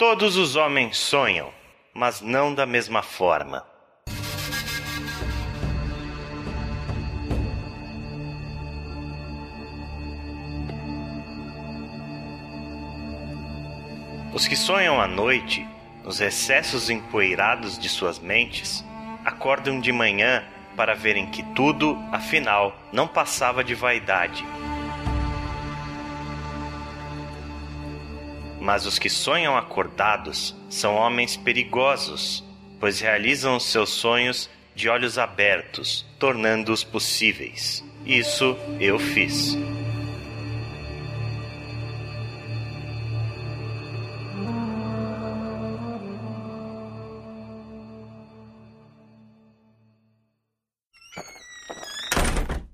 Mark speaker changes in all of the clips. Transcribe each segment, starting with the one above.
Speaker 1: Todos os homens sonham, mas não da mesma forma. Os que sonham à noite, nos recessos empoeirados de suas mentes, acordam de manhã para verem que tudo, afinal, não passava de vaidade. Mas os que sonham acordados são homens perigosos, pois realizam os seus sonhos de olhos abertos, tornando-os possíveis. Isso eu fiz.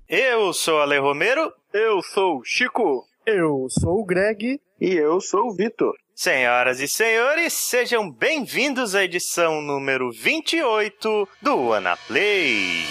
Speaker 1: Eu sou Ale Romero.
Speaker 2: Eu sou Chico.
Speaker 3: Eu sou o Greg.
Speaker 4: E eu sou o Vitor.
Speaker 1: Senhoras e senhores, sejam bem-vindos à edição número 28 do Anaplay.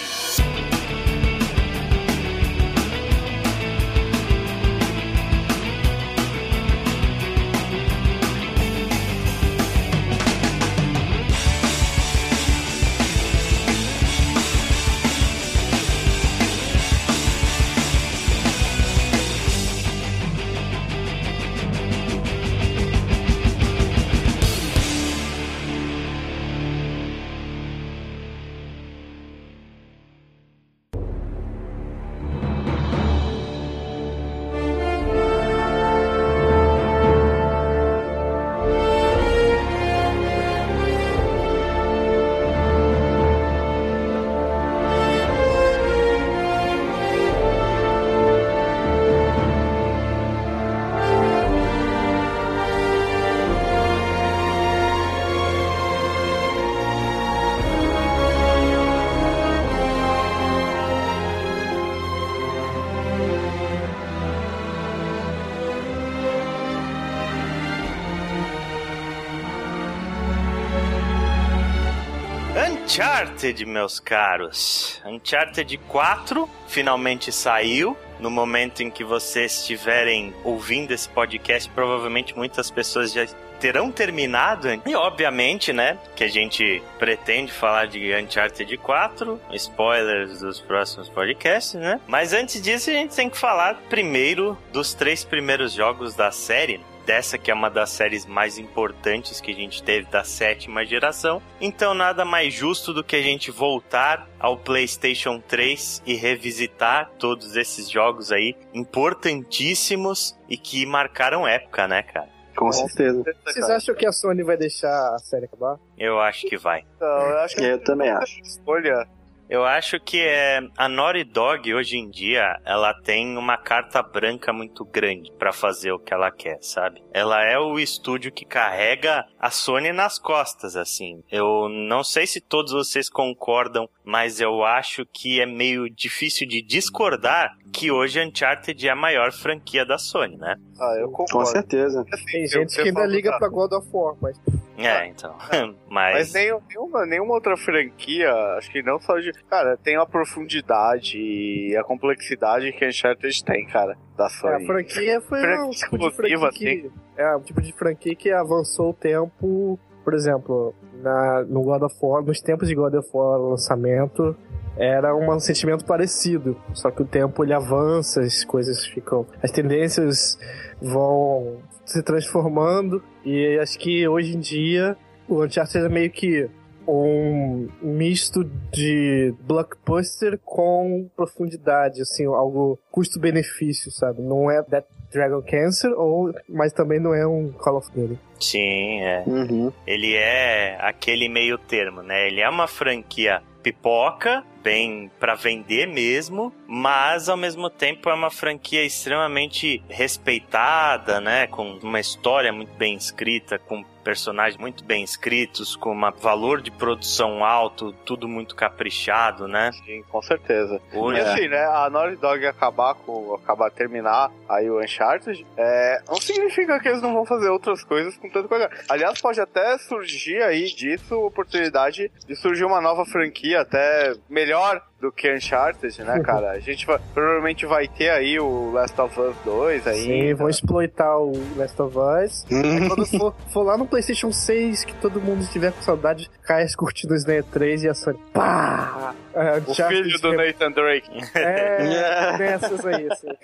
Speaker 1: Uncharted, meus caros. Uncharted 4 finalmente saiu. No momento em que vocês estiverem ouvindo esse podcast, provavelmente muitas pessoas já terão terminado. E obviamente, né, que a gente pretende falar de Uncharted 4, spoilers dos próximos podcasts, né? Mas antes disso, a gente tem que falar primeiro dos três primeiros jogos da série dessa que é uma das séries mais importantes que a gente teve da sétima geração. Então nada mais justo do que a gente voltar ao PlayStation 3 e revisitar todos esses jogos aí importantíssimos e que marcaram época, né, cara?
Speaker 4: Com certeza.
Speaker 3: Vocês acham que a Sony vai deixar a série acabar?
Speaker 1: Eu acho que vai.
Speaker 2: Então, eu acho que
Speaker 4: Eu também acho.
Speaker 2: escolha.
Speaker 1: Eu acho que é a Naughty Dog hoje em dia, ela tem uma carta branca muito grande pra fazer o que ela quer, sabe? Ela é o estúdio que carrega a Sony nas costas, assim. Eu não sei se todos vocês concordam, mas eu acho que é meio difícil de discordar que hoje Uncharted é a maior franquia da Sony, né?
Speaker 2: Ah, eu
Speaker 4: Com
Speaker 2: concordo.
Speaker 4: certeza.
Speaker 2: Assim,
Speaker 3: Tem gente
Speaker 2: eu
Speaker 3: que ainda liga
Speaker 2: pra
Speaker 3: God of War, mas
Speaker 1: É, então.
Speaker 2: Mas
Speaker 1: Mas.
Speaker 2: nenhum- nenhuma, nenhuma outra franquia, acho que não só de. Cara, tem a profundidade e a complexidade que a Uncharted tem, cara, da
Speaker 3: é, a
Speaker 2: Sony.
Speaker 3: franquia foi um tipo de franquia que, é um tipo de franquia que avançou o tempo, por exemplo, na, no God of War, nos tempos de God of War lançamento, era um sentimento parecido, só que o tempo ele avança, as coisas ficam, as tendências vão se transformando e acho que hoje em dia o Uncharted é meio que um misto de blockbuster com profundidade, assim, algo custo-benefício, sabe? Não é Death Dragon Cancer, ou, mas também não é um Call of Duty.
Speaker 1: Sim, é.
Speaker 4: Uhum.
Speaker 1: Ele é aquele meio termo, né? Ele é uma franquia pipoca, bem pra vender mesmo, mas ao mesmo tempo é uma franquia extremamente respeitada, né? Com uma história muito bem escrita, com personagens muito bem escritos, com um valor de produção alto, tudo muito caprichado, né?
Speaker 2: Sim, com certeza. E
Speaker 1: Hoje,
Speaker 2: assim, né, a Naughty Dog acabar com. acabar terminar aí o Uncharted, é, não significa que eles não vão fazer outras coisas com tanta coisa. Aliás, pode até surgir aí disso a oportunidade de surgir uma nova franquia, até melhor maior do que Uncharted, né, cara? A gente vai, provavelmente vai ter aí o Last of Us 2 aí.
Speaker 3: Sim, vão exploitar o Last of Us. Aí quando for, for lá no PlayStation 6, que todo mundo estiver com saudade, cai as curtidas na E3 e a Sony. Pá! É,
Speaker 2: O filho do Nathan Drake.
Speaker 3: É, dessas aí, assim.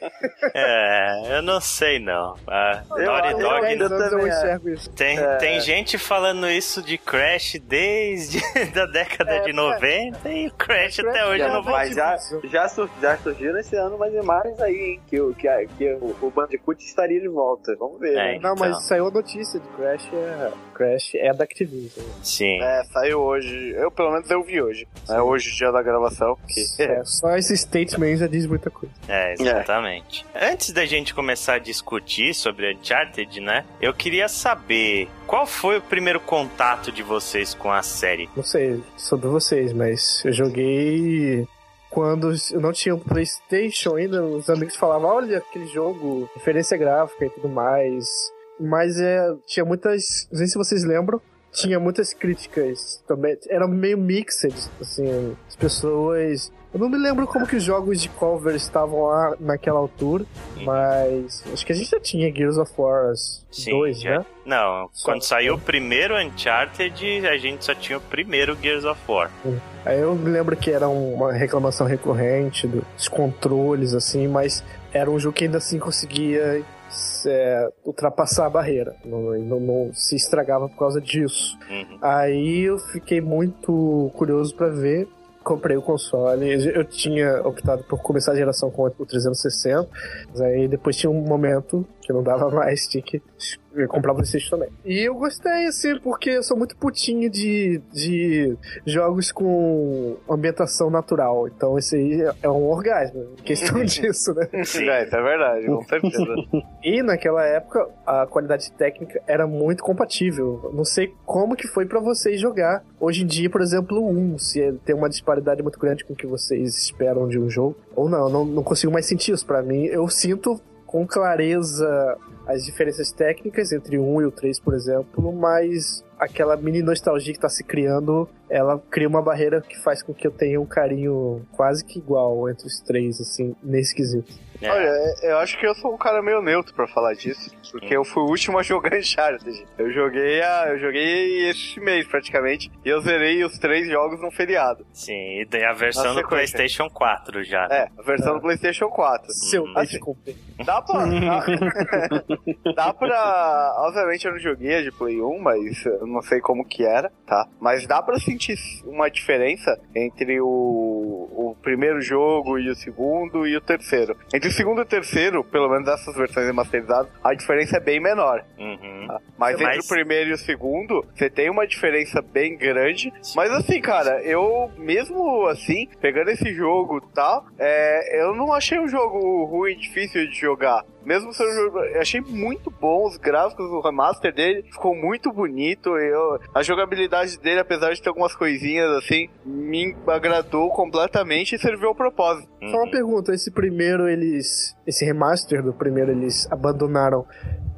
Speaker 1: É, eu não sei não. A
Speaker 4: Eu-
Speaker 1: Naughty
Speaker 4: eu
Speaker 1: Dog
Speaker 4: ainda também é.
Speaker 3: enxergo isso.
Speaker 1: tem,
Speaker 4: É.
Speaker 1: tem gente falando isso de Crash desde da década
Speaker 3: É,
Speaker 1: de
Speaker 3: é.
Speaker 1: 90 e o Crash
Speaker 3: Crash
Speaker 1: até hoje
Speaker 3: é
Speaker 1: não.
Speaker 4: Mas já, já, sur- já surgiram esse ano mais imagens aí, hein? Que, o- que, a- que o, o Bandicoot estaria de volta. Vamos ver.
Speaker 1: É.
Speaker 4: né?
Speaker 3: Não,
Speaker 1: Então.
Speaker 3: mas saiu a notícia de Crash, é, Crash é da Activision.
Speaker 1: Sim.
Speaker 2: É, saiu hoje. Eu, pelo menos, eu vi hoje. É hoje, dia da gravação. Que...
Speaker 3: É, só esse statement já diz muita coisa.
Speaker 1: É, exatamente. Antes da gente começar a discutir sobre Uncharted, né? Eu queria saber qual foi o primeiro contato de vocês com a série.
Speaker 3: Não sei sobre vocês, mas eu joguei quando eu não tinha um PlayStation ainda. Os amigos falavam: olha aquele jogo, referência gráfica e tudo mais. Mas é, tinha muitas. Não sei se vocês lembram. Tinha muitas críticas também. Era meio mixed, assim. As pessoas. Eu não me lembro como que os jogos de cover estavam lá naquela altura, mas acho que a gente já tinha Gears of War
Speaker 1: Sim,
Speaker 3: 2,
Speaker 1: já.
Speaker 3: né?
Speaker 1: Não,
Speaker 3: Só-
Speaker 1: quando saiu o primeiro Uncharted, a gente só tinha o primeiro Gears of War.
Speaker 3: Aí eu me lembro que era uma reclamação recorrente dos controles, assim, mas era um jogo que ainda assim conseguia é, ultrapassar a barreira. Não, não, não se estragava por causa disso.
Speaker 1: Uhum.
Speaker 3: Aí eu fiquei muito curioso pra ver. Comprei o console. Eu tinha optado por começar a geração com o 360. Mas aí depois tinha um momento que não dava mais, tinha que comprar o PlayStation também. E eu gostei, assim, porque eu sou muito putinho de, de jogos com ambientação natural. Então esse aí é um orgasmo. Questão disso, né?
Speaker 1: Sim.
Speaker 2: É, isso é verdade, com certeza.
Speaker 3: E naquela época a qualidade técnica era muito compatível. Não sei como que foi pra vocês jogar. Hoje em dia, por exemplo, o 1, se ele tem uma disparidade muito grande com o que vocês esperam de um jogo. Ou não, não, não consigo mais sentir isso. Pra mim, eu sinto com clareza as diferenças técnicas entre o 1 e o 3, por exemplo, mas aquela mini nostalgia que tá se criando, ela cria uma barreira que faz com que eu tenha um carinho quase que igual entre os três, assim, nesse quesito.
Speaker 1: É.
Speaker 2: Olha, é- eu acho que eu sou um cara meio neutro pra falar disso, porque eu fui o último a jogar Uncharted. Eu joguei, a, eu joguei esse mês praticamente, e eu zerei os três jogos num feriado.
Speaker 1: Sim, e daí a versão do
Speaker 2: sequência.
Speaker 1: PlayStation 4 já. né?
Speaker 2: É, a versão do PlayStation 4.
Speaker 3: Seu
Speaker 1: Hum,
Speaker 3: deixa
Speaker 2: assim. Dá pra. Dá, dá pra. Obviamente eu não joguei a de Play 1, mas eu não sei como que era, tá? Mas dá pra sentir uma diferença entre o, o primeiro jogo e o segundo e o terceiro. Entre o segundo e o terceiro, pelo menos essas versões remasterizadas, a diferença é bem menor.
Speaker 1: Uhum.
Speaker 2: tá? Mas entre o primeiro e o segundo, você tem uma diferença bem grande. Mas assim, cara, eu mesmo assim, pegando esse jogo e tal, é, eu não achei um jogo ruim, difícil de jogar. Mesmo sendo um jogo, eu achei muito bom os gráficos, o remaster dele ficou muito bonito. Eu, a jogabilidade dele, apesar de ter algumas coisinhas assim, me agradou completamente e serviu ao propósito.
Speaker 3: Só uma pergunta, esse primeiro eles. Esse remaster do primeiro eles abandonaram.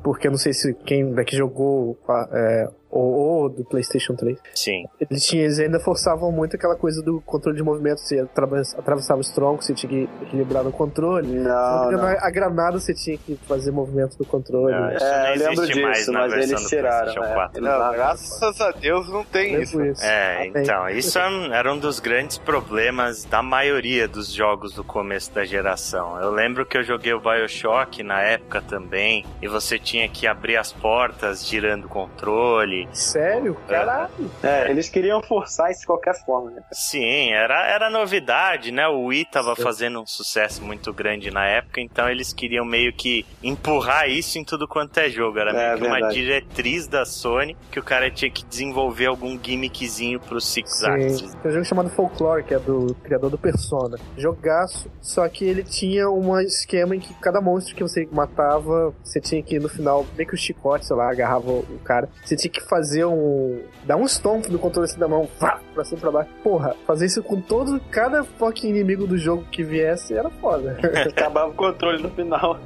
Speaker 3: Porque eu não sei se quem daqui jogou é, ou, ou do PlayStation 3.
Speaker 1: Sim.
Speaker 3: Eles, tinham, eles ainda forçavam muito aquela coisa do controle de movimento. Você atravessa- atravessava os troncos, você tinha que equilibrar no controle.
Speaker 4: Não,
Speaker 3: não. A granada você tinha que fazer movimento do controle.
Speaker 1: Não, isso
Speaker 4: É,
Speaker 1: não
Speaker 4: eu lembro
Speaker 1: existe mais
Speaker 4: disso,
Speaker 1: na
Speaker 4: mas eles tiraram.
Speaker 1: PlayStation
Speaker 4: é.
Speaker 1: 4.
Speaker 4: Eles
Speaker 2: Não,
Speaker 4: lá-
Speaker 2: graças a Deus não tem isso.
Speaker 3: isso.
Speaker 1: É,
Speaker 3: Ah, tem.
Speaker 1: então, isso é era um dos grandes problemas da maioria dos jogos do começo da geração. Eu lembro que eu joguei o Bioshock na época também, e você tinha que abrir as portas girando o controle.
Speaker 3: Sério? Caralho.
Speaker 4: É, eles queriam forçar isso de qualquer forma, né?
Speaker 1: Sim, era, era novidade, né? O Wii tava
Speaker 3: Sim.
Speaker 1: fazendo um sucesso muito grande na época, então eles queriam meio que empurrar isso em tudo quanto é jogo. Era
Speaker 4: É,
Speaker 1: meio que uma
Speaker 4: verdade.
Speaker 1: diretriz da Sony que o cara tinha que desenvolver algum gimmickzinho pro Six
Speaker 3: Sim.
Speaker 1: Axis.
Speaker 3: Tem um jogo chamado Folklore, que é do criador do Persona. Jogaço, só que ele tinha um esquema em que cada monstro que você matava, você tinha que no final, meio que o chicote, sei lá, agarrava o cara. Você tinha que fazer um. Dá um stomp no controle assim da mão, pá, pra cima e pra baixo. Porra, fazer isso com todo. Cada fucking inimigo do jogo que viesse era foda.
Speaker 4: Acabava o controle no final.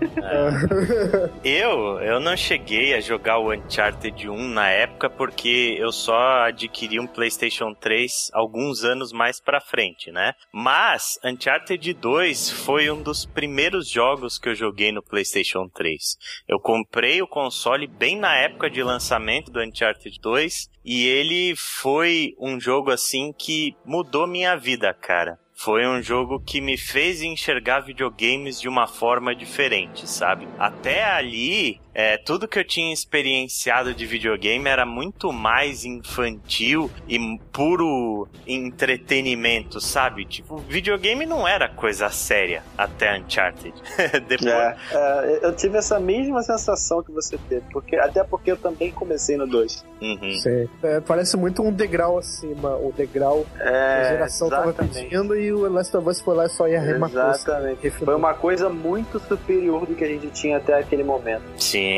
Speaker 1: Eu, eu não cheguei a jogar o Uncharted 1 na época porque eu só adquiri um PlayStation 3 alguns anos mais pra frente, né? Mas Uncharted 2 foi um dos primeiros jogos que eu joguei no PlayStation 3. Eu comprei o console bem na época de lançamento do Uncharted 2 e ele foi um jogo assim que mudou minha vida, cara. Foi um jogo que me fez enxergar videogames de uma forma diferente, sabe? Até ali, é, tudo que eu tinha experienciado de videogame era muito mais infantil e puro entretenimento, sabe? Tipo, videogame não era coisa séria até Uncharted. Depois...
Speaker 4: É, é, eu tive essa mesma sensação que você teve, porque, até porque eu também comecei no 2.
Speaker 1: Uhum.
Speaker 3: Sim. É, parece muito um degrau acima, o degrau que a geração tava pedindo e o Last of Us foi lá e só ia arrematou.
Speaker 4: Exatamente. Foi uma coisa muito superior do que a gente tinha até aquele momento.
Speaker 1: Sim,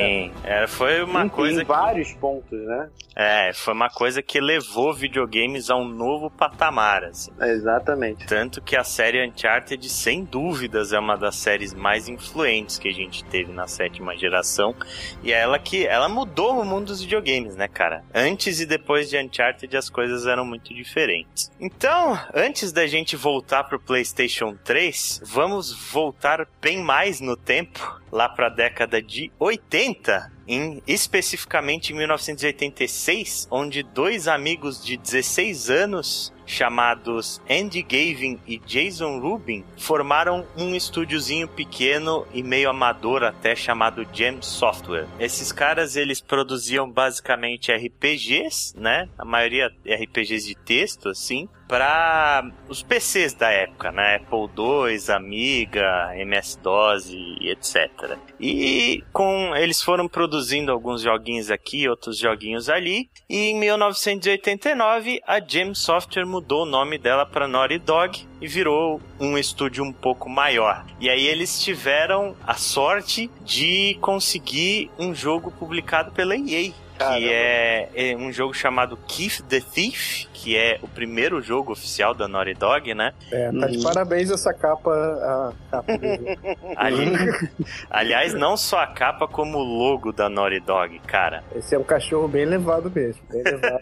Speaker 1: é, foi uma
Speaker 4: em,
Speaker 1: coisa
Speaker 4: em
Speaker 1: que...
Speaker 4: vários pontos, né?
Speaker 1: É, foi uma coisa que levou videogames a um novo patamar, assim.
Speaker 4: Exatamente.
Speaker 1: Tanto que a série Uncharted, sem dúvidas, é uma das séries mais influentes que a gente teve na sétima geração. E é ela que ela mudou o mundo dos videogames, né, cara? Antes e depois de Uncharted as coisas eram muito diferentes. Então, antes da gente voltar pro PlayStation 3, vamos voltar bem mais no tempo, lá para a década de 80, em especificamente em 1986, onde dois amigos de 16 anos chamados Andy Gavin e Jason Rubin formaram um estúdiozinho pequeno e meio amador até chamado Jam Software. Esses caras eles produziam basicamente RPGs, né? A maioria RPGs de texto assim, para os PCs da época, né? Apple II, Amiga, MS-DOS e etc. E com eles foram produzindo alguns joguinhos aqui, outros joguinhos ali, e em 1989 a Gem Software mudou o nome dela para Naughty Dog e virou um estúdio um pouco maior. E aí eles tiveram a sorte de conseguir um jogo publicado pela EA. Que é, é um jogo chamado Keith the Thief, que é o primeiro jogo oficial da Naughty Dog, né?
Speaker 3: É, tá de
Speaker 4: Uhum.
Speaker 3: parabéns essa capa. A capa.
Speaker 1: Ali- aliás, não só a capa, como o logo da Naughty Dog, cara.
Speaker 3: Esse é um cachorro bem levado mesmo. Bem levado.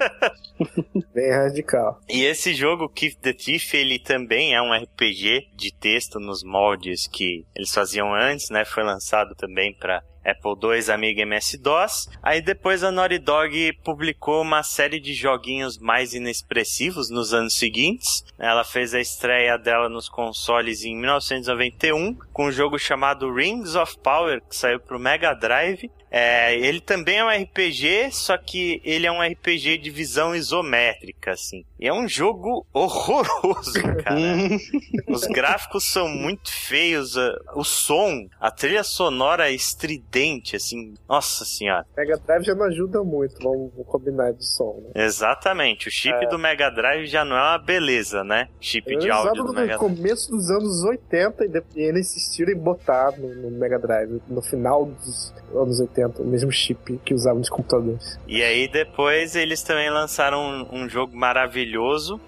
Speaker 3: bem radical.
Speaker 1: E esse jogo, Keith the Thief, ele também é um RPG de texto nos moldes que eles faziam antes, né? Foi lançado também para Apple II, Amiga MS-DOS. Aí depois a Naughty Dog publicou uma série de joguinhos mais inexpressivos nos anos seguintes. Ela fez a estreia dela nos consoles em 1991 com um jogo chamado Rings of Power, que saiu pro Mega Drive. É, ele também é um RPG, só que ele é um RPG de visão isométrica, assim. E é um jogo horroroso, cara. Os gráficos são muito feios, a- o som, a trilha sonora é estridente, assim. Nossa senhora.
Speaker 3: Mega Drive já não ajuda muito, vamos, combinar de som, né?
Speaker 1: Exatamente. O chip do Mega Drive já não é uma beleza, né? Chip de
Speaker 3: Ele
Speaker 1: áudio do
Speaker 3: no
Speaker 1: Mega Drive.
Speaker 3: começo dos anos 80 e, de- e eles insistiram em botar no, no Mega Drive, no final dos anos 80, o mesmo chip que usavam nos computadores.
Speaker 1: E aí depois eles também lançaram um, um jogo maravilhoso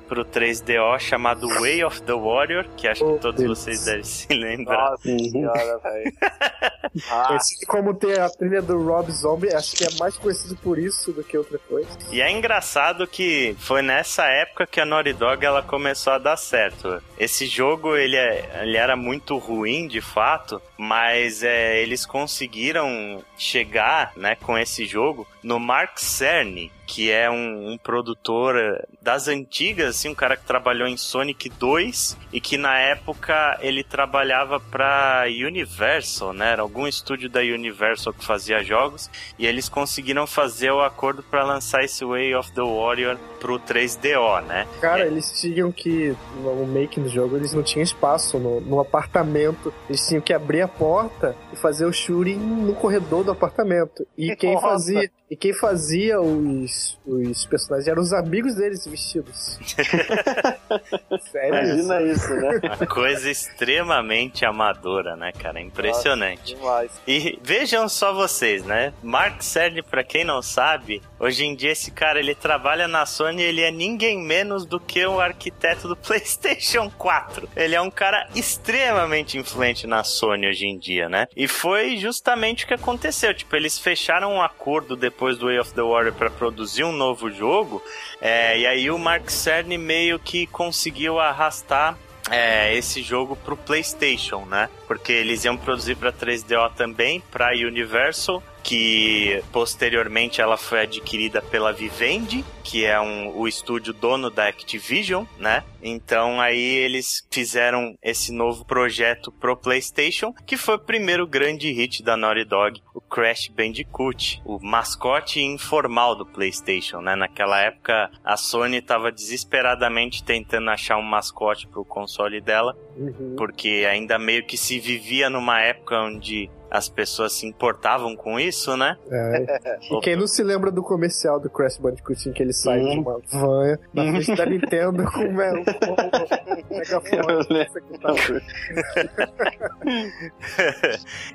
Speaker 1: pro 3DO chamado Way of the Warrior, que acho
Speaker 3: Oh,
Speaker 1: que todos
Speaker 3: Deus.
Speaker 1: vocês devem se lembrar.
Speaker 4: Nossa senhora, velho. Ah,
Speaker 3: como ter a trilha do Rob Zombie, acho que é mais conhecido por isso do que outra coisa.
Speaker 1: E é engraçado que foi nessa época que a Naughty Dog ela começou a dar certo. Esse jogo ele, é, ele era muito ruim de fato, mas é, eles conseguiram chegar né, com esse jogo no Mark Cerny, que é um, um produtor eh, das antigas, assim, um cara que trabalhou em Sonic 2 e que na época ele trabalhava pra Universal, né? Era algum estúdio da Universal que fazia jogos e eles conseguiram fazer o acordo pra lançar esse Way of the Warrior pro 3DO, né?
Speaker 3: Cara,
Speaker 1: É.
Speaker 3: eles tinham que, no making do jogo, eles não tinham espaço no, no apartamento. Eles tinham que abrir a porta e fazer o shooting no corredor do apartamento. E quem
Speaker 4: Nossa.
Speaker 3: fazia, e quem fazia os os, os personagens eram os amigos deles vestidos. Sério?
Speaker 4: Imagina isso, né?
Speaker 1: Uma coisa extremamente amadora, né, cara? Impressionante.
Speaker 2: Demais.
Speaker 1: E vejam só vocês, né? Mark Cerny, pra quem não sabe, hoje em dia esse cara ele trabalha na Sony, ele é ninguém menos do que o arquiteto do PlayStation 4. Ele é um cara extremamente influente na Sony hoje em dia, né? E foi justamente o que aconteceu. Tipo, eles fecharam um acordo depois do Way of the Warrior para produzir um novo jogo, é, e aí o Mark Cerny meio que conseguiu arrastar é, esse jogo pro PlayStation, né? Porque eles iam produzir para 3DO também, para Universal, que posteriormente ela foi adquirida pela Vivendi, que é um, o estúdio dono da Activision, né? Então aí eles fizeram esse novo projeto pro PlayStation, que foi o primeiro grande hit da Naughty Dog, o Crash Bandicoot, o mascote informal do PlayStation, né? Naquela época a Sony estava desesperadamente tentando achar um mascote pro console dela,
Speaker 3: Uhum.
Speaker 1: porque ainda meio que se vivia numa época onde as pessoas se importavam com isso, né?
Speaker 3: É. E quem não se lembra do comercial do Crash Bandicoot em que ele sai
Speaker 4: Sim.
Speaker 3: de uma van na frente da Nintendo com o me- com o megafone.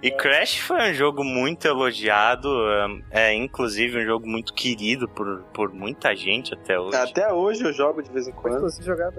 Speaker 1: e Crash foi um jogo muito elogiado, é inclusive um jogo muito querido por, por muita gente até hoje.
Speaker 4: Até hoje eu jogo de vez em
Speaker 3: Quando.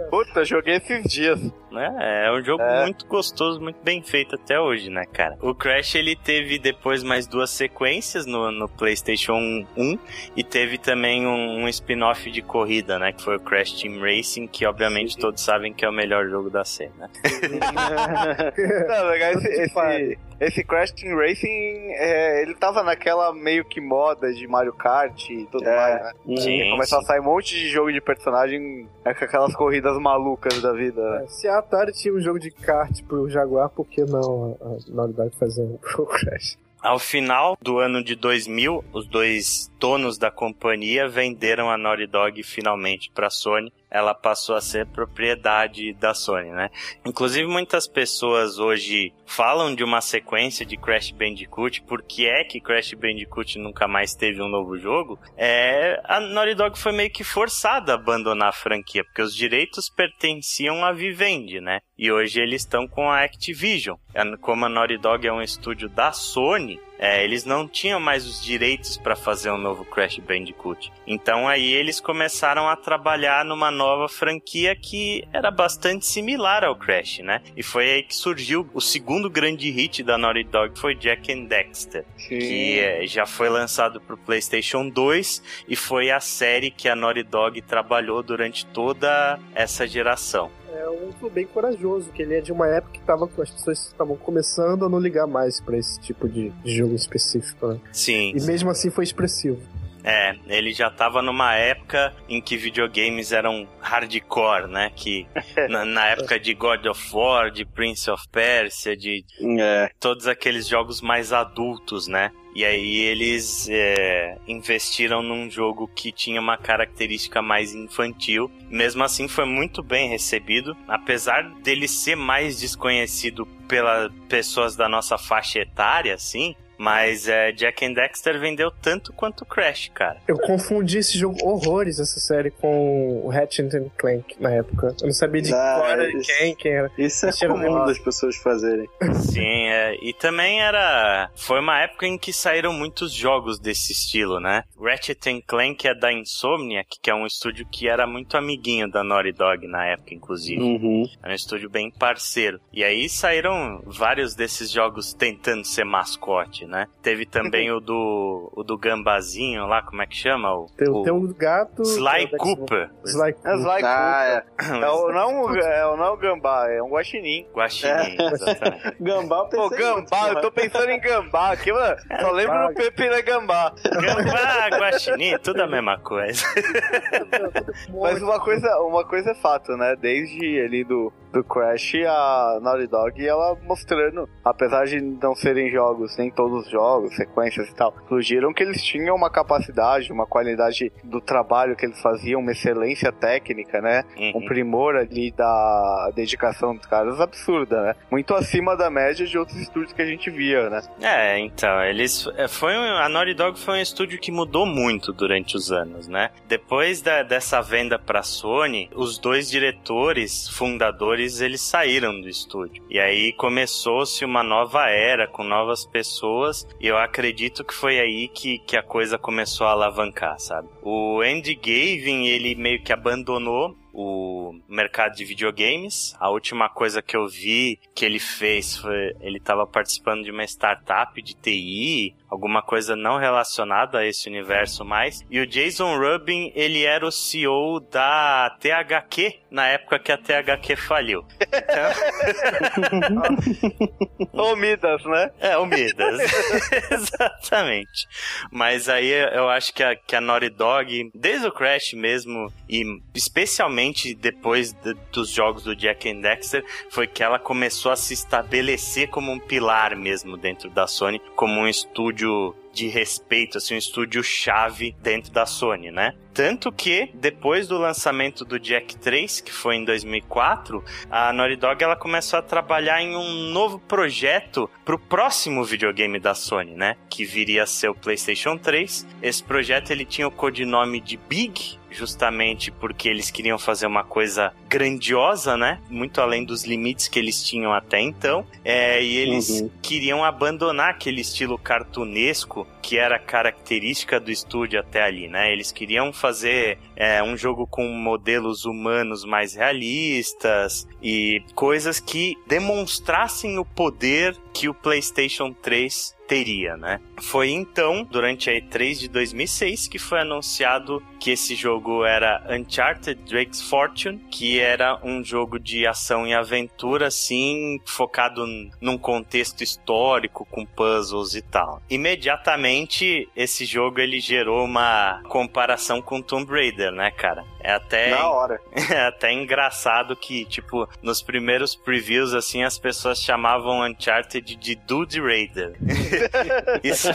Speaker 2: Puta, joguei esses dias.
Speaker 1: né? É um jogo
Speaker 2: É.
Speaker 1: muito gostoso, muito bem feito até hoje, né, cara? O Crash ele teve depois mais duas sequências no, no PlayStation 1 e teve também um, um spin-off de corrida, né? Que foi o Crash Team Racing, que obviamente todos sabem que é o melhor jogo da série, né?
Speaker 2: Não, legal, esse, esse. Esse Crash Team Racing, é, ele tava naquela meio que moda de Mario Kart e tudo
Speaker 4: É.
Speaker 2: mais, né? Começou a sair um monte de jogo de personagem é, com aquelas corridas malucas da vida. né?
Speaker 3: É, Se a Atari tinha um jogo de kart pro Jaguar, por que não a, Naughty Dog fazer um pro Crash?
Speaker 1: Ao final do ano de 2000, os dois donos da companhia venderam a Naughty Dog finalmente para a Sony. Ela passou a ser propriedade da Sony, né? Inclusive muitas pessoas hoje falam de uma sequência de Crash Bandicoot, por que é que Crash Bandicoot nunca mais teve um novo jogo? É, a Naughty Dog foi meio que forçada a abandonar a franquia, porque os direitos pertenciam à Vivendi, né? E hoje eles estão com a Activision. A- Como a Naughty Dog é um estúdio da Sony, é, eles não tinham mais os direitos para fazer um novo Crash Bandicoot. Então aí eles começaram a trabalhar numa nova franquia que era bastante similar ao Crash, né? E foi aí que surgiu o segundo grande hit da Naughty Dog, foi Jack and Dexter que é, já foi lançado para o PlayStation 2 e foi a série que a Naughty Dog trabalhou durante toda essa geração.
Speaker 3: Jogo bem corajoso, que ele é de uma época que tava, as pessoas estavam começando a não ligar mais pra esse tipo de, de jogo específico, né?
Speaker 1: Sim,
Speaker 3: E mesmo assim foi expressivo.
Speaker 1: é, ele já tava numa época em que videogames eram hardcore, né? Que na, na época de God of War, de Prince of Persia, de
Speaker 4: É.
Speaker 1: todos aqueles jogos mais adultos, né? E aí eles é, investiram num jogo que tinha uma característica mais infantil. Mesmo assim foi muito bem recebido, apesar dele ser mais desconhecido pelas pessoas da nossa faixa etária, assim. Mas é, Jack and Dexter vendeu tanto quanto Crash, cara.
Speaker 3: Eu confundi esse jogo horrores, essa série, com o Ratchet and Clank na época. Eu não sabia de
Speaker 4: Ah,
Speaker 3: qual era
Speaker 4: isso-
Speaker 3: quem, quem era.
Speaker 4: Isso é
Speaker 3: Cheiro
Speaker 4: comum das pessoas fazerem.
Speaker 1: Sim, é, e também era. Foi uma época em que saíram muitos jogos desse estilo, né? Ratchet and Clank é da Insomniac, que é um estúdio que era muito amiguinho da Naughty Dog na época, inclusive.
Speaker 4: Uhum.
Speaker 1: É um estúdio bem parceiro. E aí saíram vários desses jogos tentando ser mascote, né? Teve também o do o do Gambazinho lá, como é que chama? O,
Speaker 3: Tem,
Speaker 1: o
Speaker 3: tem um gato.
Speaker 1: Sly
Speaker 3: que é
Speaker 1: Cooper.
Speaker 3: Sly
Speaker 2: É
Speaker 3: Cooper.
Speaker 2: Sly
Speaker 4: Ah,
Speaker 2: Cooper. É o- não, é, o- não é o gambá, é um guaxinim.
Speaker 1: Guaxinim, exatamente.
Speaker 4: é. Gambá, eu
Speaker 2: Pô,
Speaker 4: pensei muito,
Speaker 2: gambá, eu
Speaker 4: porra.
Speaker 2: tô pensando em gambá aqui, mano. Só lembro do Pepe na gambá.
Speaker 1: Gambá, Guaxinim, tudo a mesma coisa.
Speaker 2: Mas uma coisa, uma coisa é fato, né? Desde ali do do Crash, a Naughty Dog, ela mostrando, apesar de não serem jogos, nem todos os jogos, sequências e tal, surgiram que eles tinham uma capacidade, uma qualidade do trabalho que eles faziam, uma excelência técnica, né?
Speaker 1: Uhum.
Speaker 2: Um primor ali da dedicação dos caras absurda, né? Muito acima da média de outros estúdios que a gente via, né?
Speaker 1: É, então, eles. é, Foi a Naughty Dog foi um estúdio que mudou muito durante os anos, né? Depois da- dessa venda pra Sony, os dois diretores, fundadores, eles saíram do estúdio. E aí começou-se uma nova era com novas pessoas, e eu acredito que foi aí que, que a coisa começou a alavancar, sabe? O Andy Gavin, ele meio que abandonou o mercado de videogames. A última coisa que eu vi que ele fez foi ele estava participando de uma startup de TI, alguma coisa não relacionada a esse universo mais. E o Jason Rubin, ele era o CEO da THQ na época que a THQ faliu.
Speaker 2: Ô Midas, né?
Speaker 1: É, o Midas. Exatamente. Mas aí eu acho que a, que a Naughty Dog, desde o Crash mesmo, e especialmente depois de- dos jogos do Jack and Dexter, foi que ela começou a se estabelecer como um pilar mesmo dentro da Sony, como um estúdio de respeito, assim, um estúdio chave dentro da Sony, né? Tanto que, depois do lançamento do Jack 3, que foi em 2004, a Naughty Dog ela começou a trabalhar em um novo projeto pro próximo videogame da Sony, né? Que viria a ser o PlayStation 3. Esse projeto ele tinha o codinome de Big, justamente porque eles queriam fazer uma coisa grandiosa, né? Muito além dos limites que eles tinham até então. É, e eles
Speaker 4: Uhum.
Speaker 1: queriam abandonar aquele estilo cartunesco que era característica do estúdio até ali, né? Eles queriam fazer é, um jogo com modelos humanos mais realistas e coisas que demonstrassem o poder que o PlayStation 3 teria, né? Foi então, durante a E3 de 2006, que foi anunciado que esse jogo era Uncharted Drake's Fortune, que era um jogo de ação e aventura, assim, focado num contexto histórico, com puzzles e tal. Imediatamente, esse jogo ele gerou uma comparação com Tomb Raider, né, cara? É até
Speaker 4: Na hora.
Speaker 1: é até engraçado que, tipo, nos primeiros previews, assim, as pessoas chamavam Uncharted de Dude Raider. isso,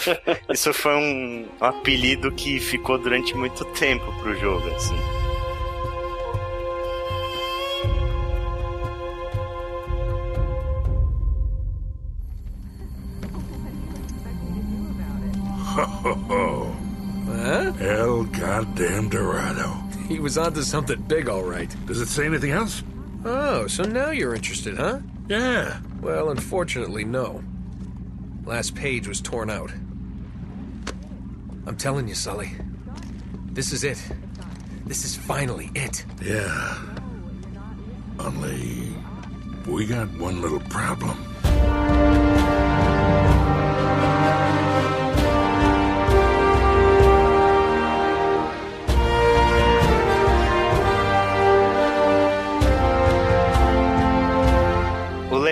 Speaker 1: isso foi um, um apelido que ficou durante muito tempo pro jogo, assim.
Speaker 5: Huh?
Speaker 6: El goddamn Dorado.
Speaker 5: He was onto something big, all right.
Speaker 6: Does it say anything else?
Speaker 5: Oh, so now you're interested, huh?
Speaker 6: Yeah.
Speaker 5: Well, unfortunately, no. Last page was torn out. I'm telling you, Sully. This is it. This is finally it.
Speaker 6: Yeah. Only we got one little problem.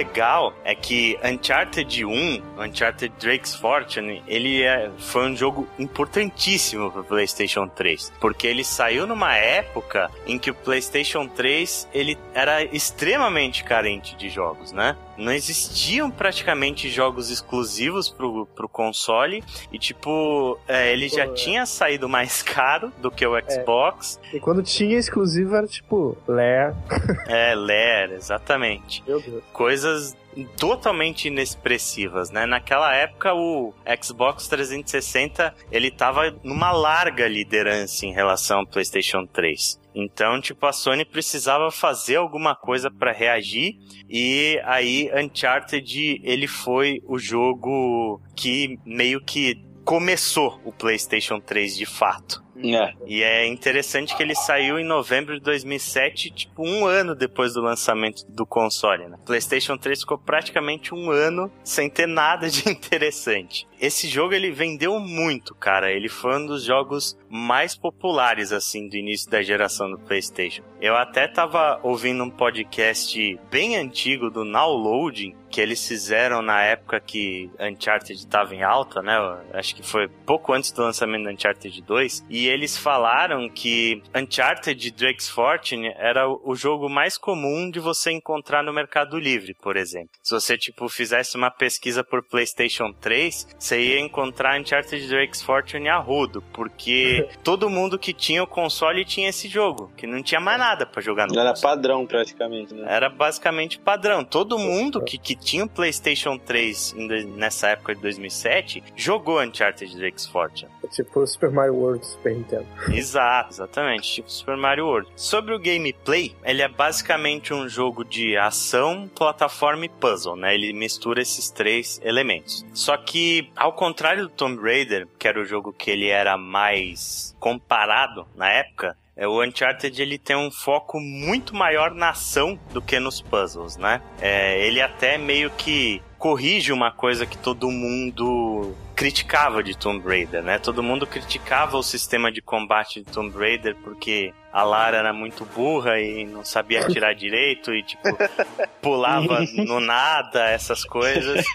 Speaker 1: Legal é que Uncharted 1, Uncharted Drake's Fortune, ele é- foi um jogo importantíssimo pro PlayStation 3, porque ele saiu numa época em que o PlayStation 3 ele era extremamente carente de jogos, né? Não existiam praticamente jogos exclusivos pro, pro console e tipo, é, ele já
Speaker 3: é.
Speaker 1: tinha saído mais caro do que o Xbox.
Speaker 3: E quando tinha exclusivo era tipo, Lé.
Speaker 1: É, Ler, exatamente.
Speaker 3: Meu Deus.
Speaker 1: coisas totalmente inexpressivas, né? Naquela época o Xbox 360 ele tava numa larga liderança em relação ao PlayStation 3. Então, tipo, a Sony precisava fazer alguma coisa pra reagir e aí Uncharted ele foi o jogo que meio que começou o PlayStation 3 de fato.
Speaker 4: É.
Speaker 1: E é interessante que ele saiu em novembro de 2007, tipo um ano depois do lançamento do console, né? PlayStation 3 ficou praticamente um ano sem ter nada de interessante. Esse jogo ele vendeu muito, cara. Ele foi um dos jogos mais populares assim do início da geração do PlayStation. Eu até tava ouvindo um podcast bem antigo do Now Loading que eles fizeram na época que Uncharted estava em alta, né? Eu Acho que foi pouco antes do lançamento do Uncharted 2. E eles falaram que Uncharted Drake's Fortune era o jogo mais comum de você encontrar no Mercado Livre, por exemplo. Se você, tipo, fizesse uma pesquisa por PlayStation 3, você ia encontrar Uncharted Drake's Fortune a rodo, porque todo mundo que tinha o console tinha esse jogo, que não tinha mais nada pra jogar no
Speaker 4: Era
Speaker 1: console.
Speaker 4: padrão praticamente, né?
Speaker 1: Era basicamente padrão. Todo mundo que, que tinha o PlayStation 3 em dois- nessa época de 2007 jogou Uncharted Drake's Fortune.
Speaker 3: Tipo Super Mario World Super Nintendo.
Speaker 1: Exato, exatamente. Tipo Super Mario World. Sobre o gameplay, ele é basicamente um jogo de ação, plataforma e puzzle, né? Ele mistura esses três elementos. Só que, ao contrário do Tomb Raider, que era o jogo que ele era mais comparado na época, é, o Uncharted ele tem um foco muito maior na ação do que nos puzzles, né? É, ele até meio que corrige uma coisa que todo mundo criticava de Tomb Raider, né? Todo mundo criticava o sistema de combate de Tomb Raider porque a Lara era muito burra e não sabia atirar direito e tipo pulava no nada, essas coisas.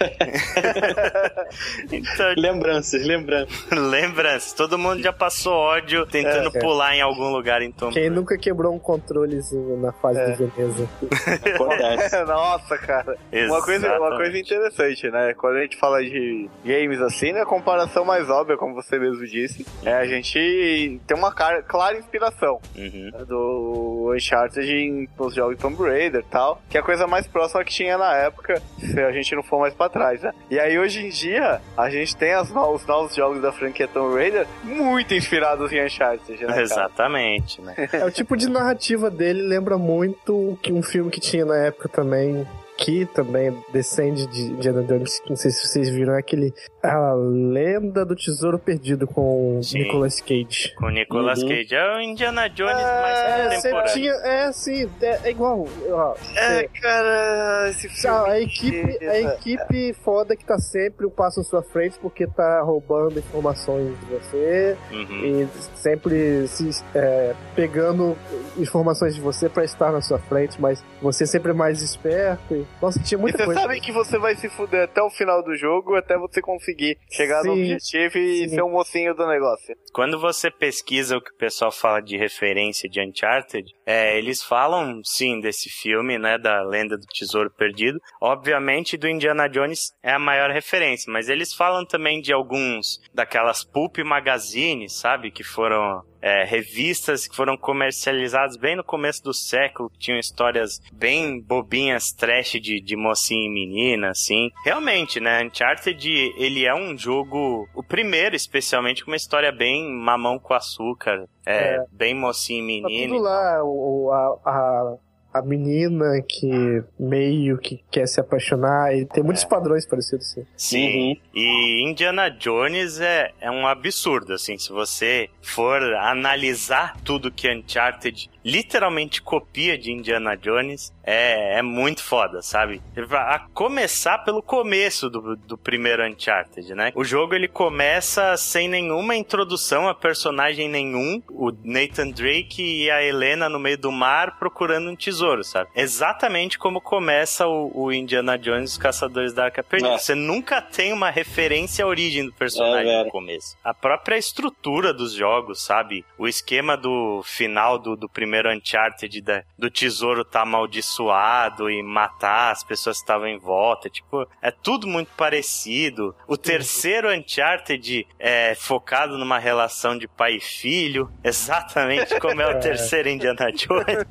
Speaker 1: então,
Speaker 4: Lembranças, lembranças.
Speaker 1: lembranças, todo mundo já passou ódio tentando
Speaker 3: É.
Speaker 1: pular em algum lugar em Tomb
Speaker 3: Quem nunca quebrou um controlezinho na fase
Speaker 2: É.
Speaker 3: de Veneza?
Speaker 2: Nossa, cara. Uma coisa, uma coisa interessante, né? Quando a gente fala de games assim, né? A comparação mais óbvia, como você mesmo disse, é a gente tem uma cara- clara inspiração
Speaker 1: Uhum.
Speaker 2: do Uncharted em- nos jogos Tomb Raider e tal, que é a coisa mais próxima que tinha na época, se a gente não for mais pra trás, né? E aí hoje em dia, a gente tem as no- os novos jogos da franquia Tomb Raider muito inspirados em Uncharted, né? cara?
Speaker 1: Exatamente, né?
Speaker 3: É o tipo de narrativa dele lembra muito que um filme que tinha na época também, que também descende de Indiana Jones, que não sei se vocês viram, é aquele A Lenda do Tesouro Perdido com
Speaker 1: Sim.
Speaker 3: Nicolas Cage.
Speaker 1: Com o Nicolas
Speaker 4: Uhum.
Speaker 1: Cage. É o Indiana Jones
Speaker 3: É,
Speaker 1: mais
Speaker 3: sempre
Speaker 1: contemporâneo.
Speaker 3: tinha, é assim, é, é igual. Ó,
Speaker 2: É, cara, esse filme.
Speaker 3: a, a equipe, a equipe foda que tá sempre um passo à sua frente porque tá roubando informações de você
Speaker 1: Uhum.
Speaker 3: e sempre se, é, pegando informações de você pra estar na sua frente, mas você sempre é mais esperto. E, nossa, tinha
Speaker 2: E
Speaker 3: muita
Speaker 2: você
Speaker 3: coisa.
Speaker 2: sabe que você vai se fuder até o final do jogo até você conseguir chegar no
Speaker 3: Sim.
Speaker 2: objetivo e
Speaker 3: Sim.
Speaker 2: ser o mocinho do negócio.
Speaker 1: Quando você pesquisa o que o pessoal fala de referência de Uncharted, é, eles falam sim desse filme, né, da Lenda do Tesouro Perdido. Obviamente do Indiana Jones é a maior referência, mas eles falam também de alguns daquelas pulp magazines, sabe, que foram é, revistas que foram comercializadas bem no começo do século, que tinham histórias bem bobinhas, trash de, de mocinha e menina, assim. Realmente, né? Uncharted, ele é um jogo, o primeiro especialmente, com uma história bem mamão com açúcar, é, bem mocinha e
Speaker 3: Tá
Speaker 1: menina.
Speaker 3: tudo lá, o- a, a, a menina que meio que quer se apaixonar, e tem muitos padrões parecidos assim.
Speaker 1: Sim.
Speaker 4: Uhum.
Speaker 1: E Indiana Jones é, é um absurdo, assim, se você for analisar tudo que Uncharted literalmente copia de Indiana Jones, é, é muito foda, sabe? A começar pelo começo do, do primeiro Uncharted, né? O jogo ele começa sem nenhuma introdução a personagem nenhum, o Nathan Drake e a Helena no meio do mar procurando um tesouro, sabe? Exatamente como começa o, o Indiana Jones e os Caçadores da Arca Perdida.
Speaker 4: É.
Speaker 1: Você nunca tem uma referência à origem do personagem
Speaker 4: É,
Speaker 1: no começo. A própria estrutura dos jogos, sabe? O esquema do final do, do primeiro Uncharted, da, do tesouro tá amaldiçoado e matar as pessoas que estavam em volta. Tipo, é tudo muito parecido. O terceiro Uncharted é focado numa relação de pai e filho, exatamente como é o
Speaker 3: É.
Speaker 1: terceiro Indiana Jones.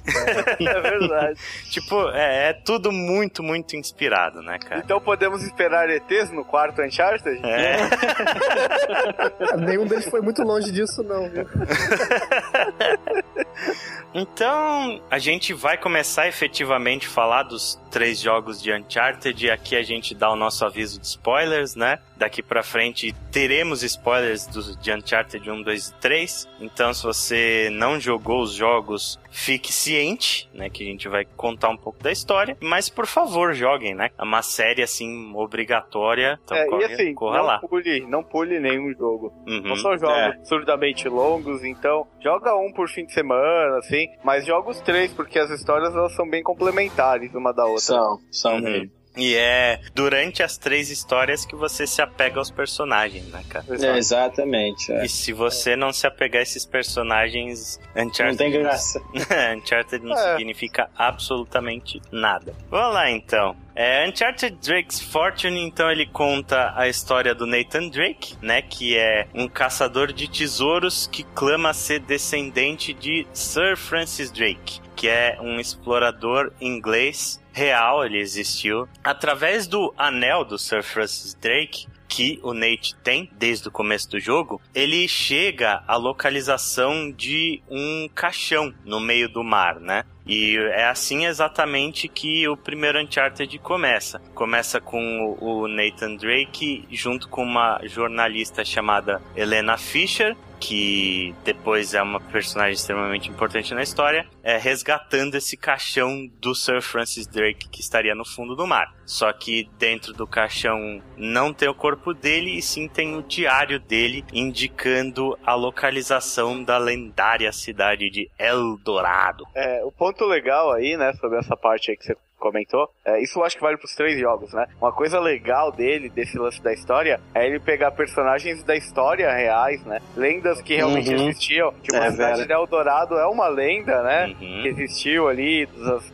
Speaker 2: É verdade.
Speaker 1: tipo, é, é tudo muito, muito inspirado, né, cara?
Speaker 2: então podemos esperar ETs no quarto Uncharted?
Speaker 1: É.
Speaker 3: Nenhum deles foi muito longe disso, não, viu?
Speaker 1: Então, a gente vai começar efetivamente a falar dos três jogos de Uncharted. Aqui a gente dá o nosso aviso de spoilers, né? Daqui pra frente teremos spoilers dos, de Uncharted 1, 2 e 3. Então, se você não jogou os jogos, fique ciente, né? Que a gente vai contar um pouco da história. Mas, por favor, joguem, né? É uma série, assim, obrigatória. Então,
Speaker 2: É,
Speaker 1: corre,
Speaker 2: e assim,
Speaker 1: corra
Speaker 2: não
Speaker 1: lá.
Speaker 2: pule, não pule nenhum jogo.
Speaker 1: Uhum.
Speaker 2: Não são jogos
Speaker 4: É.
Speaker 2: absurdamente longos, então joga um por fim de semana, assim, mas joga os três, porque as histórias elas são bem complementares uma da outra.
Speaker 4: São, são
Speaker 1: Uhum.
Speaker 4: mesmo.
Speaker 1: E é durante as três histórias que você se apega aos personagens, né, cara?
Speaker 4: É, exatamente. é.
Speaker 1: E se você não se apegar a esses personagens, Uncharted
Speaker 4: Não tem graça.
Speaker 1: Uncharted não
Speaker 2: É.
Speaker 1: significa absolutamente nada. Vamos lá então. É, Uncharted Drake's Fortune, então ele conta a história do Nathan Drake, né, que é um caçador de tesouros que clama ser descendente de Sir Francis Drake, que é um explorador inglês real, ele existiu. Através do anel do Sir Francis Drake, que o Nate tem desde o começo do jogo, ele chega à localização de um caixão no meio do mar, né? E é assim exatamente que o primeiro Uncharted começa. Começa com o Nathan Drake junto com uma jornalista chamada Helena Fisher, que depois é uma personagem extremamente importante na história, é resgatando esse caixão do Sir Francis Drake que estaria no fundo do mar. Só que dentro do caixão não tem o corpo dele e sim tem o diário dele indicando a localização da lendária cidade de Eldorado.
Speaker 2: É, o ponto legal aí, né, sobre essa parte aí que você comentou, é, isso eu acho que vale pros três jogos, né? Uma coisa legal dele, desse lance da história, é ele pegar personagens da história reais, né? Lendas que realmente
Speaker 4: Uhum.
Speaker 2: existiam. Tipo,
Speaker 4: É,
Speaker 2: a cidade
Speaker 4: velho.
Speaker 2: de Eldorado é uma lenda, né?
Speaker 1: Uhum.
Speaker 2: que existiu ali,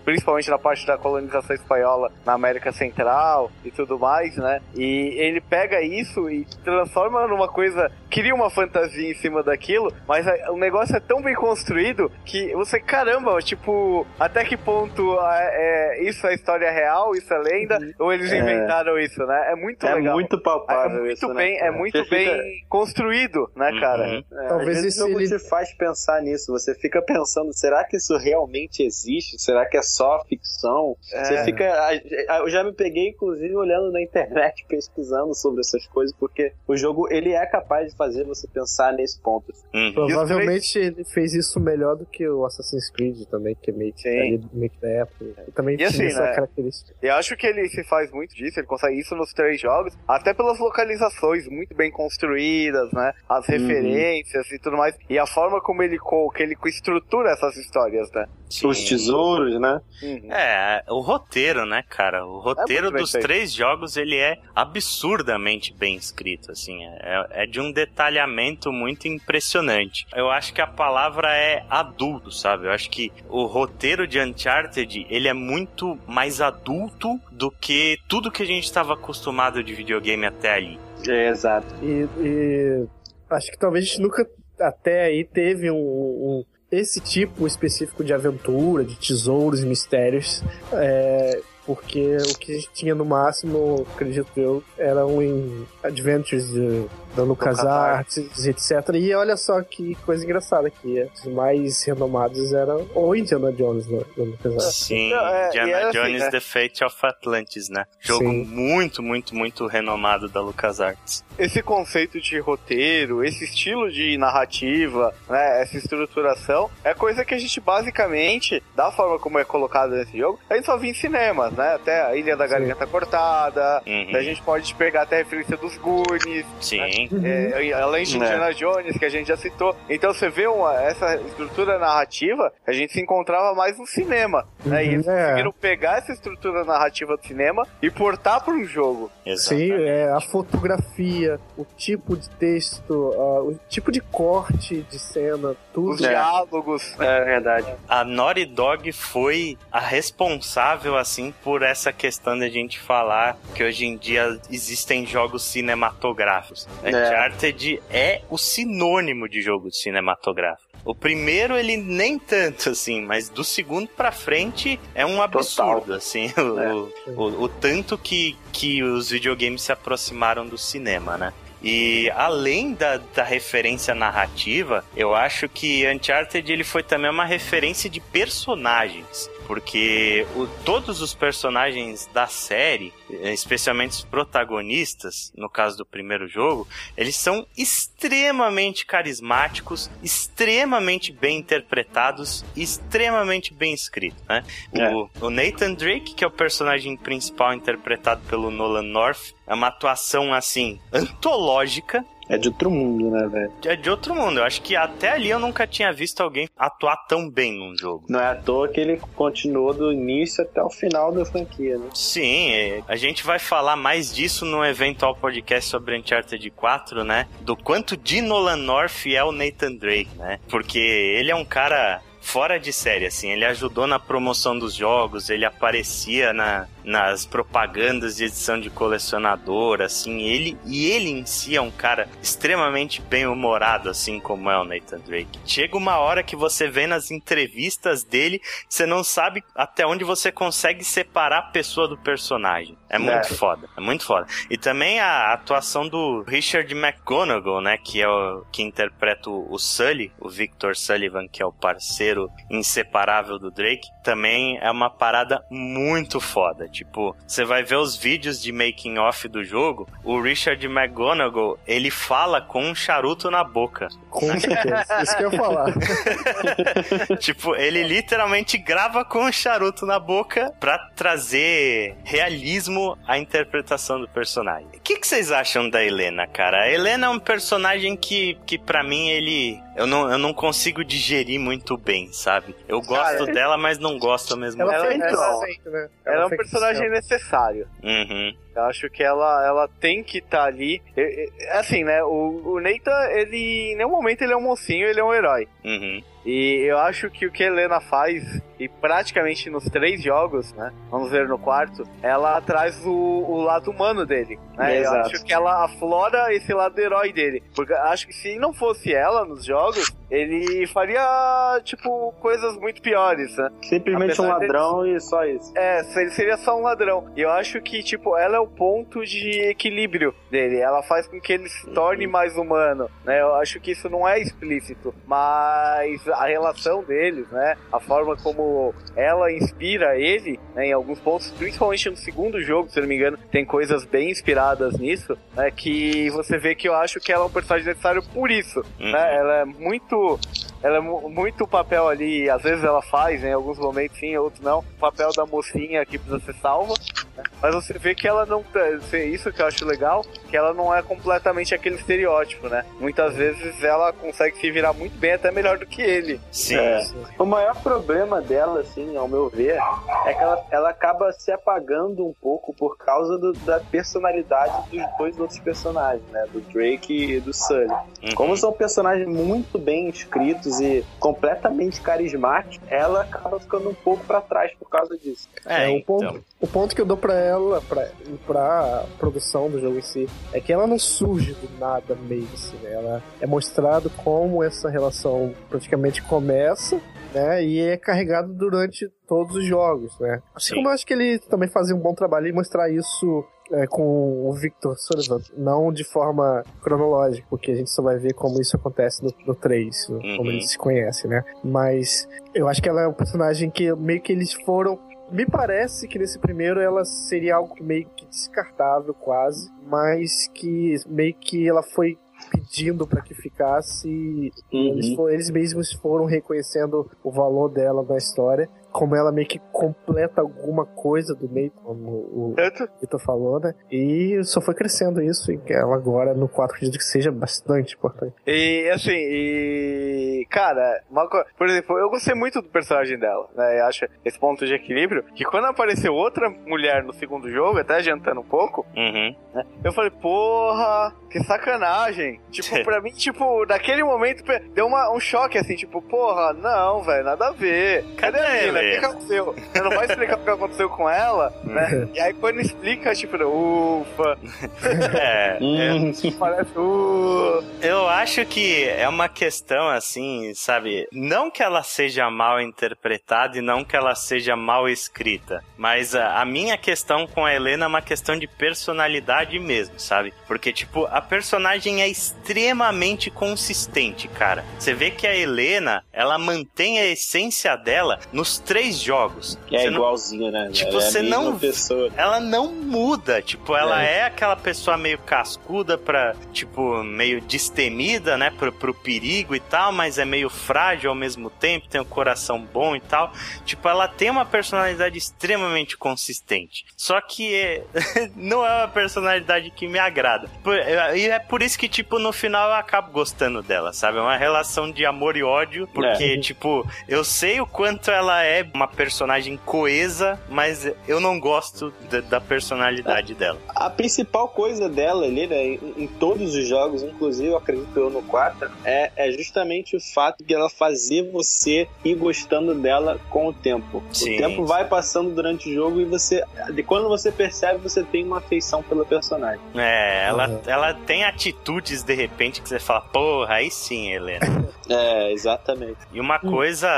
Speaker 2: principalmente na parte da colonização espanhola na América Central e tudo mais, né? E ele pega isso e transforma numa coisa, cria uma fantasia em cima daquilo, mas a- o negócio é tão bem construído que você, caramba, tipo, até que ponto é, é- isso é história real, isso é lenda, ou eles
Speaker 4: É.
Speaker 2: inventaram isso, né? É muito
Speaker 4: É
Speaker 2: legal.
Speaker 4: muito
Speaker 2: É
Speaker 4: palpável
Speaker 2: muito
Speaker 4: isso, né,
Speaker 2: bem, é
Speaker 4: cara?
Speaker 2: muito
Speaker 4: Você fica-
Speaker 2: bem construído, né, cara?
Speaker 1: Uhum.
Speaker 4: É,
Speaker 3: Talvez
Speaker 4: às vezes
Speaker 3: esse
Speaker 4: o jogo
Speaker 3: ele-
Speaker 4: te faz pensar nisso. Você fica pensando, será que isso realmente existe? Será que é só ficção?
Speaker 2: É.
Speaker 4: Você fica. Eu já me peguei, inclusive, olhando na internet, pesquisando sobre essas coisas, porque o jogo ele é capaz de fazer você pensar nesse ponto.
Speaker 1: Uhum.
Speaker 3: Provavelmente ele fez isso melhor do que o Assassin's Creed também, que é meio que, meio que da época. E também
Speaker 2: E assim,
Speaker 3: essa
Speaker 2: né?
Speaker 3: característica.
Speaker 2: Eu acho que ele se faz muito disso, ele consegue isso nos três jogos, até pelas localizações muito bem construídas, né? As
Speaker 4: Uhum.
Speaker 2: referências e tudo mais. E a forma como ele, que ele estrutura essas histórias, né?
Speaker 4: Os tesouros, né?
Speaker 2: Uhum.
Speaker 1: É, o roteiro, né, cara? O roteiro
Speaker 2: muito bem
Speaker 1: dos três jogos, ele é absurdamente bem escrito, assim. É, é de um detalhamento muito impressionante. Eu acho que a palavra é adulto, sabe? Eu acho que o roteiro de Uncharted, ele é muito mais adulto do que tudo que a gente estava acostumado de videogame até ali.
Speaker 4: É, exato.
Speaker 3: E, e acho que talvez a gente nunca até aí teve um, um- esse tipo específico de aventura, de tesouros e mistérios. É, porque o que a gente tinha no máximo, acredito eu, eram em adventures de, da LucasArts, etc. E olha só que coisa engraçada aqui. Os mais renomados eram o Indiana Jones né, da LucasArts.
Speaker 1: Sim,
Speaker 2: Não, é,
Speaker 1: Indiana
Speaker 2: assim,
Speaker 1: Jones
Speaker 2: né?
Speaker 1: The Fate of Atlantis, né? Jogo
Speaker 3: Sim.
Speaker 1: muito, muito, muito renomado da LucasArts.
Speaker 2: Esse conceito de roteiro, esse estilo de narrativa, né? Essa estruturação, é coisa que a gente basicamente, da forma como é colocado nesse jogo, a gente só vê em cinemas, né? Até a Ilha da
Speaker 3: Sim.
Speaker 2: Garganta Cortada,
Speaker 1: Uhum.
Speaker 2: a gente pode pegar até a referência dos Goonies,
Speaker 1: Sim.
Speaker 2: É, além de
Speaker 4: Né.
Speaker 2: Indiana Jones, que a gente já citou. Então você vê uma, essa estrutura narrativa que a gente se encontrava mais no cinema. Né? E
Speaker 3: Uhum,
Speaker 2: eles
Speaker 3: é.
Speaker 2: conseguiram pegar essa estrutura narrativa do cinema e portar para um jogo.
Speaker 3: Sim,
Speaker 1: Exatamente.
Speaker 3: é, a fotografia, o tipo de texto, o tipo de corte de cena, tudo.
Speaker 2: Os diálogos.
Speaker 4: É verdade.
Speaker 1: a Naughty Dog foi a responsável, assim, por essa questão da gente falar que hoje em dia existem jogos cinematográficos.
Speaker 4: É.
Speaker 1: Uncharted é o sinônimo de jogo cinematográfico. O primeiro, ele nem tanto, assim, mas do segundo pra frente é um absurdo, assim, o,
Speaker 4: É.
Speaker 1: o, o- o tanto que, que os videogames se aproximaram do cinema, né? E além da, da referência narrativa, eu acho que Uncharted ele foi também uma referência de personagens. Porque o- todos os personagens da série, eh, especialmente os protagonistas, no caso do primeiro jogo, eles são extremamente carismáticos, extremamente bem interpretados, e extremamente bem escritos, né?
Speaker 4: É.
Speaker 1: O, o Nathan Drake, que é o personagem principal interpretado pelo Nolan North, é uma atuação assim antológica.
Speaker 4: É de outro mundo, né, velho?
Speaker 1: É de outro mundo. Eu acho que até ali eu nunca tinha visto alguém atuar tão bem num jogo.
Speaker 4: Não é à toa que ele continuou do início até o final da franquia, né?
Speaker 1: Sim, é, a gente vai falar mais disso no eventual podcast sobre Uncharted 4, né? Do quanto de Nolan North é o Nathan Drake, né? Porque ele é um cara fora de série, assim. Ele ajudou na promoção dos jogos, ele aparecia na, nas propagandas de edição de colecionador, assim. Ele e ele em si é um cara extremamente bem humorado, assim como é o Nathan Drake. Chega uma hora que você vê nas entrevistas dele, você não sabe até onde você consegue separar a pessoa do personagem. É muito
Speaker 4: É.
Speaker 1: foda, é muito foda. E também a atuação do Richard McGonagall, né, que é o que interpreta o o Sully, o Victor Sullivan, que é o parceiro inseparável do Drake, também é uma parada muito foda. Tipo, você vai ver os vídeos de making off do jogo, o Richard McGonagall, ele fala com um charuto na boca.
Speaker 3: Com certeza. Isso que eu ia falar.
Speaker 1: tipo, ele literalmente grava com um charuto na boca pra trazer realismo à interpretação do personagem. O que, que vocês acham da Helena, cara? A Helena é um personagem que, que para mim, ele. Eu não, eu não consigo digerir muito bem, sabe? Eu gosto
Speaker 2: Cara,
Speaker 1: dela, mas não gosto ao mesmo
Speaker 3: Ela,
Speaker 2: Ela-
Speaker 3: fez
Speaker 2: ela-
Speaker 3: sempre, né?
Speaker 2: Ela é um
Speaker 3: fez
Speaker 2: personagem necessário.
Speaker 1: Uhum.
Speaker 2: Eu acho que ela, ela tem que estar ali. E- e- Assim, né? O, o Nathan, ele. Em nenhum momento ele é um mocinho, ele é um herói.
Speaker 1: Uhum.
Speaker 2: E eu acho que o que a Helena faz, e praticamente nos três jogos, né? Vamos ver no quarto, ela traz o, o lado humano dele. Né? Eu
Speaker 4: Exato.
Speaker 2: acho que ela aflora esse lado herói dele. Porque acho que se não fosse ela nos jogos, ele faria, tipo, coisas muito piores, né?
Speaker 4: Simplesmente um
Speaker 2: Apesar
Speaker 4: ladrão e só isso.
Speaker 2: É, ele seria só um ladrão. E eu acho que, tipo, ela é o ponto de equilíbrio dele. Ela faz com que ele se torne mais humano, né? Eu acho que isso não é explícito, mas a relação deles, né? A forma como ela inspira ele, né? Em alguns pontos, principalmente no segundo jogo, se eu não me engano, tem coisas bem inspiradas nisso, né? Que você vê que eu acho que ela é um personagem necessário por isso,
Speaker 1: Uhum.
Speaker 2: né? Ela é muito ela é mu- muito papel ali, às vezes ela faz, em alguns momentos sim, outros não, o papel da mocinha que precisa ser salva, né? mas você vê que ela não, tá- isso que eu acho legal, que ela não é completamente aquele estereótipo, né? Muitas vezes ela consegue se virar muito bem, até melhor do que ele.
Speaker 1: Sim.
Speaker 4: É. O maior problema dela, assim, ao meu ver, é que ela, ela acaba se apagando um pouco por causa do- da personalidade dos dois outros personagens, né? Do Drake e do Sully.
Speaker 1: Uhum.
Speaker 4: Como são personagens muito bem escritos e completamente carismáticos, ela acaba ficando um pouco pra trás por causa disso.
Speaker 1: É,
Speaker 3: É, o,
Speaker 1: então.
Speaker 3: ponto, o ponto que eu dou pra ela, pra, pra produção do jogo em si, é que ela não surge do nada meio assim, né? Ela é mostrado como essa relação praticamente começa, né? E é carregado durante todos os jogos, né? Assim
Speaker 1: Sim.
Speaker 3: como eu acho que ele também fazia um bom trabalho em mostrar isso é, com o Victor Sullivan, não de forma cronológica, porque a gente só vai ver como isso acontece no, no 3, no- como
Speaker 1: Uhum.
Speaker 3: eles se conhecem, né? Mas eu acho que ela é um personagem que meio que eles foram. Me parece que nesse primeiro ela seria algo meio que descartável, quase, mas que meio que ela foi pedindo para que ficasse e eles, eles mesmos foram reconhecendo o valor dela na história. Como ela meio que completa alguma coisa do meio, como o Vitor falou, né? E só foi crescendo isso, e ela agora no 4 acredito que seja bastante importante.
Speaker 2: E assim, e. Cara, uma co- por exemplo, eu gostei muito do personagem dela, né? Eu acho esse ponto de equilíbrio. Que quando apareceu outra mulher no segundo jogo, até adiantando um pouco,
Speaker 1: Uhum.
Speaker 2: eu falei, porra, que sacanagem. Tipo, pra mim, tipo, naquele momento deu uma, um choque assim, tipo, porra, não, velho, nada a ver. Cadê a
Speaker 1: Cadê
Speaker 2: O que, aconteceu? Você não vai explicar o que aconteceu com ela, né? E aí quando explica, tipo, ufa,
Speaker 1: É,
Speaker 4: Hum,
Speaker 2: parece, uh,
Speaker 1: Eu acho que é uma questão assim, sabe? Não que ela seja mal interpretada e não que ela seja mal escrita, mas a, a minha questão com a Helena é uma questão de personalidade mesmo, sabe? Porque, tipo, a personagem é extremamente consistente, cara. Você vê que a Helena, ela mantém a essência dela nos três jogos.
Speaker 4: é
Speaker 1: não-
Speaker 4: igualzinho, né?
Speaker 1: Tipo,
Speaker 4: Ela é
Speaker 1: você não-
Speaker 4: pessoa.
Speaker 1: ela não muda, tipo, ela é. aquela pessoa meio cascuda pra, tipo, meio destemida, né, pro, pro perigo e tal, mas é meio frágil ao mesmo tempo, tem um coração bom e tal. Tipo, ela tem uma personalidade extremamente consistente. Só que é, não é uma personalidade que me agrada. Por- E é por isso que, tipo, tipo, no final eu acabo gostando dela, sabe? É uma relação de amor e ódio, porque,
Speaker 4: É.
Speaker 1: tipo, eu sei o quanto ela é uma personagem coesa, mas eu não gosto da, da personalidade dela.
Speaker 4: A principal coisa dela ali, né, em, em todos os jogos, inclusive eu acredito eu no 4, é, é justamente o fato de ela fazer você ir gostando dela com o tempo.
Speaker 1: Sim,
Speaker 4: o tempo
Speaker 1: sim.
Speaker 4: vai passando durante o jogo e você, de quando você percebe, você tem uma afeição pela personagem.
Speaker 1: É, ela,
Speaker 3: Uhum.
Speaker 1: ela tem atitudes de repente que você fala, porra, aí sim, Helena.
Speaker 4: É, exatamente.
Speaker 1: E uma coisa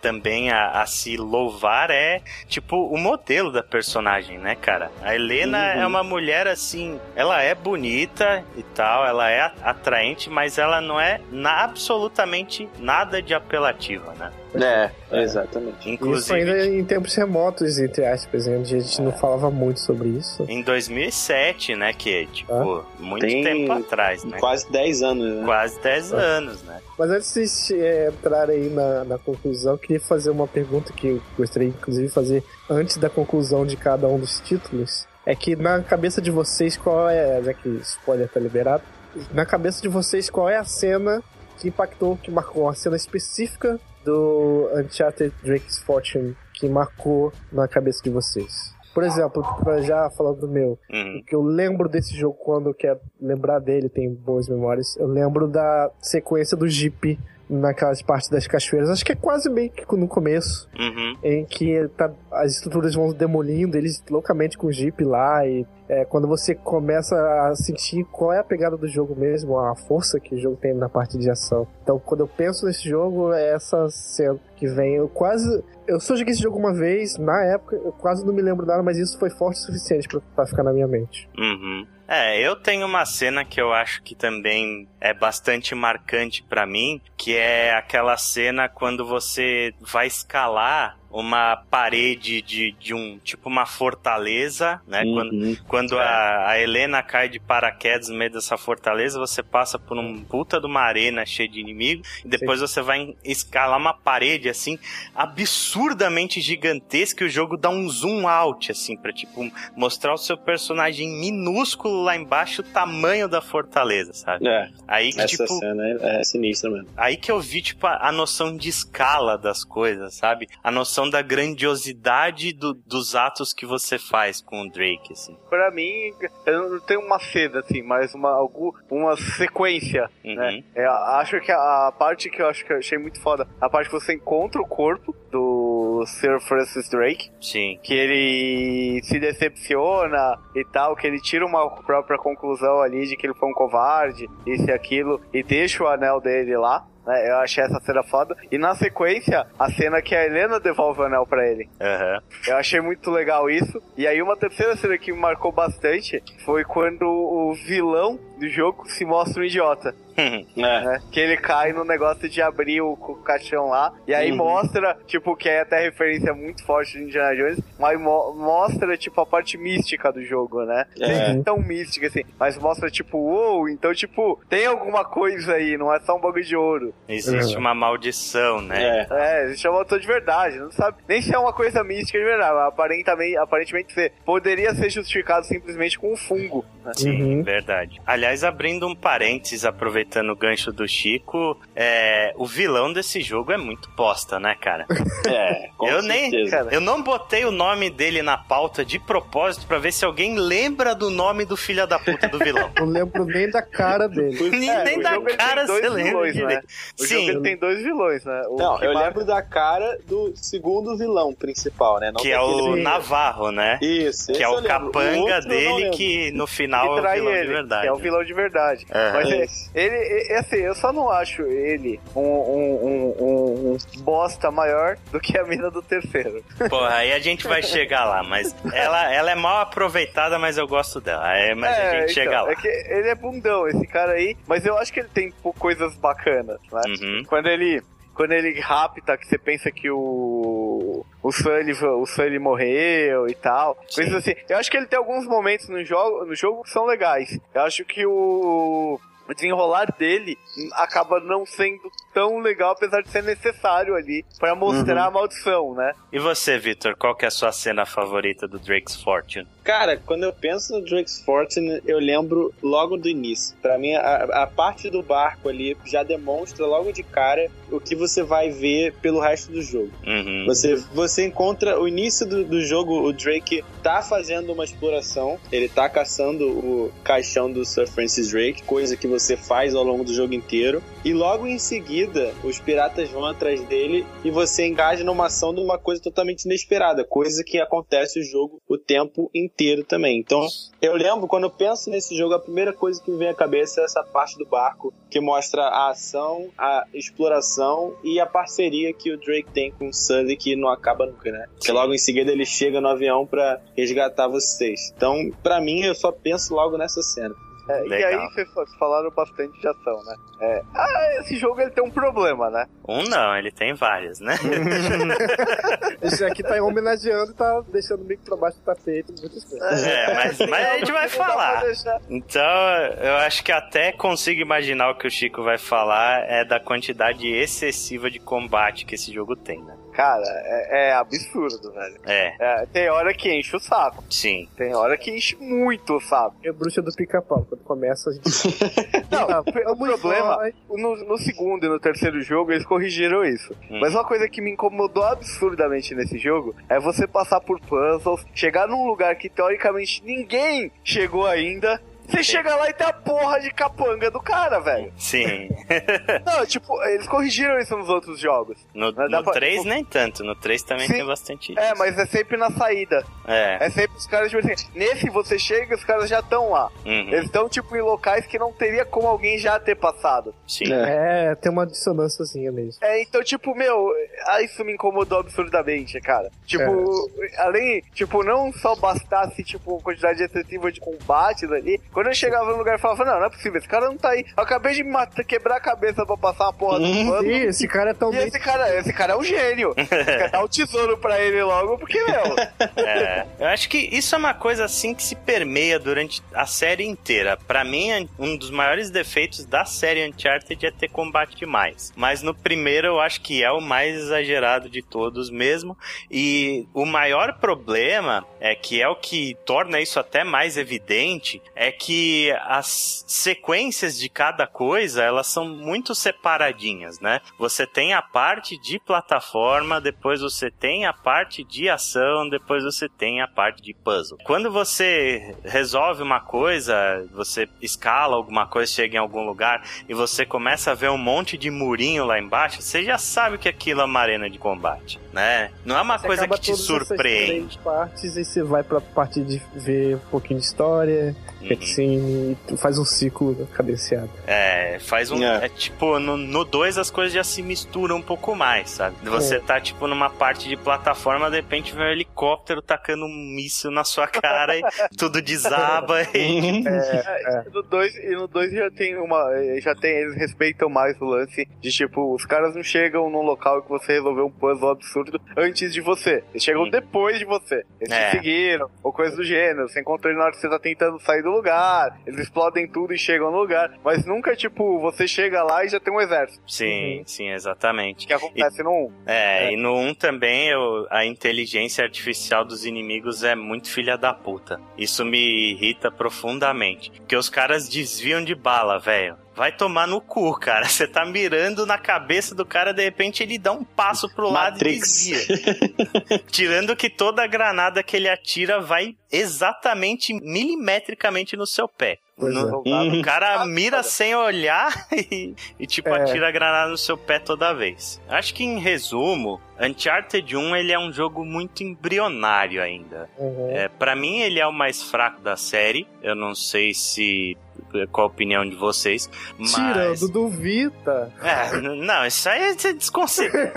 Speaker 1: também a, a se louvar é, tipo, o modelo da personagem, né, cara? A Helena
Speaker 4: Uhum.
Speaker 1: é uma mulher assim, ela é bonita e tal, ela é atraente, mas ela não é na, absolutamente nada de apelativa, né?
Speaker 4: É, exatamente.
Speaker 3: Isso
Speaker 1: Inclusive.
Speaker 3: ainda em tempos remotos, entre aspas, né, onde a gente não falava muito sobre isso.
Speaker 1: Em 2007, né, que tipo, muito
Speaker 4: Tem
Speaker 1: tempo atrás, né?
Speaker 4: Quase 10 anos, né?
Speaker 1: Quase 10 anos, né?
Speaker 3: Mas antes de é, entrarem aí na, na conclusão, eu queria fazer uma pergunta que eu gostaria, inclusive, de fazer antes da conclusão de cada um dos títulos. É que na cabeça de vocês, qual é. Já que spoiler tá liberado, na cabeça de vocês, qual é a cena que impactou, que marcou, uma cena específica do Uncharted Drake's Fortune que marcou na cabeça de vocês? Por exemplo, pra já falando do meu,
Speaker 1: Uhum.
Speaker 3: o que eu lembro desse jogo quando eu quero lembrar dele, tem boas memórias. Eu lembro da sequência do Jeep naquelas partes das cachoeiras. Acho que é quase meio que no começo,
Speaker 1: Uhum.
Speaker 3: em que tá- as estruturas vão demolindo eles loucamente com o Jeep lá. E é, quando você começa a sentir qual é a pegada do jogo mesmo, a força que o jogo tem na parte de ação. Então, quando eu penso nesse jogo, é essa cena que vem. Eu quase. Eu só joguei esse jogo uma vez, na época, eu quase não me lembro nada, mas isso foi forte o suficiente pra ficar na minha mente.
Speaker 1: Uhum. É, eu tenho uma cena que eu acho que também é bastante marcante pra mim, que é aquela cena quando você vai escalar uma parede de, de um tipo uma fortaleza, né? Quando,
Speaker 4: Uhum.
Speaker 1: quando a, a Helena cai de paraquedas no meio dessa fortaleza, você passa por um puta de uma arena cheia de inimigos, e depois você vai escalar uma parede assim absurdamente gigantesca e o jogo dá um zoom out assim para tipo mostrar o seu personagem minúsculo lá embaixo, o tamanho da fortaleza, sabe?
Speaker 4: É,
Speaker 1: Aí que
Speaker 4: essa
Speaker 1: tipo,
Speaker 4: cena é, é sinistra mesmo.
Speaker 1: Aí que eu vi, tipo, a, a noção de escala das coisas, sabe? A noção da grandiosidade do- dos atos que você faz com o Drake, assim.
Speaker 2: Pra mim, eu não tenho uma cena, assim, mas uma, uma sequência,
Speaker 1: Uhum.
Speaker 2: né? É, acho que a, a parte que eu acho que eu achei muito foda, a parte que você encontra o corpo do Sir Francis Drake,
Speaker 1: Sim.
Speaker 2: que ele se decepciona e tal, que ele tira uma própria conclusão ali de que ele foi um covarde, isso e aquilo, e deixa o anel dele lá. Né? Eu achei essa cena foda. E na sequência, a cena que a Helena devolve o anel pra ele.
Speaker 1: Aham.
Speaker 2: Eu achei muito legal isso. E aí uma terceira cena que me marcou bastante foi quando o vilão do jogo se mostra um idiota.
Speaker 4: É.
Speaker 2: Né? Que ele cai no negócio de abrir o, caixão lá. E aí
Speaker 4: Uhum.
Speaker 2: mostra, tipo, que é até referência muito forte de Indiana Jones, mas mo- mostra, tipo, a parte mística do jogo, né?
Speaker 4: É.
Speaker 2: Nem tão mística assim, mas mostra, tipo, uou, então, tipo, tem alguma coisa aí, não é só um bagulho de ouro.
Speaker 1: Existe
Speaker 3: É.
Speaker 1: uma maldição, né?
Speaker 4: É.
Speaker 2: É, existe uma autor de verdade, não sabe nem se é uma coisa mística de verdade, mas aparentemente, aparentemente ser, poderia ser justificado simplesmente com um fungo. né?
Speaker 1: Sim,
Speaker 3: Uhum.
Speaker 1: verdade. Aliás, abrindo um parênteses, aproveitando o gancho do Chico, é, o vilão desse jogo é muito bosta, né, cara?
Speaker 4: É, com
Speaker 1: eu nem.
Speaker 4: certeza.
Speaker 2: Cara.
Speaker 1: Eu não botei o nome dele na pauta de propósito pra ver se alguém lembra do nome do filho da puta do vilão.
Speaker 3: Não lembro nem da cara dele.
Speaker 1: nem
Speaker 2: É,
Speaker 1: nem da cara você lembra
Speaker 2: vilões, né? O
Speaker 1: Sim,
Speaker 2: jogo ele tem dois vilões, né? O
Speaker 4: Não, eu
Speaker 2: marca-
Speaker 4: lembro da cara do segundo vilão principal, né? Não
Speaker 1: que é o
Speaker 3: Sim.
Speaker 1: Navarro, né?
Speaker 4: Isso,
Speaker 1: Que é o capanga
Speaker 4: não
Speaker 1: dele que no final
Speaker 2: que
Speaker 1: é o vilão
Speaker 2: ele,
Speaker 1: de verdade.
Speaker 2: que é o vilão de verdade.
Speaker 1: É.
Speaker 2: Mas é,
Speaker 4: Isso.
Speaker 2: ele, é, é assim, eu só não acho ele um, um, um, um- um bosta maior do que a mina do terceiro.
Speaker 1: Porra, aí a gente vai chegar lá, mas ela, ela é mal aproveitada, mas eu gosto dela. É, mas a gente
Speaker 2: então,
Speaker 1: chega lá.
Speaker 2: É que ele é bundão, esse cara aí, mas eu acho que ele tem coisas bacanas, né?
Speaker 1: Uhum.
Speaker 2: Quando ele. Quando ele rapta, que você pensa que o. O Sully, o Sully morreu e tal.
Speaker 1: Sim.
Speaker 2: Coisas assim. Eu acho que ele tem alguns momentos no jogo, no jogo que são legais. Eu acho que o. O desenrolar dele acaba não sendo tão legal, apesar de ser necessário ali pra mostrar a maldição, né?
Speaker 1: E você, Victor, qual que é a sua cena favorita do Drake's Fortune?
Speaker 4: Cara, quando eu penso no Drake's Fortune, eu lembro logo do início. Pra mim, a, a parte do barco ali já demonstra logo de cara o que você vai ver pelo resto do jogo.
Speaker 1: Uhum.
Speaker 4: Você, você encontra o início do, do jogo, o Drake tá fazendo uma exploração, ele tá caçando o caixão do Sir Francis Drake, coisa que você faz ao longo do jogo inteiro. E logo em seguida, os piratas vão atrás dele e você engaja numa ação de uma coisa totalmente inesperada, coisa que acontece o jogo o tempo inteiro também. Então, eu lembro, quando eu penso nesse jogo, a primeira coisa que me vem à cabeça é essa parte do barco, que mostra a ação, a exploração e a parceria que o Drake tem com o Sully, que não acaba nunca, né? Porque logo em seguida ele chega no avião pra resgatar vocês. Então, pra mim, eu só penso logo nessa cena.
Speaker 2: É, e aí vocês falaram bastante de ação, né? É, ah, esse jogo ele tem um problema, né?
Speaker 1: Um não, ele tem vários, né?
Speaker 3: Esse aqui tá homenageando e tá deixando meio que pra baixo do tapete, muitas coisas.
Speaker 1: É, mas, mas a gente vai falar. Então, eu acho que até consigo imaginar o que o Chico vai falar é da quantidade excessiva de combate que esse jogo tem, né?
Speaker 2: Cara, é, é absurdo, velho.
Speaker 1: É,
Speaker 2: É, tem hora que enche o saco.
Speaker 1: sim.
Speaker 2: Tem hora que enche muito o saco.
Speaker 3: É bruxa do pica-pau. Quando começa, a gente.
Speaker 2: Não,
Speaker 3: Ah,
Speaker 2: o problema, no, no segundo e no terceiro jogo, eles corrigiram isso.
Speaker 1: Hum.
Speaker 2: Mas uma coisa que me incomodou absurdamente nesse jogo é você passar por puzzles, chegar num lugar que teoricamente ninguém chegou ainda. Você chega lá e tem a porra de capanga do cara, velho.
Speaker 1: Sim.
Speaker 2: Não, tipo, eles corrigiram isso nos outros jogos.
Speaker 1: No,
Speaker 2: dá
Speaker 1: no
Speaker 2: pra-
Speaker 1: 3 nem tanto, no 3 também
Speaker 2: Sim.
Speaker 1: tem bastante
Speaker 2: É,
Speaker 1: isso.
Speaker 2: mas é sempre na saída.
Speaker 1: É.
Speaker 2: É sempre os caras, tipo assim, nesse você chega e os caras já estão lá.
Speaker 1: Uhum,
Speaker 2: Eles estão, tipo, em locais que não teria como alguém já ter passado.
Speaker 1: sim.
Speaker 3: É, tem uma dissonânciazinha mesmo.
Speaker 2: É, então, tipo, meu, ah, isso me incomodou absurdamente, cara. Tipo, além, tipo, não só bastasse, tipo, quantidade excessiva de combates ali, quando eu chegava no lugar e falava, não, não é possível, esse cara não tá aí. Eu acabei de matar, quebrar a cabeça pra passar uma porra do pano.
Speaker 3: Ih, esse cara é tão
Speaker 2: E
Speaker 3: bem.
Speaker 2: esse cara, esse cara é um gênio. Dar o tesouro pra ele logo, porque, meu,
Speaker 1: É, eu acho que isso é uma coisa assim que se permeia durante a série inteira. Pra mim, um dos maiores defeitos da série Uncharted é ter combate demais. Mas no primeiro eu acho que é o mais exagerado de todos mesmo. E o maior problema é que é o que torna isso até mais evidente é que as sequências de cada coisa elas são muito separadinhas, né? Você tem a parte de plataforma, depois você tem a parte de ação, depois você tem a parte de puzzle. Quando você resolve uma coisa, você escala alguma coisa, chega em algum lugar e você começa a ver um monte de murinho lá embaixo, você já sabe que aquilo é uma arena de combate, né? Não é uma
Speaker 3: Você
Speaker 1: coisa que te
Speaker 3: essas
Speaker 1: surpreende.
Speaker 3: três partes e você vai pra parte de ver um pouquinho de história,
Speaker 1: Uhum.
Speaker 3: Cutscene, e tu faz um ciclo cadenciado.
Speaker 1: É, faz um.
Speaker 4: É.
Speaker 1: É, tipo, no 2 as coisas já se misturam um pouco mais, sabe? Você
Speaker 3: É.
Speaker 1: tá, tipo, numa parte de plataforma, de repente vem um helicóptero tacando um míssil na sua cara e tudo desaba e.
Speaker 2: É, No 2 e no 2 já tem uma. Já tem, eles respeitam mais o lance de tipo, os caras não chegam num local que você resolveu um puzzle absurdo antes de você. Eles chegam
Speaker 1: Hum.
Speaker 2: depois de você. Eles
Speaker 1: É.
Speaker 2: te seguiram, ou coisa do gênero. Você encontra ele na hora que você tá tentando sair do lugar. Eles explodem tudo e chegam no lugar. Mas nunca, tipo, você chega lá e já tem um exército.
Speaker 1: Sim, sim, exatamente.
Speaker 2: Que acontece no 1.
Speaker 1: É, e no 1 também eu- a inteligência artificial dos inimigos é muito filha da puta. Isso me irrita profundamente. Porque os caras desviam de bala, velho. Vai tomar no cu, cara. Você tá mirando na cabeça do cara, de repente ele dá um passo pro lado
Speaker 4: Matrix.
Speaker 1: e desvia. Tirando que toda a granada que ele atira vai exatamente milimetricamente no seu pé. No-
Speaker 3: é.
Speaker 1: o cara
Speaker 2: Ah,
Speaker 1: mira sem olhar e, e, tipo,
Speaker 3: É.
Speaker 1: atira a granada no seu pé toda vez. Acho que, em resumo, Uncharted 1 ele é um jogo muito embrionário ainda.
Speaker 3: Uhum.
Speaker 1: É, para mim, ele é o mais fraco da série. Eu não sei se... Qual a opinião de vocês, mas...
Speaker 3: Tirando do Vita.
Speaker 1: É, não, isso aí é desconsiderado.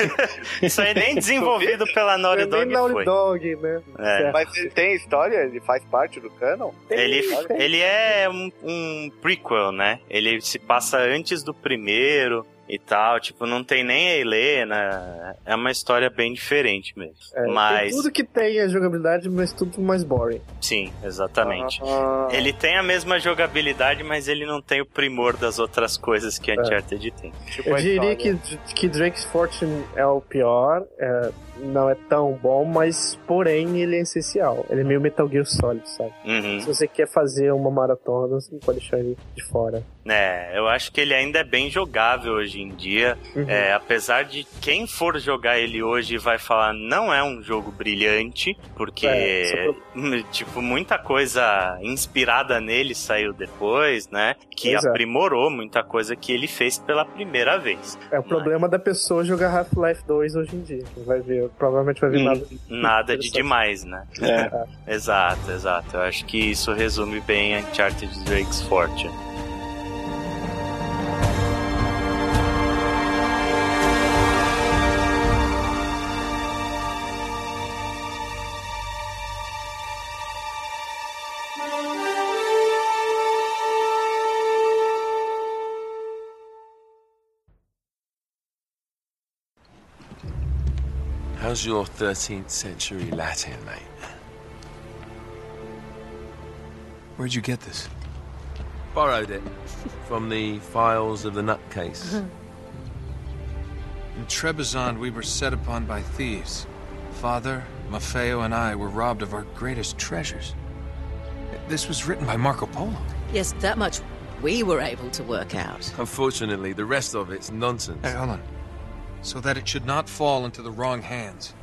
Speaker 1: isso aí nem desenvolvido pela Naughty
Speaker 3: Também
Speaker 1: Dog
Speaker 3: Naughty
Speaker 1: foi.
Speaker 3: Dog, né?
Speaker 1: É.
Speaker 2: Mas ele tem história? Ele faz parte do canon?
Speaker 1: Ele, ele é um, um prequel, né? Ele se passa antes do primeiro. E tal. Tipo, não tem nem a Helena. É uma história bem diferente mesmo.
Speaker 3: É,
Speaker 1: mas,
Speaker 3: tudo que tem a jogabilidade, mas tudo mais boring.
Speaker 1: sim, exatamente.
Speaker 2: Ah,
Speaker 1: Ele tem a mesma jogabilidade, mas ele não tem o primor das outras coisas que Uncharted tem.
Speaker 2: tipo
Speaker 3: Eu
Speaker 2: a
Speaker 3: diria que, que Drake's Fortune é o pior, é, não é tão bom, mas porém ele é essencial. Ele é meio Metal Gear Solid, sabe?
Speaker 1: Uhum.
Speaker 3: Se você quer fazer uma maratona, você não pode deixar ele de fora.
Speaker 1: É, eu acho que ele ainda é bem jogável hoje em dia.
Speaker 3: Uhum.
Speaker 1: É, apesar de quem for jogar ele hoje vai falar não é um jogo brilhante, porque
Speaker 3: É, só
Speaker 1: tipo muita coisa inspirada nele saiu depois, né? Que
Speaker 3: Pois é.
Speaker 1: aprimorou muita coisa que ele fez pela primeira vez.
Speaker 3: É o problema da pessoa jogar Half-Life 2 hoje em dia. Vai ver, provavelmente vai ver
Speaker 1: Hum,
Speaker 3: nada.
Speaker 1: Nada de demais, né?
Speaker 4: É.
Speaker 1: Exato, exato. Eu acho que isso resume bem Uncharted Drake's Fortune.
Speaker 7: How's your 13th century Latin, mate?
Speaker 5: Where'd you get this?
Speaker 7: Borrowed it from the files of the nutcase.
Speaker 5: In Trebizond, we were set upon by thieves. Father, Maffeo, and I were robbed of our greatest treasures. This was written by Marco Polo.
Speaker 8: Yes, that much we were able to work out.
Speaker 7: Unfortunately, the rest of it's nonsense.
Speaker 5: Hey, hold on. So that it should not fall into the wrong hands,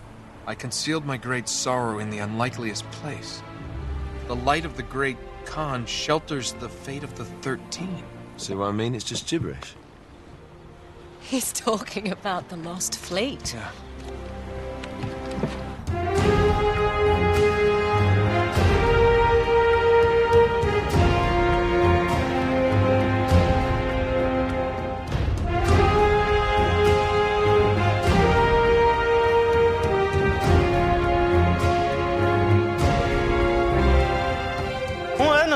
Speaker 5: I concealed my great sorrow in the unlikeliest place. The light of the great Khan shelters the fate of the Thirteen.
Speaker 7: See what I mean? It's just gibberish.
Speaker 8: He's talking about the Lost Fleet.
Speaker 5: Yeah.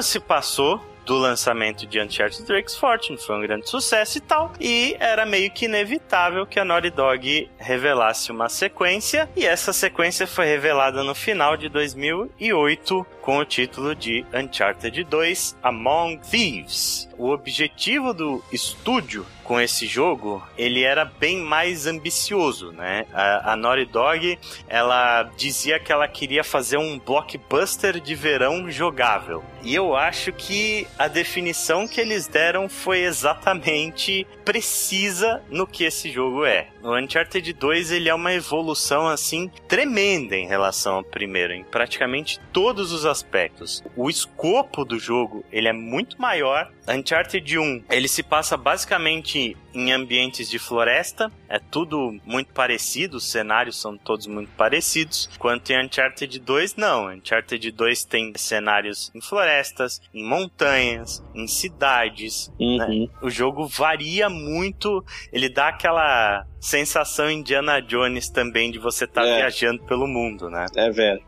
Speaker 1: Se passou do lançamento de Uncharted Drake's Fortune, foi um grande sucesso e tal, e era meio que inevitável que a Naughty Dog revelasse uma sequência, e essa sequência foi revelada no final de 2008 com o título de Uncharted 2 Among Thieves. O objetivo do estúdio com esse jogo, ele era bem mais ambicioso, né? A, a Naughty Dog, ela dizia que ela queria fazer um blockbuster de verão jogável. E eu acho que a definição que eles deram foi exatamente precisa no que esse jogo é. O Uncharted 2, ele é uma evolução assim tremenda em relação ao primeiro, em praticamente todos os aspectos. O escopo do jogo, ele é muito maior. Uncharted 1, ele se passa basicamente em ambientes de floresta, é tudo muito parecido, os cenários são todos muito parecidos. Quanto em Uncharted 2, não. Uncharted 2 tem cenários em florestas, em montanhas, em cidades. né?
Speaker 4: Uhum.
Speaker 1: O jogo varia muito, ele dá aquela sensação Indiana Jones também de você estar
Speaker 4: É.
Speaker 1: viajando pelo mundo, né?
Speaker 4: É velho.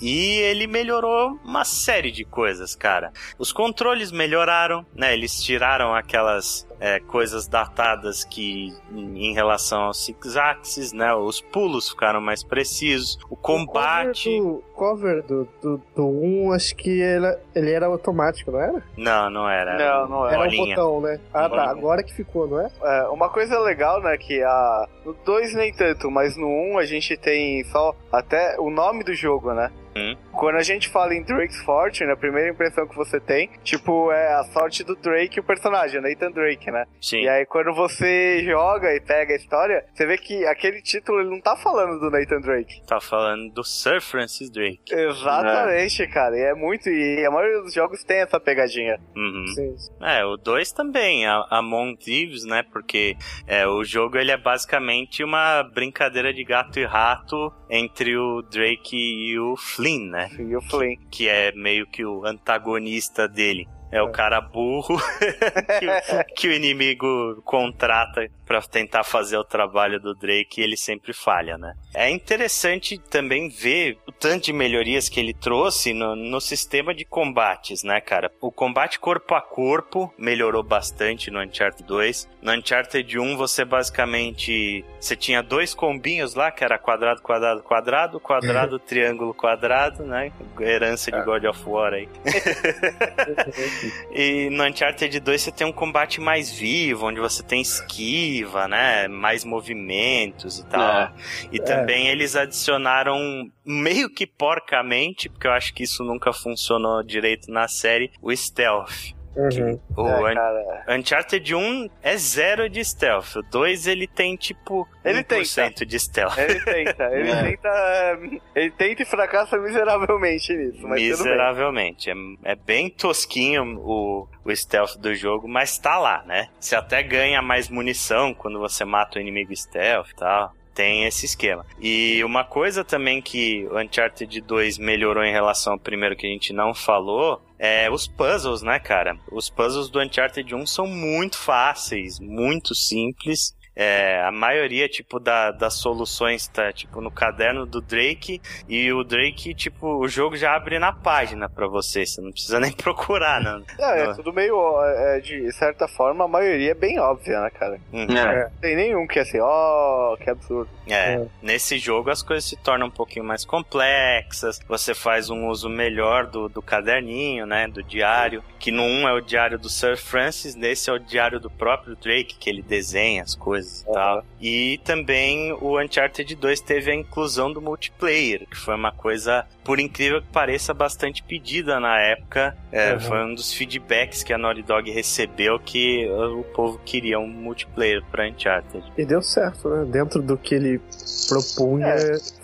Speaker 1: E ele melhorou uma série de coisas, cara. Os controles melhoraram, né? Eles tiraram aquelas é, coisas datadas que, em em relação aos six axis, né? Os pulos ficaram mais precisos. O combate.
Speaker 3: O cover do, do, do 1, acho que ele, ele era automático, não era?
Speaker 1: Não, não era.
Speaker 2: Não, não
Speaker 3: Era um
Speaker 1: bolinha.
Speaker 3: botão, né? Ah, tá. Agora que ficou, não é?
Speaker 2: É, uma coisa legal, né, que a no 2 nem tanto, mas no 1 um a gente tem só até o nome do jogo, né?
Speaker 1: Hum.
Speaker 2: Quando a gente fala em Drake's Fortune, a primeira impressão que você tem, tipo, é a sorte do Drake, o personagem, o Nathan Drake, né?
Speaker 1: Sim.
Speaker 2: E aí quando você joga e pega a história, você vê que aquele título ele não tá falando do Nathan Drake.
Speaker 1: Tá falando do Sir Francis Drake.
Speaker 2: Exatamente, cara. E é muito. E a maioria dos jogos tem essa pegadinha.
Speaker 1: Uhum.
Speaker 3: Sim.
Speaker 1: É, o 2 também, a Among Thieves, né? Porque é, o jogo ele é basicamente uma brincadeira de gato e rato entre o Drake e o Flynn, né?
Speaker 2: E o Flynn.
Speaker 1: Que é meio que o antagonista dele. É o cara burro que, o, que o inimigo contrata pra tentar fazer o trabalho do Drake e ele sempre falha, né? É interessante também ver o tanto de melhorias que ele trouxe no, no sistema de combates, né, cara? O combate corpo a corpo melhorou bastante no Uncharted 2. No Uncharted 1 você basicamente você tinha dois combinhos lá, que era quadrado, quadrado, quadrado, quadrado, triângulo, quadrado, né? Herança de God of War aí. e no Uncharted 2 você tem um combate mais vivo, onde você tem esquiva, né? Mais movimentos e tal.
Speaker 4: É.
Speaker 1: E também eles adicionaram meio que porcamente, porque eu acho que isso nunca funcionou direito na série, o stealth.
Speaker 3: Uhum.
Speaker 1: O
Speaker 2: É,
Speaker 1: Un-
Speaker 2: cara.
Speaker 1: Uncharted 1 é zero de stealth. O 2 ele tem tipo
Speaker 2: Ele
Speaker 1: 1% de stealth.
Speaker 2: Ele tenta, ele
Speaker 4: É.
Speaker 2: tenta. Ele tenta e fracassa miseravelmente nisso, mas tudo bem.
Speaker 1: Miseravelmente. É, é bem tosquinho o, o stealth do jogo, mas tá lá, né? Você até ganha mais munição quando você mata o inimigo stealth e tal. Tem esse esquema. E uma coisa também que o Uncharted 2 melhorou em relação ao primeiro que a gente não falou é os puzzles, né, cara? Os puzzles do Uncharted 1 são muito fáceis, muito simples. É, a maioria, tipo, da, das soluções tá, tipo, no caderno do Drake e o Drake, tipo, o jogo já abre na página pra você, você não precisa nem procurar, não.
Speaker 2: É, é tudo meio. é, de certa forma, a maioria é bem óbvia, né, cara?
Speaker 1: Uhum.
Speaker 4: É.
Speaker 2: Não tem nenhum que é assim, ó, que absurdo.
Speaker 1: É,
Speaker 3: É.
Speaker 1: nesse jogo as coisas se tornam um pouquinho mais complexas, você faz um uso melhor do, do caderninho, né, do diário, que no um é o diário do Sir Francis, nesse é o diário do próprio Drake, que ele desenha as coisas e tal. E também o Uncharted 2 teve a inclusão do multiplayer, que foi uma coisa, por incrível que pareça, bastante pedida na época. É,
Speaker 3: Uhum.
Speaker 1: Foi um dos feedbacks que a Naughty Dog recebeu que uh, o povo queria um multiplayer pra Uncharted.
Speaker 3: E deu certo, né? Dentro do que ele propunha,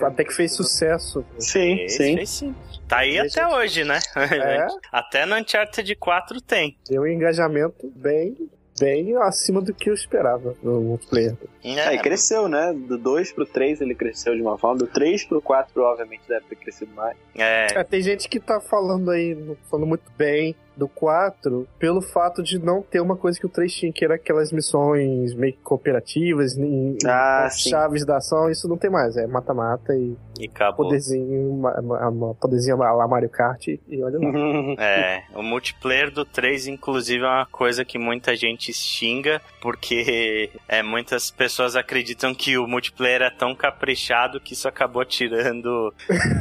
Speaker 3: até que fez sucesso.
Speaker 4: Sim,
Speaker 1: Fez,
Speaker 4: sim.
Speaker 1: fez sim. Tá aí
Speaker 3: Deixa
Speaker 1: até
Speaker 3: eu-
Speaker 1: hoje, né?
Speaker 3: É,
Speaker 1: Até no Uncharted 4 tem.
Speaker 3: deu um engajamento bem, bem acima do que eu esperava no multiplayer.
Speaker 4: É, e cresceu, né? Do 2 pro 3 ele cresceu de uma forma, do 3 pro 4 provavelmente deve ter crescido mais.
Speaker 1: é,
Speaker 3: É, tem gente que tá falando aí, falando muito bem do 4, pelo fato de não ter uma coisa que o 3 tinha, que era aquelas missões meio que cooperativas, em,
Speaker 4: Ah,
Speaker 3: chaves da ação, isso não tem mais. É mata-mata e
Speaker 1: e acabou.
Speaker 3: poderzinho, ma- ma- ma- poderzinho lá Mario Kart e olha lá.
Speaker 1: É, o multiplayer do 3, inclusive, é uma coisa que muita gente xinga, porque é, muitas pessoas acreditam que o multiplayer é tão caprichado que isso acabou tirando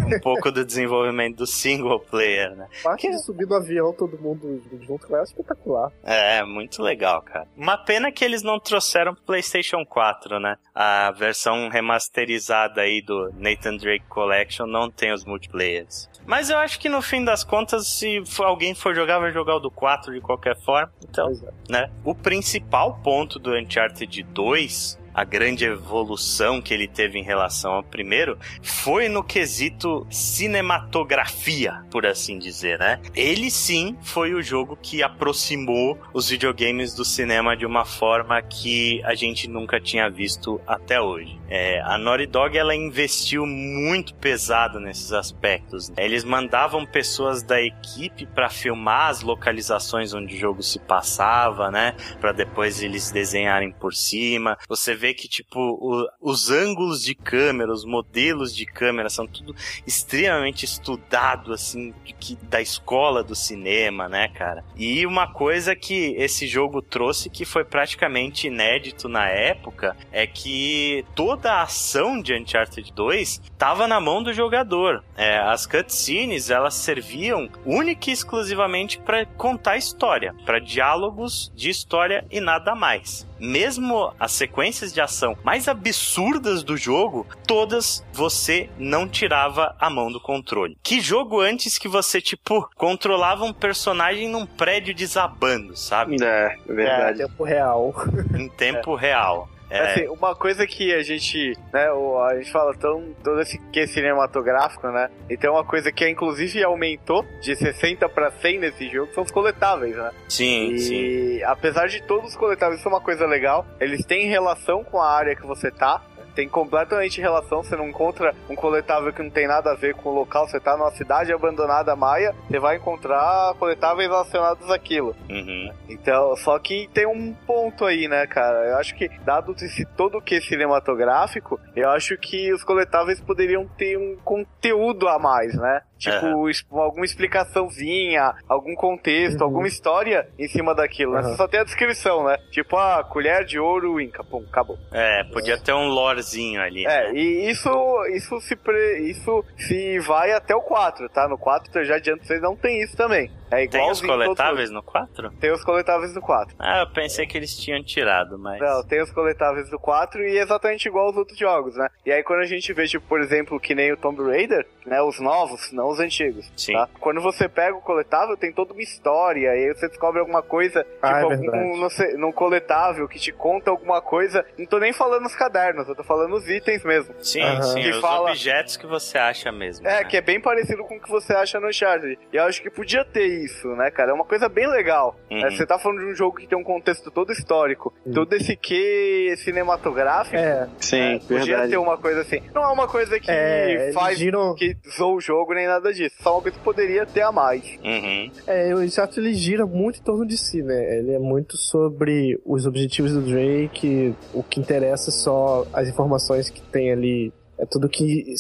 Speaker 1: um pouco do desenvolvimento do single player, né?
Speaker 3: Parte de subir no avião, todo mundo junto é espetacular.
Speaker 1: É, muito legal, cara. Uma pena que eles não trouxeram pro PlayStation 4, né? A versão remasterizada aí do Nathan Drake Collection não tem os multiplayers. Mas eu acho que no fim das contas, se alguém for jogar, vai jogar o do 4 de qualquer forma. Então,
Speaker 3: é.
Speaker 1: né? O principal ponto do Uncharted 2, a grande evolução que ele teve em relação ao primeiro, foi no quesito cinematografia, por assim dizer, né? Ele sim foi o jogo que aproximou os videogames do cinema de uma forma que a gente nunca tinha visto até hoje. É, a Naughty Dog ela investiu muito pesado nesses aspectos. né? Eles mandavam pessoas da equipe para filmar as localizações onde o jogo se passava, né? Para depois eles desenharem por cima. Você vê que tipo o- os ângulos de câmera, os modelos de câmera são tudo extremamente estudado assim que da escola do cinema, né, cara? E uma coisa que esse jogo trouxe que foi praticamente inédito na época é que toda a ação de Uncharted 2 estava na mão do jogador. É, as cutscenes elas serviam única e exclusivamente para contar história, para diálogos de história e nada mais. Mesmo as sequências de ação mais absurdas do jogo, todas você não tirava a mão do controle. Que jogo antes que você, tipo, controlava um personagem num prédio desabando, sabe?
Speaker 4: É, é verdade.
Speaker 3: É, tempo real.
Speaker 1: Em tempo real. É,
Speaker 2: Assim, uma coisa que a gente, né, a gente fala tão todo esse que é cinematográfico, né? Então uma coisa que inclusive aumentou de 60 pra 100 nesse jogo são os coletáveis, né?
Speaker 1: sim,
Speaker 2: e
Speaker 1: sim.
Speaker 2: apesar de todos os coletáveis ser uma coisa legal, eles têm relação com a área que você tá. Tem completamente relação. Você não encontra um coletável que não tem nada a ver com o local. Você tá numa cidade abandonada maia, você vai encontrar coletáveis relacionados àquilo.
Speaker 1: Uhum.
Speaker 2: Então, só que tem um ponto aí, né, cara? Eu acho que, dado esse todo o que é cinematográfico, eu acho que os coletáveis poderiam ter um conteúdo a mais, né? Tipo, es- alguma explicaçãozinha, algum contexto,
Speaker 3: Uhum.
Speaker 2: alguma história em cima daquilo, né?
Speaker 3: Uhum.
Speaker 2: Você só tem a descrição, né? Tipo, ah, colher de ouro Inca, pum, acabou.
Speaker 1: É, podia ter um lorezinho ali.
Speaker 2: É,
Speaker 1: né?
Speaker 2: e isso, isso se pre... isso se vai até o 4, tá? No 4 eu já adianto vocês não tem isso também. É igual
Speaker 1: Tem os coletáveis no 4?
Speaker 2: Tem os coletáveis do 4.
Speaker 1: Ah, eu pensei que eles tinham tirado, mas.
Speaker 2: Não, tem os coletáveis do 4 e é exatamente igual aos outros jogos, né? E aí quando a gente vê, tipo, por exemplo, que nem o Tomb Raider, né? Os novos, não os antigos.
Speaker 1: Sim.
Speaker 2: tá? Quando você pega o coletável, tem toda uma história, e aí você descobre alguma coisa, tipo,
Speaker 3: Ah, é
Speaker 2: algum,
Speaker 3: verdade.
Speaker 2: no, ce- no coletável que te conta alguma coisa. Não tô nem falando os cadernos, eu tô falando os itens mesmo.
Speaker 1: Sim,
Speaker 3: Aham.
Speaker 1: sim,
Speaker 2: Que
Speaker 1: os
Speaker 2: fala-
Speaker 1: objetos que você acha mesmo.
Speaker 2: É,
Speaker 1: né?
Speaker 2: que é bem parecido com o que você acha no Uncharted. E eu acho que podia ter isso, né, cara? É uma coisa bem legal.
Speaker 1: Uhum.
Speaker 2: É, você tá falando de um jogo que tem um contexto todo histórico,
Speaker 3: Uhum.
Speaker 2: todo esse que cinematográfico.
Speaker 3: É,
Speaker 4: Sim,
Speaker 2: Podia
Speaker 4: verdade.
Speaker 2: ter uma coisa assim. Não é uma coisa que
Speaker 3: é,
Speaker 2: faz
Speaker 3: giram,
Speaker 2: que zoa o jogo nem nada disso. Só uma coisa que poderia ter a mais.
Speaker 1: Uhum.
Speaker 3: é, o Uncharted ele gira muito em torno de si, né? Ele é muito sobre os objetivos do Drake, o que interessa é só as informações que tem ali, é tudo que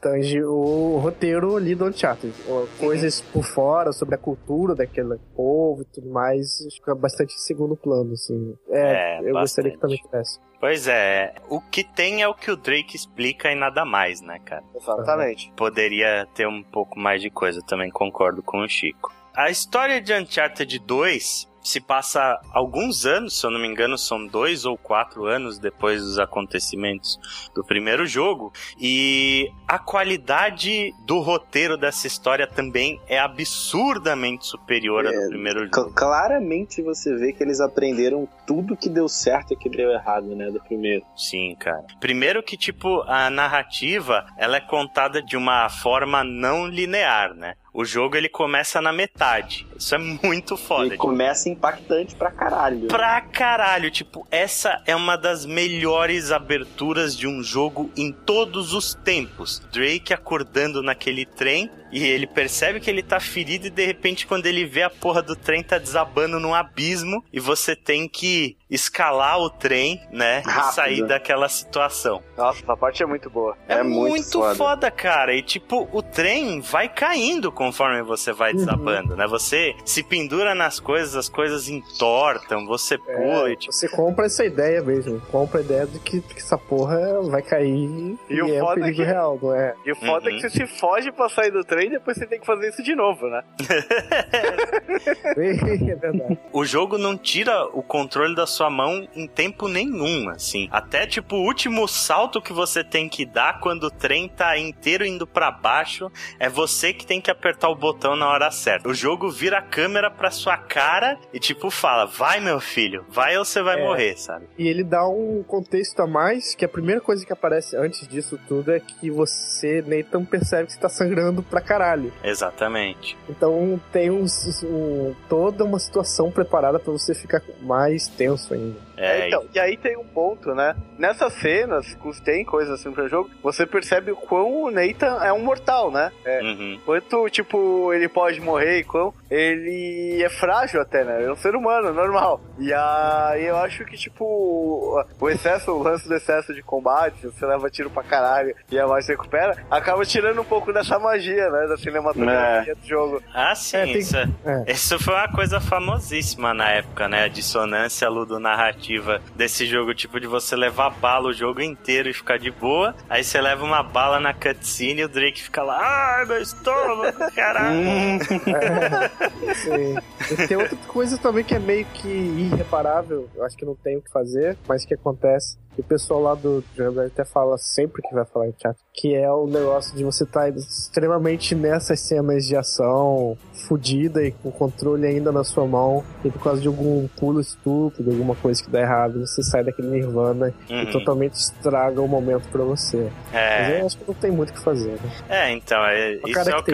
Speaker 3: tange o roteiro ali do Uncharted. Coisas por fora, sobre a cultura daquele povo e tudo mais, fica bastante em segundo plano, assim. É,
Speaker 1: É,
Speaker 3: eu gostaria que
Speaker 1: bastante.
Speaker 3: também tivesse.
Speaker 1: Pois é, o que tem é o que o Drake explica e nada mais, né, cara?
Speaker 2: Exatamente.
Speaker 1: Poderia ter um pouco mais de coisa, também concordo com o Chico. A história de Uncharted 2 se passa alguns anos, se eu não me engano, são dois ou quatro anos depois dos acontecimentos do primeiro jogo. E a qualidade do roteiro dessa história também é absurdamente superior à do
Speaker 4: É,
Speaker 1: primeiro jogo.
Speaker 4: Claramente você vê que eles aprenderam tudo que deu certo e que deu errado, né? Do primeiro.
Speaker 1: Sim, cara. Primeiro que, tipo, a narrativa, ela é contada de uma forma não linear, né? O jogo, ele começa na metade. Isso é muito foda.
Speaker 4: e
Speaker 1: tipo,
Speaker 4: começa impactante pra caralho.
Speaker 1: Pra caralho, tipo, essa é uma das melhores aberturas de um jogo em todos os tempos. Drake acordando naquele trem e ele percebe que ele tá ferido e de repente quando ele vê a porra do trem tá desabando num abismo e você tem que escalar o trem, né, e
Speaker 4: Rápido.
Speaker 1: sair daquela situação.
Speaker 2: Nossa, essa parte é muito boa.
Speaker 1: É,
Speaker 4: É muito
Speaker 1: muito,
Speaker 4: foda.
Speaker 1: foda. cara. E tipo, o trem vai caindo conforme você vai desabando, né? Você se pendura nas coisas, as coisas entortam, você pula e tipo.
Speaker 3: Você compra essa ideia mesmo. Compra a ideia de que, que essa porra vai cair
Speaker 2: E
Speaker 3: e,
Speaker 2: o
Speaker 3: é um
Speaker 2: foda é
Speaker 3: perigo
Speaker 2: que-
Speaker 3: real, não é?
Speaker 2: E o foda é
Speaker 1: Uhum.
Speaker 2: que você se foge pra sair do trem e depois você tem que fazer isso de novo, né?
Speaker 3: é verdade.
Speaker 1: O jogo não tira o controle da sua mão em tempo nenhum, assim. Até tipo o último salto que você tem que dar quando o trem tá inteiro indo pra baixo, é você que tem que apertar o botão na hora certa. O jogo vira a câmera pra sua cara e tipo fala: "Vai, meu filho, vai ou você vai
Speaker 3: É.
Speaker 1: morrer", sabe?
Speaker 3: E ele dá um contexto a mais, que a primeira coisa que aparece antes disso tudo é que você, Nathan, percebe que você tá sangrando pra caralho.
Speaker 1: Exatamente.
Speaker 3: Então tem um, um- toda uma situação preparada pra você ficar mais tenso ainda.
Speaker 1: É,
Speaker 2: então, e aí tem um ponto, né? Nessas cenas, que tem coisas assim pro jogo, você percebe o quão o Nathan é um mortal, né? É,
Speaker 1: Uhum.
Speaker 2: quanto, tipo, ele pode morrer e quão ele é frágil até, né? Ele é um ser humano, normal. E aí eu acho que, tipo, o excesso, o lance do excesso de combate, você leva tiro pra caralho e a mais recupera, acaba tirando um pouco dessa magia, né? Da cinematografia do jogo.
Speaker 1: Ah, sim,
Speaker 3: É, tem-
Speaker 1: isso, é-
Speaker 3: é.
Speaker 1: isso foi uma coisa famosíssima na época, né? A dissonância ludonarrativa desse jogo, tipo de você levar bala o jogo inteiro e ficar de boa, aí você leva uma bala na cutscene e o Drake fica lá, ai, meu estômago, caralho.
Speaker 3: Sim. E tem outra coisa também que é meio que irreparável, eu acho que não tem o que fazer, mas que acontece. E o pessoal lá do Jogabilidade até fala sempre que vai falar em chat, que é o negócio de você estar extremamente nessas cenas de ação fodida e com o controle ainda na sua mão, e por causa de algum pulo estúpido, alguma coisa que dá errado, você sai daquele nirvana e
Speaker 1: Uhum.
Speaker 3: totalmente estraga o momento pra você. Mas
Speaker 1: É,
Speaker 3: eu acho que não tem muito o que fazer, né?
Speaker 1: é, então, é,
Speaker 3: Uma
Speaker 1: isso é o que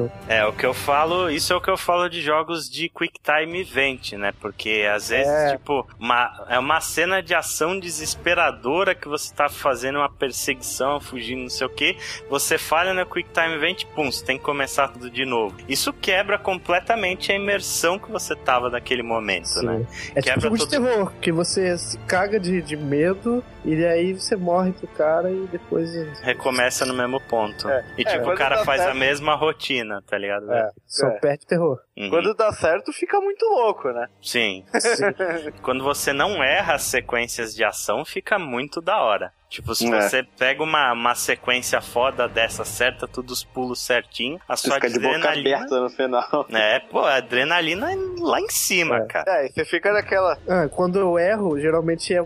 Speaker 1: eu. É, o que eu falo, isso é o que eu falo de jogos de Quick Time Event, né? Porque às vezes,
Speaker 3: É.
Speaker 1: tipo, uma, é uma cena de ação desesperada desesperadora que você tá fazendo uma perseguição, fugindo, não sei o que, você falha no Quick Time Event, pum, você tem que começar tudo de novo. Isso quebra completamente a imersão que você tava naquele momento,
Speaker 3: Sim.
Speaker 1: né?
Speaker 3: É tipo
Speaker 1: Quebra
Speaker 3: jogo de
Speaker 1: todo-
Speaker 3: terror, que você se caga de, de medo e aí você morre pro cara e depois.
Speaker 1: Recomeça no mesmo ponto.
Speaker 2: É.
Speaker 1: E
Speaker 2: É,
Speaker 1: tipo, o
Speaker 2: quando
Speaker 1: cara faz a mesma rotina, tá ligado?
Speaker 3: É, só
Speaker 2: É.
Speaker 3: perde terror.
Speaker 1: Uhum.
Speaker 2: Quando dá certo, fica muito louco, né?
Speaker 1: Sim. Quando você não erra as sequências de ação, fica muito da hora. Tipo, se
Speaker 4: É.
Speaker 1: você pega uma, uma sequência foda dessa, acerta tudo os pulos certinho, a
Speaker 4: Você
Speaker 1: sua
Speaker 4: fica de boca
Speaker 1: adrenalina.
Speaker 4: aberta no final.
Speaker 1: É, pô, a adrenalina é lá em cima,
Speaker 3: É.
Speaker 1: cara.
Speaker 2: É, e você fica naquela.
Speaker 3: Ah, quando eu erro, geralmente é.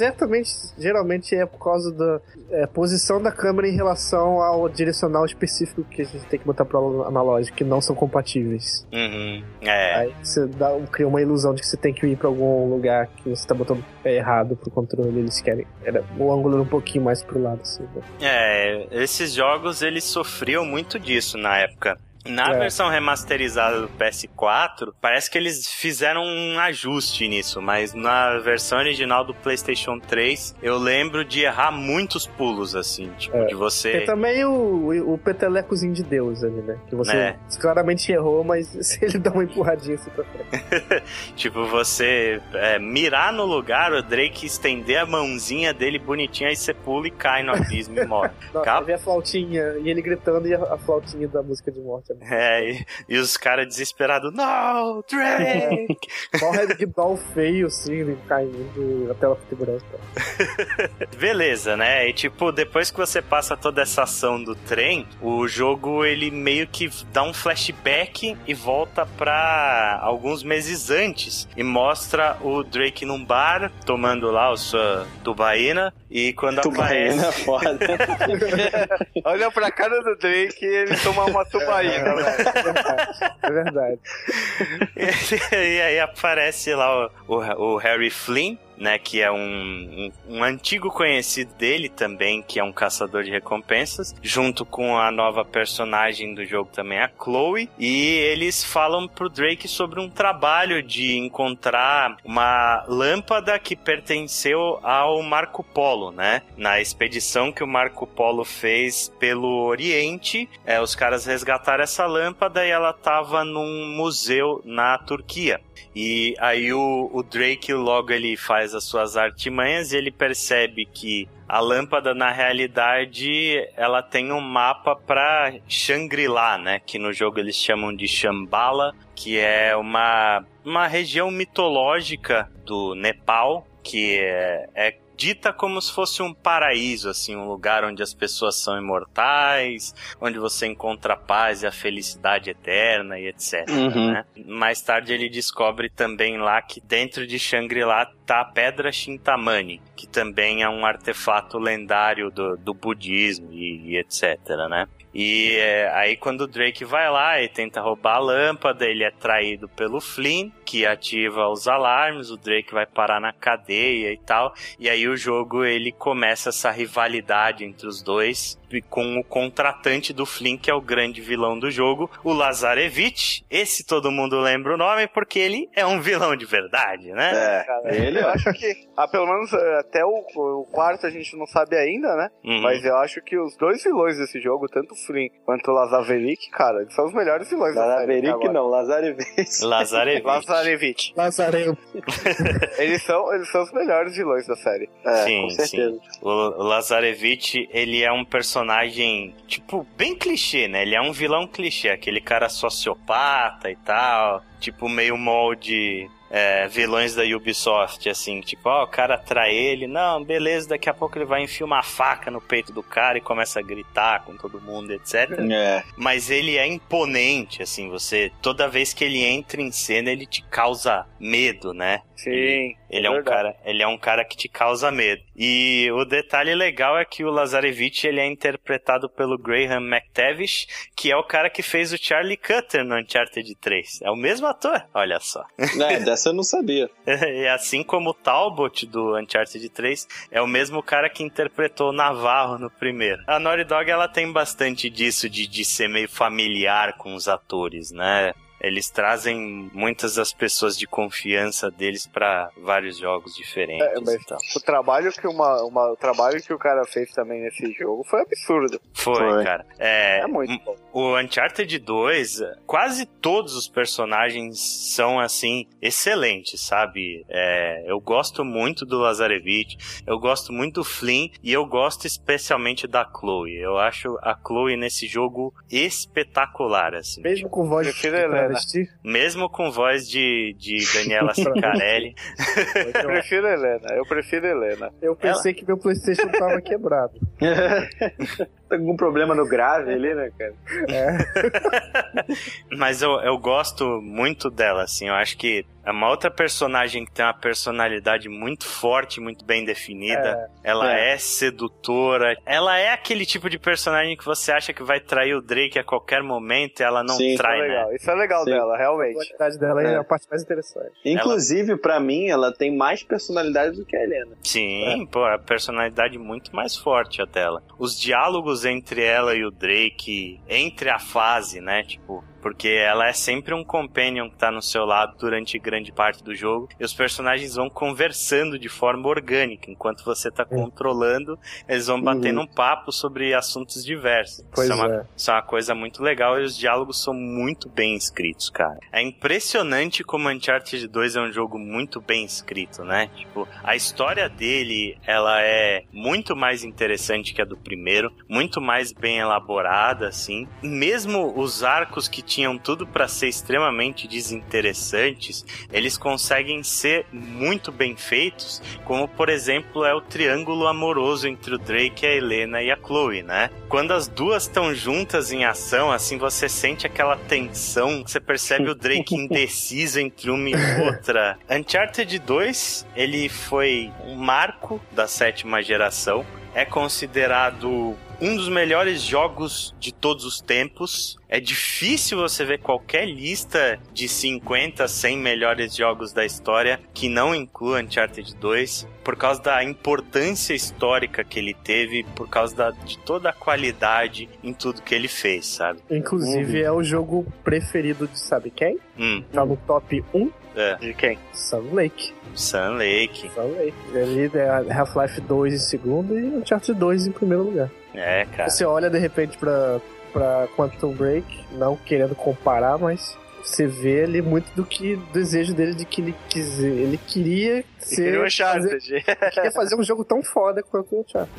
Speaker 3: Certamente, geralmente é por causa da é, posição da câmera em relação ao direcional específico que a gente tem que botar pro analógico, que não são compatíveis.
Speaker 1: Uhum. É.
Speaker 3: Aí você dá, cria uma ilusão de que você tem que ir pra algum lugar que você tá botando o pé errado pro controle. Eles querem. Era, o ângulo um pouquinho mais pro lado, assim. né?
Speaker 1: É, esses jogos eles sofriam muito disso na época. Na
Speaker 3: É.
Speaker 1: versão remasterizada do PS4, parece que eles fizeram um ajuste nisso, mas na versão original do PlayStation 3, eu lembro de errar muitos pulos, assim, tipo,
Speaker 3: É.
Speaker 1: de você.
Speaker 3: Tem também o, o petelecozinho de Deus ali, né? Que você
Speaker 1: É.
Speaker 3: claramente errou, mas se ele dá uma empurradinha assim pra frente.
Speaker 1: Tipo, você é, mirar no lugar, o Drake estender a mãozinha dele bonitinha, aí você pula e cai no abismo e morre.
Speaker 3: Não, vem a flautinha e ele gritando e a, a flautinha da música de morte.
Speaker 1: É, e, e os caras desesperados, não, Drake!
Speaker 3: Só ragdoll feio, assim, ele caindo, a tela fica branca.
Speaker 1: Beleza, né? E tipo, depois que você passa toda essa ação do trem, o jogo ele meio que dá um flashback e volta pra alguns meses antes e mostra o Drake num bar tomando lá a sua tubaína e quando
Speaker 4: Tubaína é
Speaker 1: aparece
Speaker 4: foda.
Speaker 2: Olha pra cara do Drake e ele toma uma tubaína, velho.
Speaker 3: É verdade.
Speaker 1: e aí aparece lá o, o- o Harry Flynn, né, que é um, um, um antigo conhecido dele também, que é um caçador de recompensas, junto com a nova personagem do jogo também, a Chloe, e eles falam pro Drake sobre um trabalho de encontrar uma lâmpada que pertenceu ao Marco Polo, né? Na expedição que o Marco Polo fez pelo Oriente, é, os caras resgataram essa lâmpada e ela tava num museu na Turquia. E aí o, o Drake logo ele faz as suas artimanhas e ele percebe que a lâmpada na realidade ela tem um mapa para Shangri-La, né? Que no jogo eles chamam de Shambhala, que é uma, uma região mitológica do Nepal que é, é dita como se fosse um paraíso, assim, um lugar onde as pessoas são imortais, onde você encontra a paz e a felicidade eterna e etc.
Speaker 4: Uhum.
Speaker 1: né? Mais tarde ele descobre também lá que dentro de Shangri-La tá a Pedra Shintamani, que também é um artefato lendário do, do budismo e, e etc, né? E é, aí quando o Drake vai lá e tenta roubar a lâmpada, ele é traído pelo Flynn, que ativa os alarmes, o Drake vai parar na cadeia e tal. E aí o jogo ele começa essa rivalidade entre os dois e com o contratante do Flynn, que é o grande vilão do jogo, o Lazarevich. Esse todo mundo lembra o nome porque ele é um vilão de verdade, né?
Speaker 4: É,
Speaker 2: Cara,
Speaker 4: ele
Speaker 2: eu
Speaker 4: ó.
Speaker 2: acho que, ah, pelo menos eh, até o, o quarto a gente não sabe ainda, né?
Speaker 1: Uhum.
Speaker 2: Mas eu acho que os dois vilões desse jogo, tanto o Flynn quanto o Lazaveric, cara, eles são os melhores vilões.
Speaker 4: Lazarevich não, Lazarevich.
Speaker 1: Lazarevich.
Speaker 2: Lazarevich.
Speaker 3: Lazarento.
Speaker 2: Eles são, eles são os melhores vilões da série.
Speaker 4: É,
Speaker 1: Sim,
Speaker 4: com certeza.
Speaker 1: O o Lazarevich, ele é um personagem, tipo, bem clichê, né? Ele é um vilão clichê, aquele cara sociopata e tal, tipo, meio molde é, vilões da Ubisoft, assim, tipo, ó, o cara trai ele, não, beleza, daqui a pouco ele vai enfiar uma faca no peito do cara e começa a gritar com todo mundo, etc.
Speaker 4: É.
Speaker 1: Mas ele é imponente, assim, você, toda vez que ele entra em cena, ele te causa medo, né?
Speaker 2: Sim.
Speaker 1: Ele é, um
Speaker 2: verdade.
Speaker 1: cara, ele é um cara que te causa medo. E o detalhe legal é que o Lazarevich ele é interpretado pelo Graham McTavish, que é o cara que fez o Charlie Cutter no Uncharted 3. É o mesmo ator, olha só.
Speaker 4: É, dessa eu não sabia.
Speaker 1: E assim como o Talbot do Uncharted 3 é o mesmo cara que interpretou Navarro no primeiro. A Naughty Dog ela tem bastante disso de, de ser meio familiar com os atores, né? Eles trazem muitas das pessoas de confiança deles pra vários jogos diferentes.
Speaker 2: É, mas o trabalho que uma, uma- o trabalho que o cara fez também nesse jogo foi absurdo.
Speaker 1: Foi,
Speaker 4: Foi.
Speaker 1: cara. É,
Speaker 2: É muito bom.
Speaker 1: O Uncharted 2, quase todos os personagens são, assim, excelentes, sabe? É, eu gosto muito do Lazarevich, eu gosto muito do Flynn e eu gosto especialmente da Chloe. Eu acho a Chloe nesse jogo espetacular, assim.
Speaker 3: Mesmo com voz de
Speaker 1: Mesmo com voz de, de Daniela Sicarelli.
Speaker 2: Eu prefiro Helena, eu prefiro Helena.
Speaker 3: Eu pensei que meu Playstation tava quebrado.
Speaker 4: Algum problema no grave ali, né, cara?
Speaker 1: Mas eu, eu gosto muito dela, assim. Eu acho que é uma outra personagem que tem uma personalidade muito forte, muito bem definida. Ela é. sedutora. Ela é aquele tipo de personagem que você acha que vai trair o Drake a qualquer momento e ela não
Speaker 4: Sim,
Speaker 2: Isso é
Speaker 1: trai, né?
Speaker 2: legal, isso é legal
Speaker 4: Sim.
Speaker 2: dela,
Speaker 3: A
Speaker 2: realmente.
Speaker 3: qualidade dela é.
Speaker 4: É.
Speaker 3: a parte mais interessante.
Speaker 4: Inclusive, pra mim, ela tem mais personalidade do que a Helena.
Speaker 1: Sim, pô, a personalidade muito mais forte a dela. Os diálogos entre ela e o Drake, entre a fase, né? Tipo, porque ela é sempre um companion que tá no seu lado durante grande parte do jogo. E os personagens vão conversando de forma orgânica. Enquanto você tá controlando, eles vão batendo um papo sobre assuntos diversos.
Speaker 3: Pois
Speaker 1: isso, é uma,
Speaker 3: é.
Speaker 1: isso é uma coisa muito legal e os diálogos são muito bem escritos, cara. É impressionante como Uncharted 2 é um jogo muito bem escrito, né? Tipo, a história dele, ela é muito mais interessante que a do primeiro, muito mais bem elaborada, assim. Mesmo os arcos que tinham tudo pra ser extremamente desinteressantes, eles conseguem ser muito bem feitos, como por exemplo é o triângulo amoroso entre o Drake, a Helena e a Chloe, né? Quando as duas estão juntas em ação, assim você sente aquela tensão, você percebe o Drake indeciso entre uma e outra. Uncharted 2, ele foi um marco da sétima geração, é considerado um dos melhores jogos de todos os tempos. É difícil você ver qualquer lista de 50, 100 melhores jogos da história que não inclua Uncharted 2, por causa da importância histórica que ele teve, por causa da- de toda a qualidade em tudo que ele fez, sabe?
Speaker 3: Inclusive, é o jogo preferido de sabe quem?
Speaker 1: Hum,
Speaker 3: Tá no top 1,
Speaker 1: é.
Speaker 2: De quem?
Speaker 3: Sun Lake.
Speaker 1: Sun Lake.
Speaker 3: Sun Lake. Ele é Half-Life 2 em segundo e Uncharted 2 em primeiro lugar.
Speaker 1: É, cara.
Speaker 3: Você olha de repente pra, pra Quantum Break, não querendo comparar, mas você vê ali muito do que desejo dele de que ele quiser. Ele queria ser.
Speaker 2: Queria o
Speaker 3: fazer,
Speaker 2: Uncharted.
Speaker 3: queria fazer um jogo tão foda quanto o Uncharted.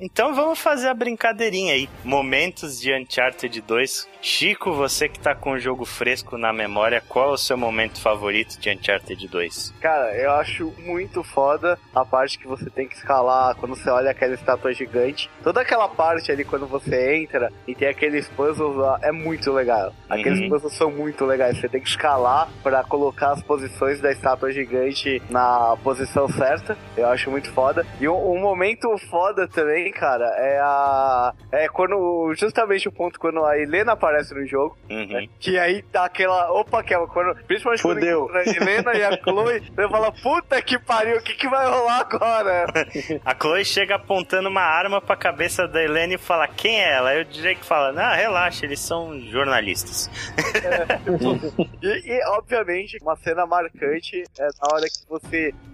Speaker 1: Então vamos fazer a brincadeirinha aí. Momentos de Uncharted 2. Chico, você que tá com o jogo fresco na memória, qual é o seu momento favorito de Uncharted 2?
Speaker 2: Cara, eu acho muito foda a parte que você tem que escalar quando você olha aquela estátua gigante. Toda aquela parte ali quando você entra e tem aqueles puzzles lá, é muito legal. Aqueles
Speaker 1: Uhum.
Speaker 2: puzzles são muito legais. Você tem que escalar pra colocar as posições da estátua gigante na posição certa. Eu acho muito foda. E um, um momento foda também, cara, é a. É quando. Justamente o ponto quando a Helena aparece no jogo.
Speaker 1: Uhum.
Speaker 2: Que aí dá aquela. Opa, que é quando. Principalmente
Speaker 4: Fudeu.
Speaker 2: quando a Helena e a Chloe, você fala, puta que pariu, o que, que vai rolar agora?
Speaker 1: A Chloe chega apontando uma arma pra cabeça da Helene e fala: Quem é ela? Aí o Drake fala: Não, relaxa, eles são jornalistas.
Speaker 2: E, e, obviamente, uma cena marcante é na hora que você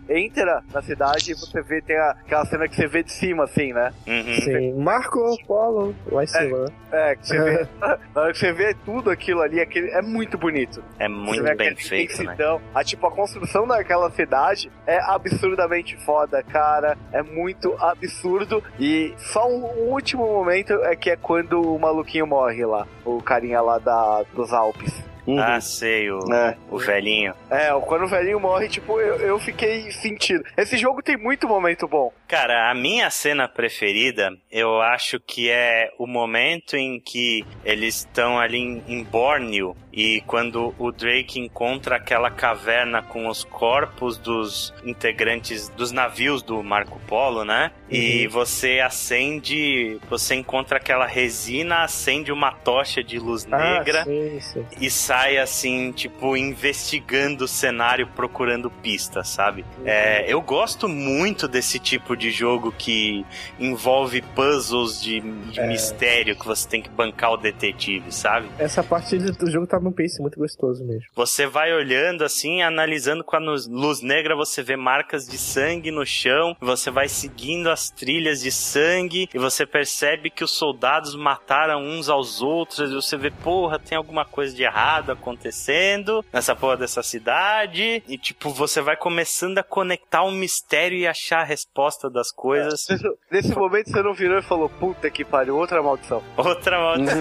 Speaker 2: entra na cidade e você vê, tem a- aquela cena que você vê de cima, assim, né?
Speaker 1: Uhum.
Speaker 3: Sim, Marco Polo, lá em cima, né?
Speaker 2: É, que você vê. na hora que você vê tudo aquilo ali, aquele, é muito bonito.
Speaker 1: É
Speaker 2: Você
Speaker 1: muito bem feito, né?
Speaker 2: A, tipo, a construção daquela cidade é absurdamente foda, cara. É muito absurdo. E só um, um último momento é que é quando o maluquinho morre lá. O carinha lá da, dos Alpes.
Speaker 4: Uhum.
Speaker 1: Ah, sei, o,
Speaker 4: É.
Speaker 1: o velhinho.
Speaker 2: É, quando o velhinho morre, tipo, eu, eu fiquei sentido. Esse jogo tem muito momento bom.
Speaker 1: Cara, a minha cena preferida, eu acho que é o momento em que eles estão ali em, em Borneo e quando o Drake encontra aquela caverna com os corpos dos integrantes dos navios do Marco Polo, né? E você acende, você encontra aquela resina, acende uma tocha de luz negra
Speaker 3: Ah, sim, sim.
Speaker 1: e sai assim, tipo, investigando o cenário, procurando pistas, sabe? É, eu gosto muito desse tipo tipo de jogo que envolve puzzles de, de
Speaker 3: É.
Speaker 1: mistério que você tem que bancar o detetive, sabe?
Speaker 3: Essa parte do jogo tá num pace muito gostoso mesmo.
Speaker 1: Você vai olhando assim, analisando com a luz- luz negra, você vê marcas de sangue no chão, você vai seguindo as trilhas de sangue e você percebe que os soldados mataram uns aos outros e você vê, porra, tem alguma coisa de errado acontecendo nessa porra dessa cidade e tipo, você vai começando a conectar um mistério e achar a resposta das coisas.
Speaker 2: Nesse, nesse momento você não virou e falou, puta que pariu, outra maldição.
Speaker 1: Outra maldição.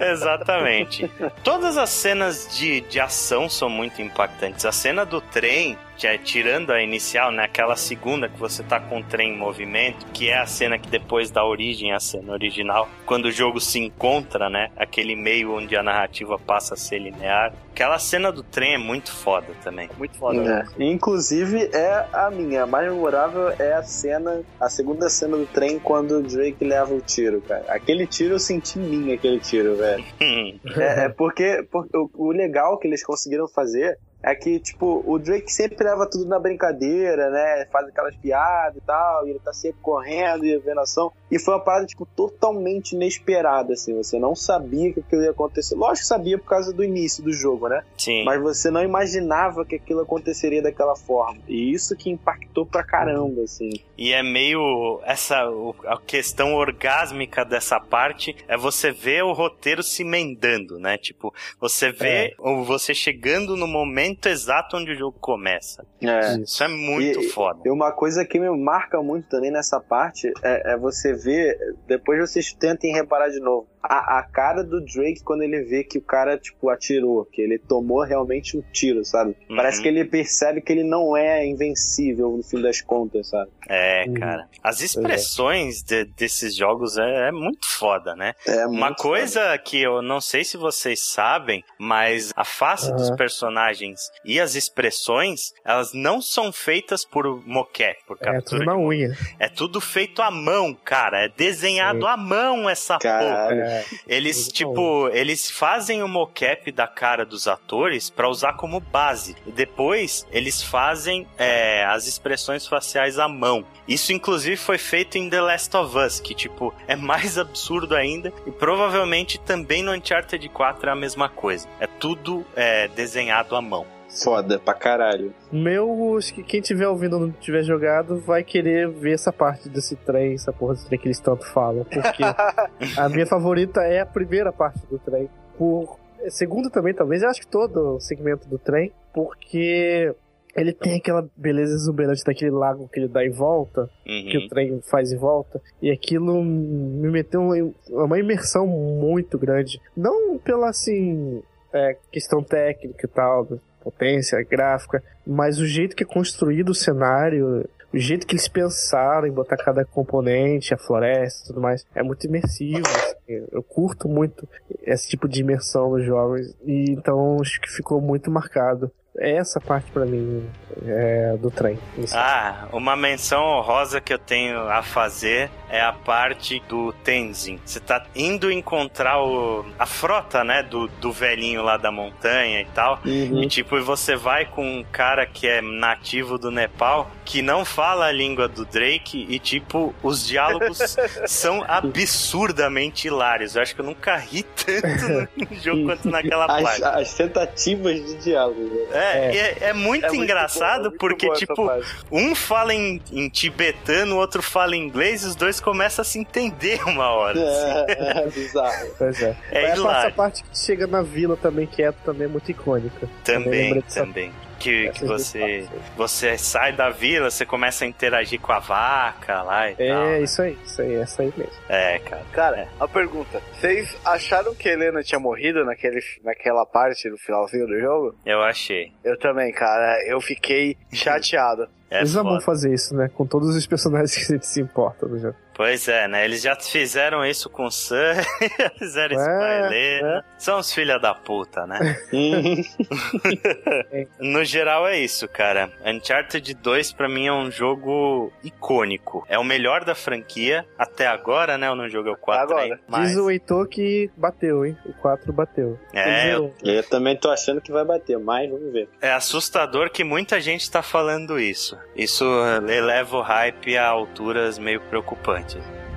Speaker 1: Exatamente. Todas as cenas de, de ação são muito impactantes. A cena do trem, que é tirando a inicial, né? Aquela segunda que você tá com o trem em movimento, que é a cena que depois dá origem à cena original, quando o jogo se encontra, né? Aquele meio onde a narrativa passa a ser linear. Aquela cena do trem é muito foda também.
Speaker 2: Muito foda.
Speaker 4: É. Inclusive, é a minha. A mais memorável é a cena, a segunda cena do trem quando o Drake leva o tiro, cara. Aquele tiro eu senti em mim, aquele tiro, velho. É, é porque, porque o, o legal que eles conseguiram fazer é que, tipo, o Drake sempre leva tudo na brincadeira, né? Faz aquelas piadas e tal, e ele tá sempre correndo e vendo ação. E foi uma parada, tipo, totalmente inesperada, assim. Você não sabia que aquilo ia acontecer. Lógico que sabia por causa do início do jogo, né?
Speaker 1: Sim.
Speaker 4: Mas você não imaginava que aquilo aconteceria daquela forma. E isso que impactou pra caramba, assim.
Speaker 1: E é meio. Essa. A questão orgásmica dessa parte é você ver o roteiro se emendando, né? Tipo, você vê ou você chegando no momento exato onde o jogo começa.
Speaker 4: É.
Speaker 1: Isso é muito
Speaker 4: E-
Speaker 1: foda.
Speaker 4: E uma coisa que me marca muito também nessa parte é, é você ver, depois vocês tentem reparar de novo, a, a cara do Drake quando ele vê que o cara, tipo, atirou, que ele tomou realmente um tiro, sabe?
Speaker 1: Uhum.
Speaker 4: Parece que ele percebe que ele não é invencível no fim das contas, sabe?
Speaker 1: É,
Speaker 3: Uhum.
Speaker 1: cara. As expressões de- desses jogos é, é muito foda, né?
Speaker 4: É
Speaker 1: Uma
Speaker 4: muito
Speaker 1: coisa que eu não sei se vocês sabem, mas a face dos
Speaker 3: Aham.
Speaker 1: personagens e as expressões, elas não são feitas por mocap, por
Speaker 3: É
Speaker 1: captura
Speaker 3: tudo na unha.
Speaker 1: É tudo feito à mão, cara. É desenhado à mão essa porra.
Speaker 3: É,
Speaker 1: Eles, tipo, eles fazem o mocap da cara dos atores pra usar como base. E depois eles fazem é, as expressões faciais à mão. Isso, inclusive, foi feito em The Last of Us, que, tipo, é mais absurdo ainda. E provavelmente também no Uncharted 4 é a mesma coisa. É tudo é, desenhado à mão.
Speaker 4: Foda pra caralho.
Speaker 3: Meu, acho que quem tiver ouvindo ou não tiver jogado vai querer ver essa parte desse trem, essa porra desse trem que eles tanto falam. Porque a minha favorita é a primeira parte do trem. Por segundo também, talvez, eu acho que todo o segmento do trem, porque ele tem aquela beleza exuberante daquele lago que ele dá em volta, que
Speaker 1: Uhum.
Speaker 3: o trem faz em volta, e aquilo me meteu uma imersão muito grande. Não pela, assim, é, questão técnica e tal, potência gráfica, mas o jeito que é construído o cenário, o jeito que eles pensaram em botar cada componente, a floresta e tudo mais, é muito imersivo. assim. Eu curto muito esse tipo de imersão nos jogos, e então acho que ficou muito marcado. Essa parte pra mim é, do trem.
Speaker 1: Ah, uma menção honrosa que eu tenho a fazer é a parte do Tenzin. Você tá indo encontrar o, a frota, né, do, do velhinho lá da montanha e tal.
Speaker 4: Uhum.
Speaker 1: E tipo, você vai com um cara que é nativo do Nepal, que não fala a língua do Drake, e tipo, os diálogos são absurdamente hilários. Eu acho que eu nunca ri tanto no jogo quanto naquela
Speaker 4: As,
Speaker 1: parte.
Speaker 4: as tentativas de diálogo. né?
Speaker 1: É, e é, é muito
Speaker 2: É muito
Speaker 1: engraçado
Speaker 2: bom, é muito
Speaker 1: porque, tipo, um fala em, em tibetano, o outro fala em inglês, e os dois começam a se entender uma hora. assim.
Speaker 4: É, é bizarro.
Speaker 3: Pois é.
Speaker 1: É
Speaker 3: essa, essa parte que chega na vila também, também é muito icônica.
Speaker 1: Também,
Speaker 3: dessa-
Speaker 1: também. Que, que você, você sai da vila, você começa a interagir com a vaca lá e tal.
Speaker 3: É, isso aí, isso aí, essa aí mesmo.
Speaker 1: É, cara.
Speaker 2: Cara, a pergunta: vocês acharam que a Helena tinha morrido naquele, naquela parte, no finalzinho do jogo?
Speaker 1: Eu achei.
Speaker 2: Eu também, cara. Eu fiquei chateado.
Speaker 1: É
Speaker 3: Eles
Speaker 1: foda.
Speaker 3: vão fazer isso, né? Com todos os personagens que se importa no jogo.
Speaker 1: Pois é, né? Eles já fizeram isso com o Sam, já fizeram isso com a
Speaker 3: É,
Speaker 1: Helena. São os filha da puta, né? no geral é isso, cara. Uncharted 2 pra mim é um jogo icônico. É o melhor da franquia até agora, né? Eu não joguei o 4
Speaker 2: Agora.
Speaker 1: ainda. Mas...
Speaker 3: Diz o Heitor que bateu, hein? O 4 bateu.
Speaker 1: É, eu-
Speaker 4: Eu também tô achando que vai bater, mas vamos ver.
Speaker 1: é assustador que muita gente tá falando isso. Isso eleva o hype a alturas meio preocupantes.
Speaker 5: All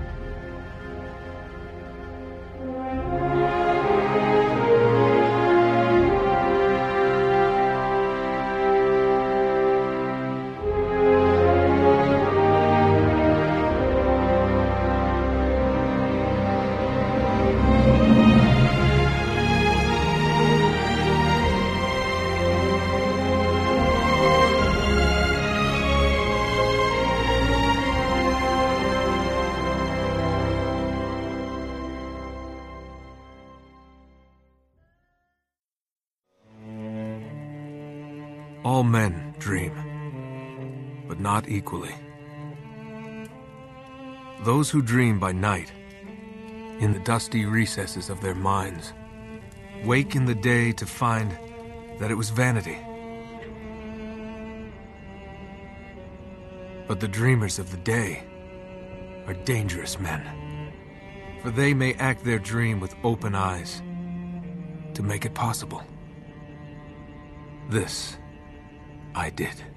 Speaker 5: men dream, but not equally. Those who dream by night, in the dusty recesses of their minds, wake in the day to find that it was vanity. But the dreamers of the day are dangerous men, for they may act their dream with open eyes to make it possible. This I did.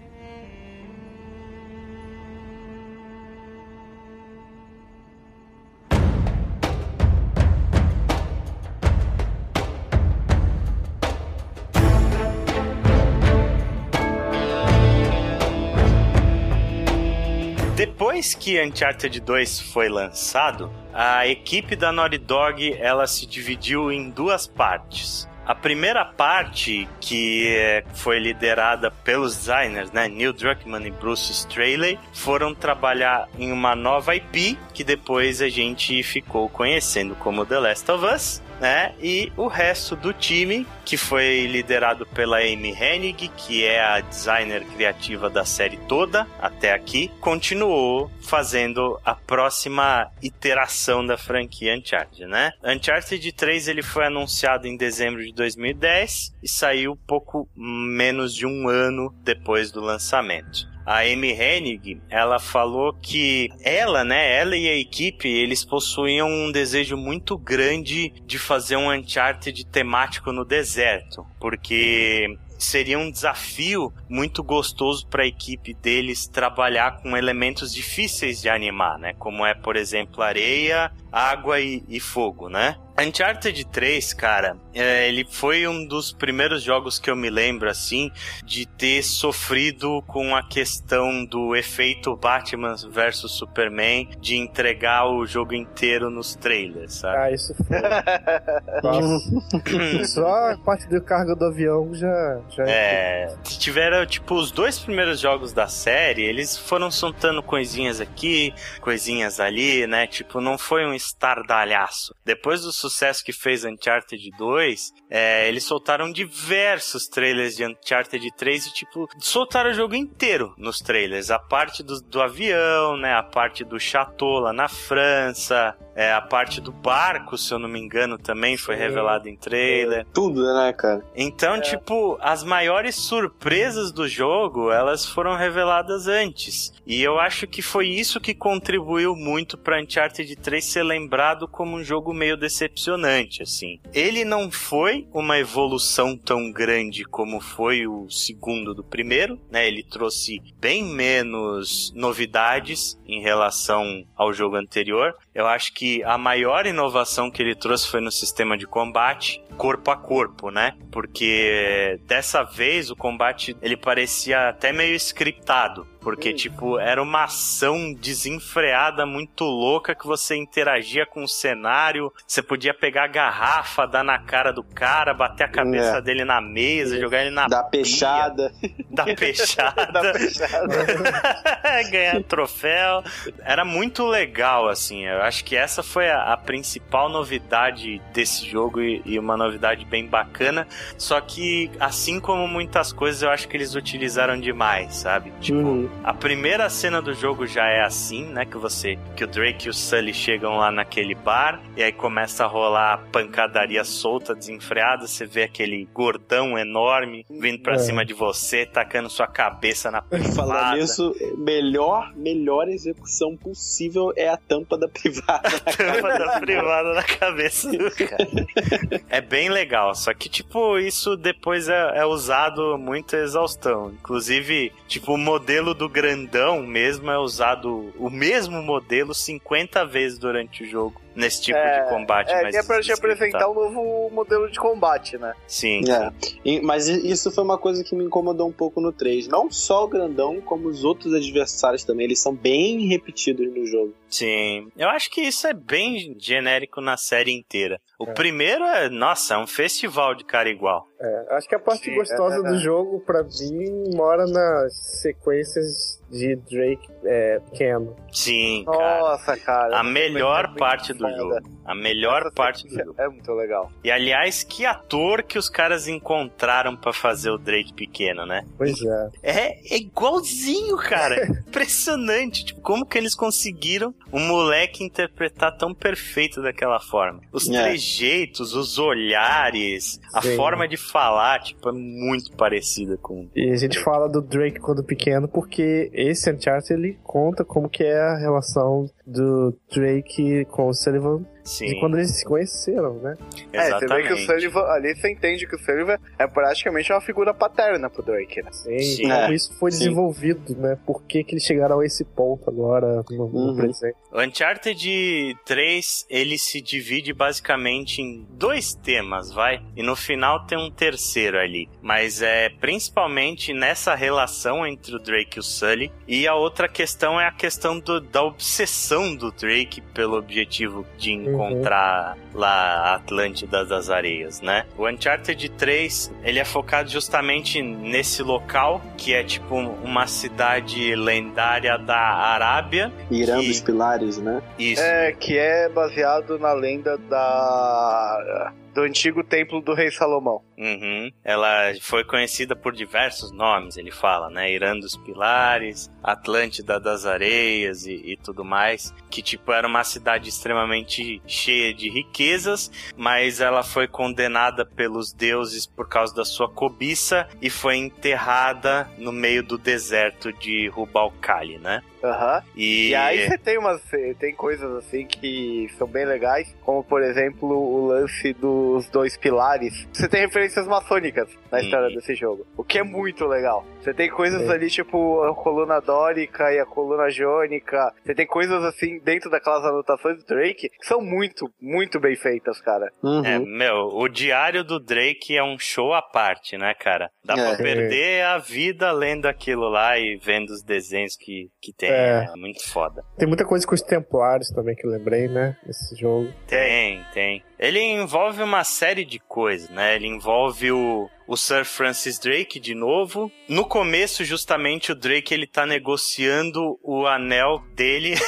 Speaker 1: Depois que Uncharted 2 foi lançado, a equipe da Naughty Dog ela se dividiu em duas partes. A primeira parte, que eh, foi liderada pelos designers, né, Neil Druckmann e Bruce Straley, foram trabalhar em uma nova IP que depois a gente ficou conhecendo como The Last of Us, né? E o resto do time, que foi liderado pela Amy Hennig, que é a designer criativa da série toda até aqui, continuou fazendo a próxima iteração da franquia Uncharted, né? Uncharted 3 ele foi anunciado em dezembro de 2010 e saiu pouco menos de um ano depois do lançamento. A Amy Hennig, ela falou que ela, né, ela e a equipe, eles possuíam um desejo muito grande de fazer um Uncharted temático no deserto, porque seria um desafio muito gostoso para a equipe deles trabalhar com elementos difíceis de animar, né? Como é, por exemplo, areia, água e, e fogo, né? Uncharted 3, cara, é, ele foi um dos primeiros jogos que eu me lembro, assim, de ter sofrido com a questão do efeito Batman vs Superman, de entregar o jogo inteiro nos trailers, sabe?
Speaker 3: Ah, isso foi. Só a parte da carga do avião já. já
Speaker 1: É, tiveram, tipo, os dois primeiros jogos da série, eles foram soltando coisinhas aqui, coisinhas ali, né? Tipo, não foi um estardalhaço. Depois do sucesso que fez Uncharted 2, é, eles soltaram diversos trailers de Uncharted 3 e, tipo, soltaram o jogo inteiro nos trailers. A parte do, do avião, né? A parte do chateau lá na França, é, a parte do barco, se eu não me engano, também foi
Speaker 3: Sim.
Speaker 1: revelado em trailer.
Speaker 4: Tudo, né, cara?
Speaker 1: Então, tipo, as maiores surpresas do jogo, elas foram reveladas antes. E eu acho que foi isso que contribuiu muito para Uncharted 3 ser lembrado como um jogo meio decepcionante, assim. Ele não foi uma evolução tão grande como foi o segundo do primeiro, né? Ele trouxe bem menos novidades em relação ao jogo anterior. Eu acho que a maior inovação que ele trouxe foi no sistema de combate, corpo a corpo, né? Porque dessa vez o combate ele parecia até meio scriptado. Porque, tipo, era uma ação desenfreada, muito louca, que você interagia com o cenário. Você podia pegar a garrafa, dar na cara do cara, bater a cabeça
Speaker 4: É.
Speaker 1: dele na mesa, jogar ele na
Speaker 4: Da
Speaker 1: pia,
Speaker 4: peixada.
Speaker 1: dar peixada.
Speaker 2: Da fechada.
Speaker 1: ganhar troféu. Era muito legal, assim. Eu acho que essa foi a, a principal novidade desse jogo e, e uma novidade bem bacana. Só que, assim como muitas coisas, eu acho que eles utilizaram demais, sabe? Tipo,
Speaker 3: Uhum.
Speaker 1: A primeira cena do jogo já é assim, né? Que você. Que o Drake e o Sully chegam lá naquele bar. E aí começa a rolar pancadaria solta, desenfreada. Você vê aquele gordão enorme vindo pra
Speaker 3: É.
Speaker 1: cima de você, tacando sua cabeça na privada.
Speaker 4: nisso, melhor, melhor execução possível é a tampa da privada.
Speaker 1: tampa da privada na cabeça do cara. É bem legal, só que, tipo, isso depois é, é usado muita exaustão. Inclusive, tipo, o modelo do grandão mesmo é usado, o mesmo modelo 50 vezes durante o jogo, nesse tipo de combate.
Speaker 2: É,
Speaker 1: mais
Speaker 2: é pra te apresentar um novo modelo de combate, né?
Speaker 1: Sim.
Speaker 4: É. E- Mas isso foi uma coisa que me incomodou um pouco no 3. Não só o grandão, como os outros adversários também. Eles são bem repetidos no jogo.
Speaker 1: Sim. Eu acho que isso é bem genérico na série inteira. O
Speaker 3: É.
Speaker 1: primeiro é, nossa, é um festival de cara igual.
Speaker 3: É, acho que a parte
Speaker 2: Sim,
Speaker 3: gostosa
Speaker 2: é, é.
Speaker 3: do jogo, pra mim, mora nas sequências de Drake é, pequeno.
Speaker 1: Sim, cara.
Speaker 2: Nossa, cara.
Speaker 1: A melhor parte do
Speaker 2: foda.
Speaker 1: jogo. A melhor
Speaker 2: Essa
Speaker 1: parte do jogo.
Speaker 2: É muito legal.
Speaker 1: E aliás, que ator que os caras encontraram pra fazer o Drake pequeno, né?
Speaker 3: Pois é.
Speaker 1: É, é igualzinho, cara. Impressionante. Tipo, como que eles conseguiram um moleque interpretar tão perfeito daquela forma? Os
Speaker 4: É.
Speaker 1: trejeitos, os olhares, a
Speaker 3: Sim.
Speaker 1: forma de falar, tipo, é muito parecida com.
Speaker 3: E a gente fala do Drake quando pequeno porque esse Uncharted ele conta como que é a relação do Drake com o Sullivan
Speaker 1: Sim,
Speaker 3: de quando eles se conheceram, né?
Speaker 2: É, você vê
Speaker 1: exatamente.
Speaker 2: que o Sullivan, ali você entende que o Sullivan é praticamente uma figura paterna pro Drake, né?
Speaker 3: Sim,
Speaker 1: Sim.
Speaker 3: como
Speaker 4: É,
Speaker 3: isso foi
Speaker 4: sim.
Speaker 3: desenvolvido, né? Por que, que eles chegaram a esse ponto agora no, no
Speaker 4: Uhum.
Speaker 3: presente?
Speaker 1: O Uncharted 3, ele se divide basicamente em dois temas, vai? E no final tem um terceiro ali. Mas é principalmente nessa relação entre o Drake e o Sully. E a outra questão é a questão do- da obsessão do Drake pelo objetivo de encontrar lá a Atlântida das Areias, né? O Uncharted 3, ele é focado justamente nesse local, que é tipo uma cidade lendária da Arábia.
Speaker 4: Irã
Speaker 1: Que-
Speaker 4: dos Pilares, né?
Speaker 1: Isso.
Speaker 2: É, que é baseado na lenda da do antigo templo do rei Salomão.
Speaker 1: Uhum. Ela foi conhecida por diversos nomes, ele fala, né? Irã dos Pilares, Atlântida das Areias e, e tudo mais. Que, tipo, era uma cidade extremamente cheia de riquezas, mas ela foi condenada pelos deuses por causa da sua cobiça e foi enterrada no meio do deserto de Rubalcali, né?
Speaker 2: Aham.
Speaker 1: E,
Speaker 2: E aí você tem umas tem coisas assim que são bem legais, como por exemplo o lance dos dois pilares. Você tem referências maçônicas na
Speaker 1: Uhum.
Speaker 2: história desse jogo, o que é muito legal. Você tem coisas
Speaker 3: É.
Speaker 2: ali tipo a coluna dórica e a coluna jônica. Você tem coisas assim dentro daquelas anotações do Drake que são muito, muito bem feitas, cara.
Speaker 4: Uhum.
Speaker 1: É, meu, o diário do Drake é um show à parte, né, cara? Dá
Speaker 4: É.
Speaker 1: pra perder a vida lendo aquilo lá e vendo os desenhos que, que tem.
Speaker 3: É.
Speaker 1: É. muito foda.
Speaker 3: Tem muita coisa com os Templários também que eu lembrei, né? Nesse jogo.
Speaker 1: Tem, tem. Ele envolve uma série de coisas, né? Ele envolve o, o Sir Francis Drake de novo. No começo, justamente, o Drake ele tá negociando o anel dele.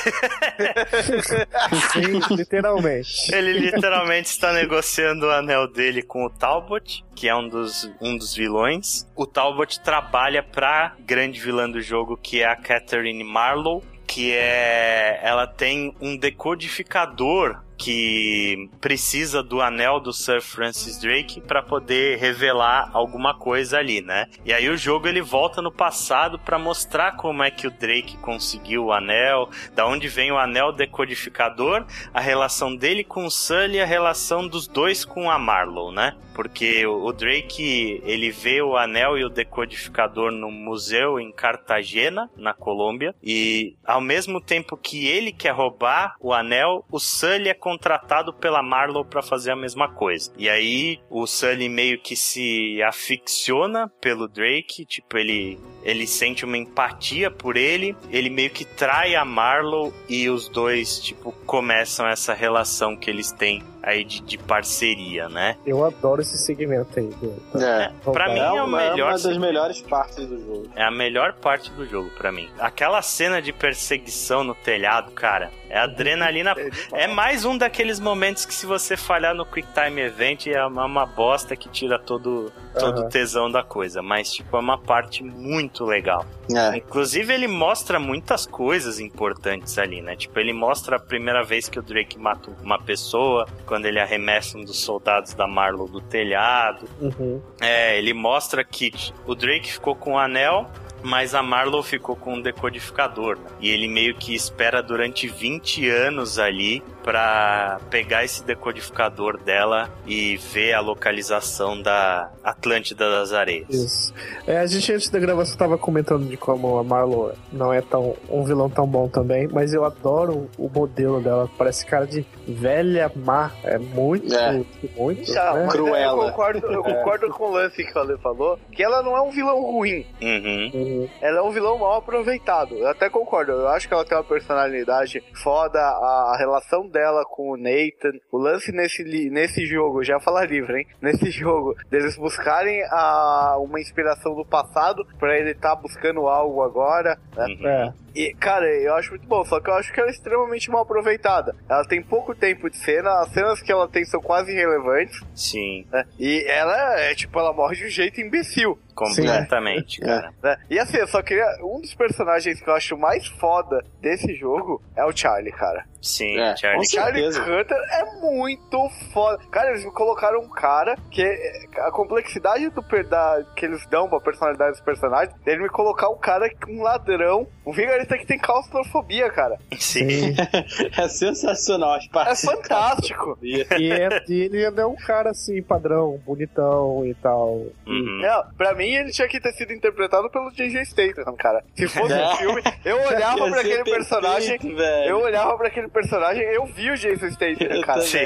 Speaker 3: Sim, literalmente.
Speaker 1: Ele literalmente está negociando o anel dele com o Talbot, que é um dos, um dos vilões. O Talbot trabalha pra grande vilã do jogo, que é a Catherine Marlowe, que é. Ela tem um decodificador que precisa do anel do Sir Francis Drake para poder revelar alguma coisa ali, né? E aí o jogo ele volta no passado para mostrar como é que o Drake conseguiu o anel, da onde vem o anel decodificador, a relação dele com o Sully e a relação dos dois com a Marlowe, né? Porque o o Drake, ele vê o anel e o decodificador no museu em Cartagena, na Colômbia, e ao mesmo tempo que ele quer roubar o anel, o Sully é contratado pela Marlowe para fazer a mesma coisa. E aí o Sully meio que se afixiona pelo Drake, tipo, ele ele sente uma empatia por ele, ele meio que trai a Marlowe e os dois, tipo, começam essa relação que eles têm aí de, de parceria, né?
Speaker 3: Eu adoro esse segmento aí. do-
Speaker 4: É.
Speaker 1: Pra mim
Speaker 4: É
Speaker 1: é o
Speaker 4: é
Speaker 1: melhor
Speaker 4: uma das
Speaker 1: segmento.
Speaker 4: melhores partes do jogo.
Speaker 1: É a melhor parte do jogo pra mim. Aquela cena de perseguição no telhado, cara, É adrenalina.
Speaker 2: É
Speaker 1: É mais um daqueles momentos que se você falhar no Quick Time Event é uma, uma bosta que tira todo todo o
Speaker 3: Aham.
Speaker 1: tesão da coisa, mas tipo é uma parte muito legal.
Speaker 4: É.
Speaker 1: Inclusive ele mostra muitas coisas importantes ali, né? Tipo, ele mostra a primeira vez que o Drake mata uma pessoa, quando ele arremessa um dos soldados da Marlowe do telhado.
Speaker 3: Uhum.
Speaker 1: É, ele mostra que o Drake ficou com o anel, mas a Marlowe ficou com um decodificador. né? E ele meio que espera durante 20 anos ali pra pegar esse decodificador dela e ver a localização da Atlântida das Areias.
Speaker 3: Isso. É, a gente antes da gravação tava comentando de como a Marlo não é tão um vilão tão bom também, mas eu adoro o modelo dela. Parece cara de velha má. É muito,
Speaker 4: É.
Speaker 3: muito.
Speaker 2: Já,
Speaker 3: né?
Speaker 2: mas
Speaker 4: Cruella.
Speaker 2: Eu concordo, eu concordo com o lance que o Ale falou, que ela não é um vilão ruim.
Speaker 1: Uhum.
Speaker 3: Uhum.
Speaker 2: Ela é um vilão mal aproveitado. Eu até concordo. Eu acho que ela tem uma personalidade foda. A, a relação dela com o Nathan. O lance nesse, nesse jogo, já falar livre, hein? Nesse jogo, deles buscarem a, uma inspiração do passado pra ele estar buscando algo agora. Né?
Speaker 1: Uhum.
Speaker 3: É.
Speaker 2: E, cara, eu acho muito bom, só que eu acho que ela é extremamente mal aproveitada. Ela tem pouco tempo de cena, as cenas que ela tem são quase irrelevantes,
Speaker 1: Sim,
Speaker 2: né? E ela é, tipo, ela morre de um jeito imbecil.
Speaker 1: completamente, cara.
Speaker 2: né? E assim, eu só queria. Um dos personagens que eu acho mais foda desse jogo é o Charlie, cara.
Speaker 1: Sim,
Speaker 4: É,
Speaker 1: Charlie.
Speaker 2: O Charlie
Speaker 4: certeza.
Speaker 2: Hunter é muito foda. Cara, eles me colocaram um cara que é- a complexidade do, da, que eles dão pra personalidade dos personagens, ele me colocar um cara, um ladrão, um vigarista que tem claustrofobia, cara.
Speaker 1: Sim.
Speaker 4: É sensacional as
Speaker 2: É
Speaker 4: partes.
Speaker 2: fantástico.
Speaker 3: E, é- e ele ainda é um cara assim, padrão, bonitão e tal.
Speaker 1: Uhum.
Speaker 2: Não, pra mim ele tinha que ter sido interpretado pelo J.J. Statham, cara. Se fosse um
Speaker 4: É.
Speaker 2: filme, eu olhava pra aquele personagem, eu olhava pra aquele personagem, eu vi o Jason Statham, cara.
Speaker 1: Sim.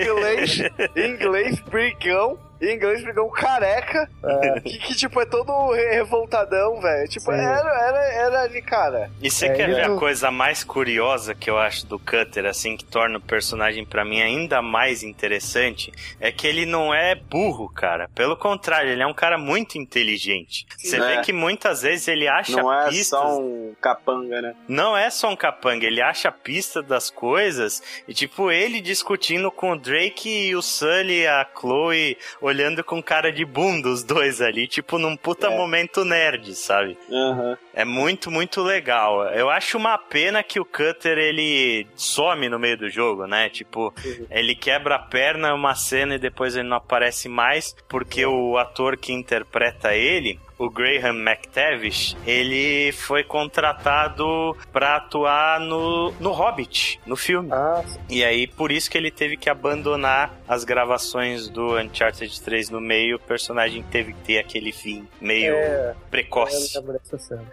Speaker 2: Inglês, em inglês, brigão, em inglês, brigão careca, que, que, tipo, é todo re- revoltadão, velho. Tipo,
Speaker 3: Sim.
Speaker 2: era, era, era ali, cara.
Speaker 1: E você
Speaker 3: É,
Speaker 1: quer ver a
Speaker 3: não-
Speaker 1: coisa mais curiosa que eu acho do Cutter, assim, que torna o personagem pra mim ainda mais interessante? É que ele não é burro, cara. Pelo contrário, ele é um cara muito inteligente. Você
Speaker 4: É.
Speaker 1: vê que muitas vezes ele acha
Speaker 4: Não é
Speaker 1: pistas.
Speaker 4: só um capanga, né?
Speaker 1: Não é só um capanga, ele acha a pista das coisas e, tipo, ele discutindo com o Drake e o Sully, a Chloe, olhando com cara de bunda os dois ali, tipo, num puta
Speaker 4: É.
Speaker 1: momento nerd, sabe?
Speaker 4: Aham.
Speaker 1: É muito, muito legal. Eu acho uma pena que o Cutter ele some no meio do jogo, né? Tipo, ele quebra a perna uma cena e depois ele não aparece mais, porque o ator que interpreta ele. O Graham McTavish, ele foi contratado pra atuar no, no Hobbit, no filme.
Speaker 3: Ah,
Speaker 1: E aí, por isso que ele teve que abandonar as gravações do Uncharted 3 no meio. O personagem teve que ter aquele fim meio
Speaker 3: é,
Speaker 1: precoce.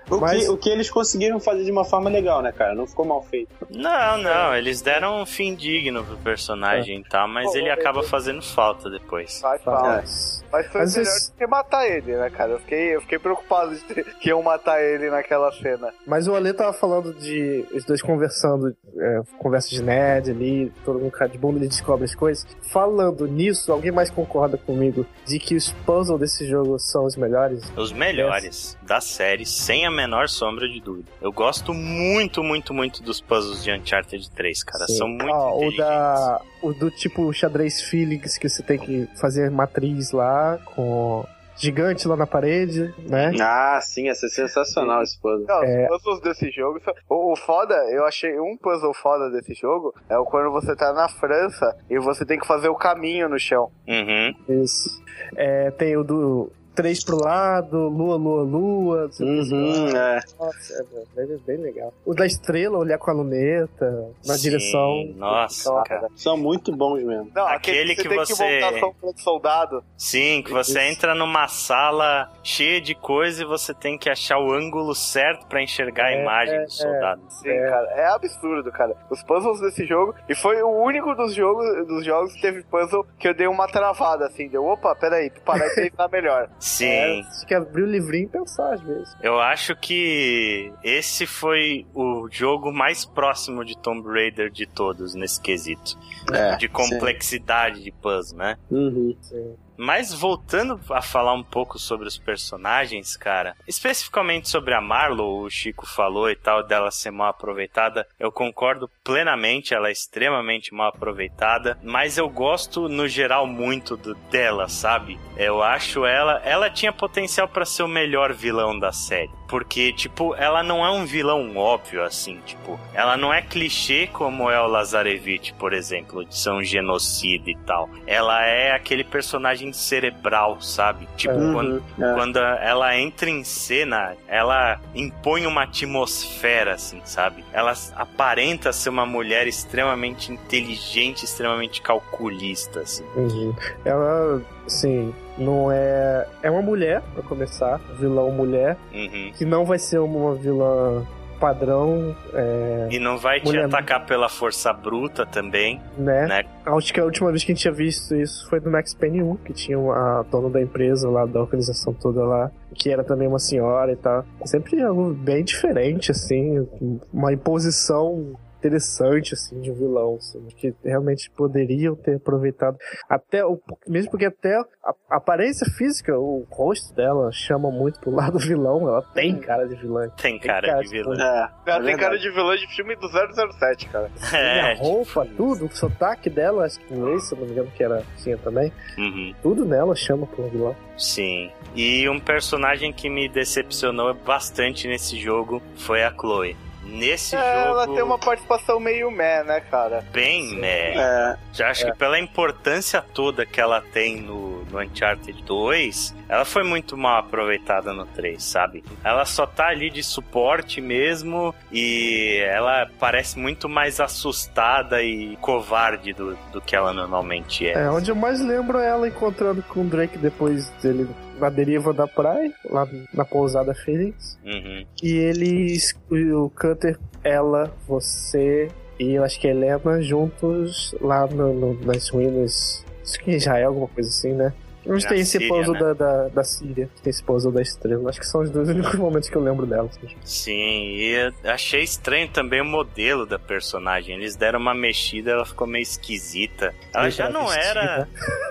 Speaker 4: O,
Speaker 3: Mas
Speaker 4: que, o que eles conseguiram fazer de uma forma legal, né, cara? Não ficou mal feito.
Speaker 1: Não, não, eles deram um fim digno pro personagem e tal, mas
Speaker 2: Pô,
Speaker 1: ele
Speaker 2: é-
Speaker 1: acaba fazendo falta depois.
Speaker 2: Vai falar.
Speaker 3: faz.
Speaker 2: Mas foi
Speaker 3: Mas
Speaker 2: melhor do que matar ele, né, cara? Eu fiquei, eu fiquei preocupado de ter- que iam matar ele naquela cena.
Speaker 3: Mas o Ale tava falando de os dois conversando, é, conversa de nerd ali, todo mundo cara de bunda, ele descobre as coisas. Falando nisso, alguém mais concorda comigo de que os puzzles desse jogo são os melhores?
Speaker 1: Os melhores da série, sem a menor sombra de dúvida. Eu gosto muito, muito, muito dos puzzles de Uncharted 3, cara.
Speaker 3: Sim.
Speaker 1: São muito
Speaker 3: Ah, o
Speaker 1: inteligentes.
Speaker 3: da o do tipo xadrez Felix que você tem que fazer matriz lá com gigante lá na parede, né?
Speaker 4: Ah, sim, essa é sensacional esse puzzle.
Speaker 2: Não,
Speaker 3: É.
Speaker 2: os puzzles desse jogo. são- O, o foda, eu achei um puzzle foda desse jogo é o quando você tá na França e você tem que fazer o caminho no chão.
Speaker 1: Uhum.
Speaker 3: Isso. É, tem o do três pro lado, lua, lua, lua. que
Speaker 4: Uhum, é.
Speaker 3: Nossa, é bem, bem legal. O da estrela, olhar com a luneta, na
Speaker 1: Sim,
Speaker 3: direção.
Speaker 1: Nossa,
Speaker 3: Nossa.
Speaker 1: cara.
Speaker 4: São muito bons mesmo.
Speaker 2: Não,
Speaker 1: Aquele que
Speaker 2: você tem
Speaker 1: você-
Speaker 2: que de soldado.
Speaker 1: Sim, que você entra numa sala cheia de coisa e você tem que achar o ângulo certo pra enxergar a
Speaker 3: É,
Speaker 1: imagem
Speaker 3: é,
Speaker 1: do soldado.
Speaker 2: Sim,
Speaker 3: É.
Speaker 2: cara, é absurdo, cara. Os puzzles desse jogo, e foi o único dos jogos, dos jogos que teve puzzle que eu dei uma travada, assim, deu, opa, peraí, para de pensar melhor.
Speaker 1: Sim.
Speaker 3: É, você quer abrir o livrinho e pensar às vezes.
Speaker 1: Eu acho que esse foi o jogo mais próximo de Tomb Raider de todos nesse quesito.
Speaker 4: É,
Speaker 1: de complexidade de puzzle, né?
Speaker 4: Uhum.
Speaker 3: Sim.
Speaker 1: Mas voltando a falar um pouco sobre os personagens, cara, especificamente sobre a Marlo, o Chico falou e tal, dela ser mal aproveitada, eu concordo plenamente, ela é extremamente mal aproveitada, mas eu gosto no geral muito do, dela, sabe? Eu acho ela, ela tinha potencial para ser o melhor vilão da série. Porque, tipo, ela não é um vilão óbvio, assim, tipo, ela não é clichê como é o Lazarevich, por exemplo, de ser um genocida e tal. Ela é aquele personagem cerebral, sabe? Tipo,
Speaker 4: Uhum,
Speaker 1: quando,
Speaker 4: é.
Speaker 1: quando ela entra em cena, ela impõe uma atmosfera, assim, sabe? Ela aparenta ser uma mulher extremamente inteligente, extremamente calculista, assim.
Speaker 3: Uhum. Ela, assim, não é. É uma mulher, pra começar, vilão mulher,
Speaker 1: Uhum.
Speaker 3: que não vai ser uma vilã padrão, é,
Speaker 1: E não vai te
Speaker 3: Mulher-
Speaker 1: atacar pela força bruta também,
Speaker 3: né?
Speaker 1: né?
Speaker 3: Acho que a última vez que a gente tinha visto isso foi no Max Payne 1, que tinha a dona da empresa lá, da organização toda lá, que era também uma senhora e tal. Sempre algo bem diferente, assim, uma imposição interessante, assim, de um vilão, assim, que realmente poderiam ter aproveitado. Até, o, mesmo porque até a, a aparência física, o rosto dela chama muito pro lado vilão, ela tem cara de vilã.
Speaker 1: Tem cara
Speaker 3: cara
Speaker 1: de
Speaker 3: de
Speaker 1: vilã.
Speaker 4: É,
Speaker 2: Ela
Speaker 4: é
Speaker 2: tem
Speaker 4: verdade.
Speaker 2: cara de vilã de filme do 007, cara.
Speaker 3: Tem
Speaker 1: É,
Speaker 3: a roupa, tudo, o sotaque dela, acho que inglês, se não me engano, que era tinha também.
Speaker 1: uhum.
Speaker 3: Tudo nela chama pro vilão.
Speaker 1: Sim. E um personagem que me decepcionou bastante nesse jogo foi a Chloe. Nesse
Speaker 2: É,
Speaker 1: jogo.
Speaker 2: ela tem uma participação meio meh, né, cara?
Speaker 1: bem, né?
Speaker 4: É,
Speaker 1: Já acho que pela importância toda que ela tem no, Uncharted 2, ela foi muito mal aproveitada no 3, sabe? Ela só tá ali de suporte mesmo e ela parece muito mais assustada e covarde do, do que ela normalmente é.
Speaker 3: É, onde eu mais lembro é ela encontrando com o Drake depois dele na deriva da praia, lá na pousada Phoenix.
Speaker 1: Uhum.
Speaker 3: E eles, o Cutter, ela, você e eu acho que Helena juntos lá no, no- nas ruínas. Acho que Israel, alguma coisa assim, né? Onde
Speaker 1: Na
Speaker 3: tem esse
Speaker 1: Síria,
Speaker 3: pouso
Speaker 1: né?
Speaker 3: da, da, da Síria, tem esse pouso da estrela. Acho que são os dois únicos momentos que eu lembro dela. assim.
Speaker 1: Sim, e eu achei estranho também o modelo da personagem. Eles deram uma mexida, ela ficou meio esquisita. Ela
Speaker 3: Meio
Speaker 1: já não era.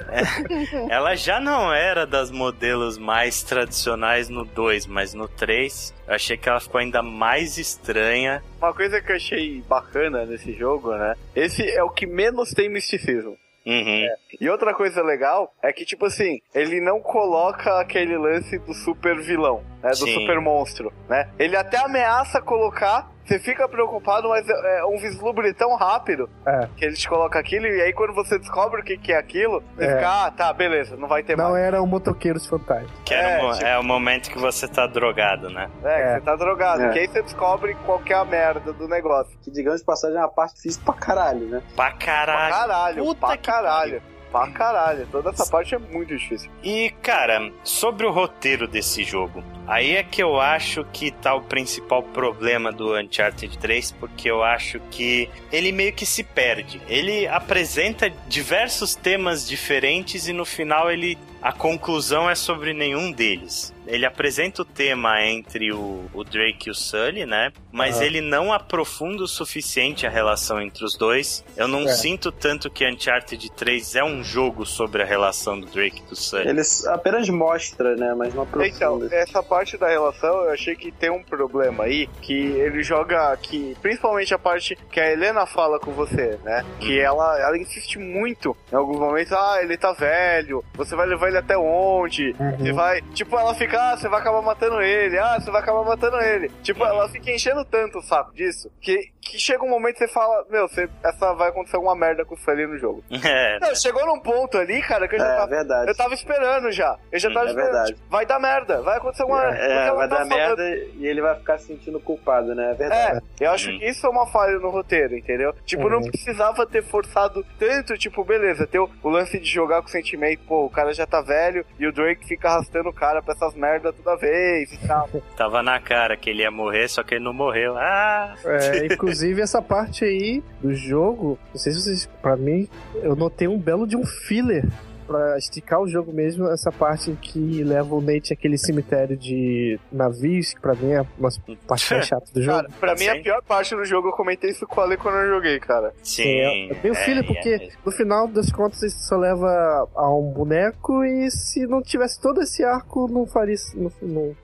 Speaker 1: ela já não era das modelos mais tradicionais no 2, mas no 3 eu achei que ela ficou ainda mais estranha.
Speaker 2: Uma coisa que eu achei bacana nesse jogo, né? Esse é o que menos tem misticismo.
Speaker 1: Uhum.
Speaker 2: E outra coisa legal é que, tipo assim, ele não coloca aquele lance do super vilão, né? Do
Speaker 1: Sim.
Speaker 2: super monstro, né? Ele até ameaça colocar, você fica preocupado, mas é é um vislumbre tão rápido
Speaker 3: É.
Speaker 2: que ele te coloca aquilo, e aí quando você descobre o que, que é aquilo, você
Speaker 3: É.
Speaker 2: fica, ah, tá, beleza, não vai ter
Speaker 3: Não
Speaker 2: mais.
Speaker 3: era o Motoqueiros Fantasma.
Speaker 1: Que
Speaker 2: É,
Speaker 1: o mo-
Speaker 2: tipo-
Speaker 1: é o momento que você tá drogado, né?
Speaker 2: É, que
Speaker 3: É.
Speaker 2: você tá drogado,
Speaker 4: É.
Speaker 2: que aí você descobre qual que é a merda do negócio.
Speaker 4: que digamos de passagem é uma parte difícil pra caralho, né?
Speaker 1: Pra
Speaker 2: Pra
Speaker 1: caralho.
Speaker 2: caralho,
Speaker 1: Puta
Speaker 2: pra
Speaker 1: que
Speaker 2: caralho. Pra caralho. Toda essa parte é muito difícil.
Speaker 1: E, cara, sobre o roteiro desse jogo, aí é que eu acho que tá o principal problema do Uncharted 3, porque eu acho que ele meio que se perde. Ele apresenta diversos temas diferentes e no final ele a conclusão é sobre nenhum deles. Ele apresenta o tema entre o, o Drake e o Sully, né? Mas
Speaker 3: Aham.
Speaker 1: ele não aprofunda o suficiente a relação entre os dois. Eu não
Speaker 3: É.
Speaker 1: sinto tanto que Uncharted 3 é um jogo sobre a relação do Drake e do Sully.
Speaker 4: Ele apenas mostra, né? Mas não
Speaker 2: Então,
Speaker 4: aprofunda.
Speaker 2: essa parte da relação, eu achei que tem um problema aí, que ele joga que principalmente a parte que a Helena fala com você, né? Que ela, ela insiste muito em alguns momentos, ah, ele tá velho, você vai levar ele até onde? Você vai, tipo, ela fica, ah, você vai acabar matando ele, ah, você vai acabar matando ele. Tipo, ela fica enchendo tanto o saco disso, que, que chega um momento que você fala, meu, você, essa vai acontecer alguma merda com o Sully no jogo.
Speaker 1: É,
Speaker 2: Não, chegou num ponto ali, cara, que eu já
Speaker 4: É,
Speaker 2: tava
Speaker 4: verdade.
Speaker 2: eu tava esperando já. Eu já
Speaker 1: Hum,
Speaker 2: tava
Speaker 4: é
Speaker 2: esperando.
Speaker 4: verdade.
Speaker 2: Tipo, vai dar merda, vai acontecer uma
Speaker 4: É,
Speaker 2: ela
Speaker 4: vai
Speaker 2: tá
Speaker 4: dar
Speaker 2: falando-
Speaker 4: merda e ele vai ficar se sentindo culpado, né? É verdade.
Speaker 2: É, eu acho
Speaker 1: Uhum.
Speaker 2: que isso é uma falha no roteiro, entendeu? Tipo, não
Speaker 3: Uhum.
Speaker 2: precisava ter forçado tanto, tipo, beleza, ter o, o lance de jogar com sentimento, pô, o cara já tá velho e o Drake fica arrastando o cara pra essas merdas toda vez e tal.
Speaker 1: tava na cara que ele ia morrer, só que ele não morreu. Ah!
Speaker 3: É, inclusive essa parte aí do jogo, não sei se vocês, pra mim, eu notei um belo de um filler pra esticar o jogo mesmo, essa parte que leva o Nate àquele cemitério de navios, que pra mim é uma parte mais chata do jogo.
Speaker 2: Cara, pra mim a
Speaker 1: Sim.
Speaker 2: pior parte do jogo, eu comentei isso com o Ale quando eu joguei, cara.
Speaker 1: Sim.
Speaker 3: É, é bem o filho, porque
Speaker 1: mesmo.
Speaker 3: no final das contas isso só leva a um boneco e se não tivesse todo esse arco, não faria isso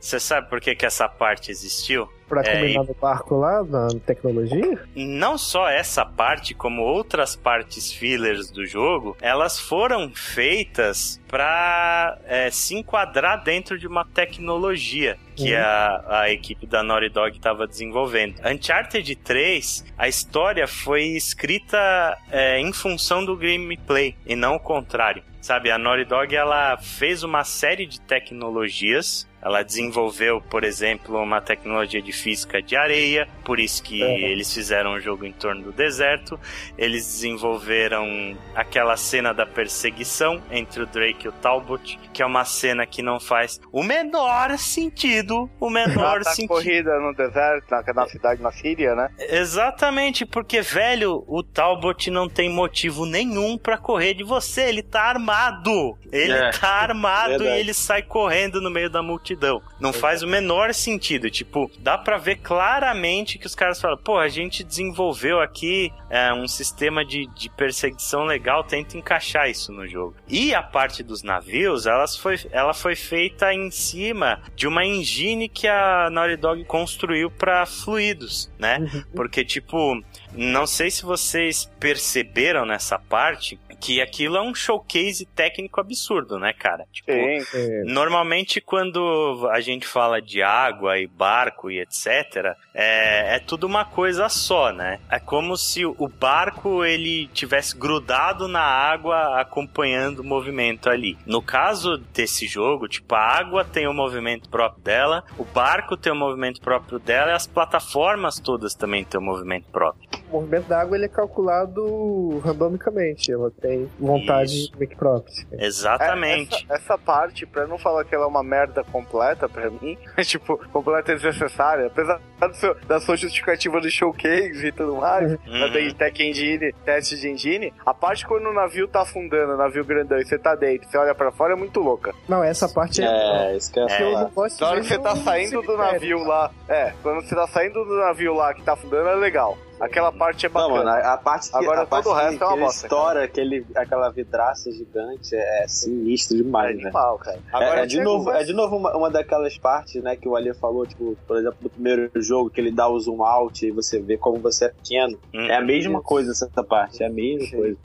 Speaker 1: Você sabe por que, que essa parte existiu?
Speaker 3: Pra
Speaker 1: É,
Speaker 3: combinar no barco lá, na tecnologia.
Speaker 1: não só essa parte, como outras partes fillers do jogo, elas foram feitas para se enquadrar dentro de uma tecnologia que
Speaker 3: Uhum.
Speaker 1: a, a equipe da Naughty Dog estava desenvolvendo. Uncharted 3, a história foi escrita é, em função do gameplay e não o contrário. Sabe, a Naughty Dog ela fez uma série de tecnologias ela desenvolveu, por exemplo, uma tecnologia de física de areia, por isso que
Speaker 3: Uhum.
Speaker 1: eles fizeram um jogo em torno do deserto. Eles desenvolveram aquela cena da perseguição entre o Drake e o Talbot, que é uma cena que não faz o menor sentido, o menor
Speaker 2: Ah, tá
Speaker 1: sentido.
Speaker 2: corrida no deserto, na, na cidade, na Síria, né?
Speaker 1: Exatamente, porque, velho, o Talbot não tem motivo nenhum pra correr de você. Ele tá armado. Ele
Speaker 4: É,
Speaker 1: tá armado
Speaker 4: verdade.
Speaker 1: e ele sai correndo no meio da multidão. Não faz o menor sentido. Tipo, dá pra ver claramente que os caras falam: pô, a gente desenvolveu aqui é, um sistema de, de perseguição legal, tenta encaixar isso no jogo. E a parte dos navios, elas foi, ela foi feita em cima de uma engine que a Naughty Dog construiu pra fluidos, né? Porque, tipo, não sei se vocês perceberam nessa parte que aquilo é um showcase técnico absurdo, né, cara? Tipo,
Speaker 2: Sim.
Speaker 3: É,
Speaker 1: Normalmente, quando a gente fala de água e barco e etc., é, é tudo uma coisa só, né? É como se o barco ele tivesse grudado na água, acompanhando o movimento ali. No caso desse jogo, tipo, a água tem o movimento próprio dela, o barco tem o movimento próprio dela e as plataformas todas também têm o movimento próprio.
Speaker 3: O movimento da água ele é calculado randomicamente. Ela tem vontade
Speaker 1: Isso.
Speaker 3: meio que própria.
Speaker 1: Exatamente.
Speaker 2: É, essa, essa parte, pra não falar que ela é uma merda completa pra mim, é tipo, completa e desnecessária, apesar do seu- da sua justificativa do showcase e tudo mais,
Speaker 1: Uhum.
Speaker 2: tem tech engine, teste de engine, a parte quando o navio tá afundando, o navio grandão, e você tá dentro, você olha pra fora, é muito louca.
Speaker 3: Não, essa parte é.
Speaker 4: É, eu
Speaker 3: não gosto
Speaker 2: Na hora
Speaker 3: de
Speaker 2: que você tá saindo do navio lá, é, quando você tá saindo do navio lá que tá afundando é legal. Aquela parte é
Speaker 4: Não,
Speaker 2: bacana.
Speaker 4: mano, a, a parte que,
Speaker 2: Agora
Speaker 4: a parte
Speaker 2: todo o
Speaker 4: que-
Speaker 2: resto é uma
Speaker 4: que
Speaker 2: bosta,
Speaker 4: estoura aquele, aquela vidraça gigante é sinistro
Speaker 2: é
Speaker 4: demais, né?
Speaker 2: animal, cara.
Speaker 4: É- é, de
Speaker 2: chega
Speaker 4: novo, é de novo uma, uma daquelas partes, né, que o Ali falou, tipo, por exemplo, do primeiro jogo, que ele dá o zoom out e você vê como você é pequeno.
Speaker 1: Uhum.
Speaker 4: É a mesma coisa essa parte, é a mesma coisa.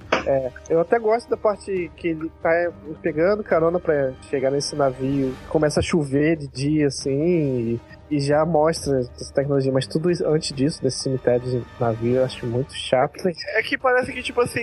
Speaker 3: Eu até gosto da parte que ele tá pegando carona pra chegar nesse navio. Começa a chover de dia, assim, e, e já mostra essa tecnologia. Mas tudo isso, antes disso, desse cemitério de navio, eu acho muito chato.
Speaker 2: É que parece que, tipo assim,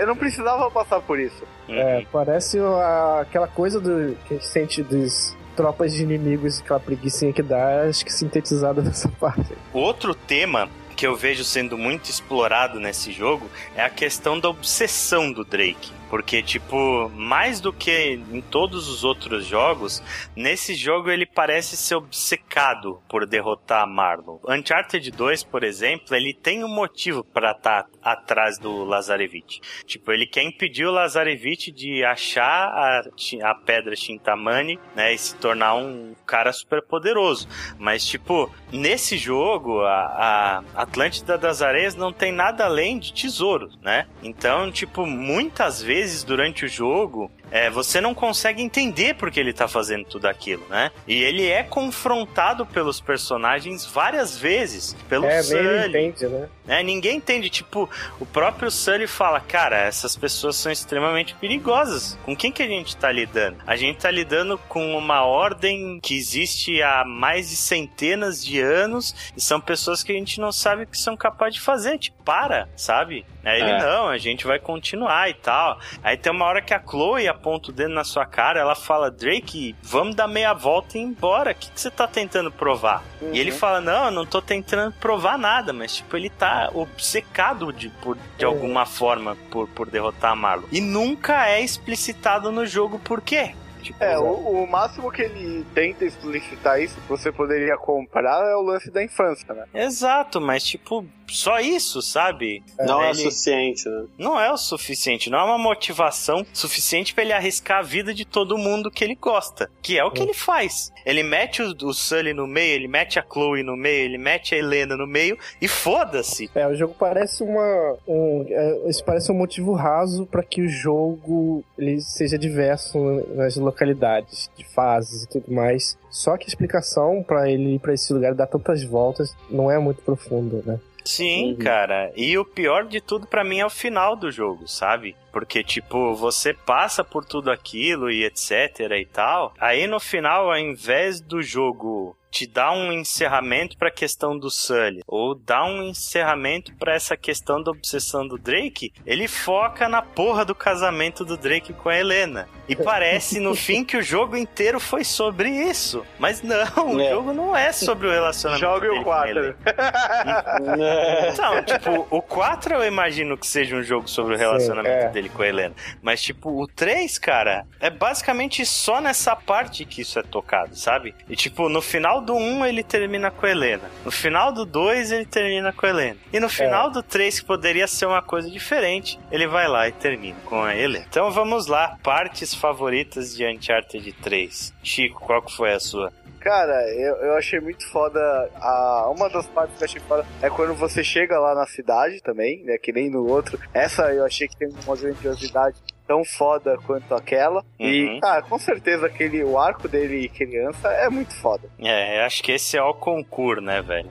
Speaker 2: eu não precisava passar por isso.
Speaker 1: Uhum.
Speaker 3: É, parece a- aquela coisa do, que a gente sente dos tropas de inimigos, aquela preguiçinha que dá, acho que sintetizada nessa parte.
Speaker 1: Outro tema que eu vejo sendo muito explorado nesse jogo é a questão da obsessão do Drake. Porque, tipo, mais do que em todos os outros jogos, nesse jogo ele parece ser obcecado por derrotar Marlon. Uncharted 2, por exemplo, ele tem um motivo para estar atrás do Lazarevich. Tipo, ele quer impedir o Lazarevich de achar a, a pedra Shintamani, né, e se tornar um cara super poderoso. Mas, tipo, nesse jogo, a, a Atlântida das Areias não tem nada além de tesouros, né? Então, tipo, muitas vezes durante o jogo, é, você não consegue entender por que ele tá fazendo tudo aquilo, né? E ele é confrontado pelos personagens várias vezes, pelo
Speaker 3: é,
Speaker 1: Sully,
Speaker 3: entende, né?
Speaker 1: né? Ninguém entende. Tipo, o próprio Sully fala: Cara, essas pessoas são extremamente perigosas. Com quem que a gente tá lidando? A gente tá lidando com uma ordem que existe há mais de centenas de anos e são pessoas que a gente não sabe o que são capazes de fazer. Tipo, para, sabe? Aí ele,
Speaker 4: É.
Speaker 1: não, a gente vai continuar e tal. Aí tem uma hora que a Chloe aponta o dedo na sua cara, ela fala: Drake, vamos dar meia volta e ir embora. O que, que você tá tentando provar? E ele fala: Não, eu não tô tentando provar nada, mas tipo, ele tá obcecado de, por, de
Speaker 3: É.
Speaker 1: alguma forma por, por derrotar a Marlon. E nunca é explicitado no jogo por quê. Tipo,
Speaker 2: É, o, o máximo que ele tenta explicitar isso que você poderia comprar é o lance da infância, né?
Speaker 1: Exato, mas tipo, só isso, sabe?
Speaker 4: Não é
Speaker 1: Ele-
Speaker 4: suficiente, né?
Speaker 1: não é o suficiente, não é uma motivação suficiente pra ele arriscar a vida de todo mundo que ele gosta, que é o que ele faz. Ele mete o, o Sully no meio, ele mete a Chloe no meio, ele mete a Helena no meio e foda-se.
Speaker 3: É, o jogo parece uma. Um, é, isso parece um motivo raso para que o jogo ele seja diverso nas localidades, de fases e tudo mais. Só que a explicação para ele ir pra esse lugar e dar tantas voltas não é muito profunda, né?
Speaker 1: Sim, cara. E o pior de tudo pra mim é o final do jogo, sabe? Porque, tipo, você passa por tudo aquilo e etc e tal. Aí no final, ao invés do jogo te dar um encerramento pra questão do Sully, ou dar um encerramento pra essa questão da obsessão do Drake, ele foca na porra do casamento do Drake com a Helena. E parece no fim que o jogo inteiro foi sobre isso. Mas não, o
Speaker 4: É.
Speaker 1: jogo não é sobre o relacionamento
Speaker 2: Jogue
Speaker 1: dele
Speaker 2: o
Speaker 1: com a
Speaker 2: 4.
Speaker 1: Helena. Então, tipo, o 4 eu imagino que seja um jogo sobre o relacionamento
Speaker 3: é.
Speaker 1: dele com a Helena. Mas, tipo, o 3, cara, é basicamente só nessa parte que isso é tocado, sabe? E, tipo, no final do 1 ele termina com a Helena. No final do 2 ele termina com a Helena. E no final do 3, que poderia ser uma coisa diferente, ele vai lá e termina com a Helena. Então vamos lá, partes favoritas de Uncharted 3. Chico, qual que foi a sua?
Speaker 2: Cara, eu, eu achei muito foda. A, uma das partes que eu achei foda é quando você chega lá na cidade também, né? Que nem no outro. Essa eu achei que tem uma grandiosidade tão foda quanto aquela.
Speaker 1: Uhum.
Speaker 2: E, cara, com certeza aquele, o arco dele criança é muito foda.
Speaker 1: É, eu acho que esse é o concurso, né, velho?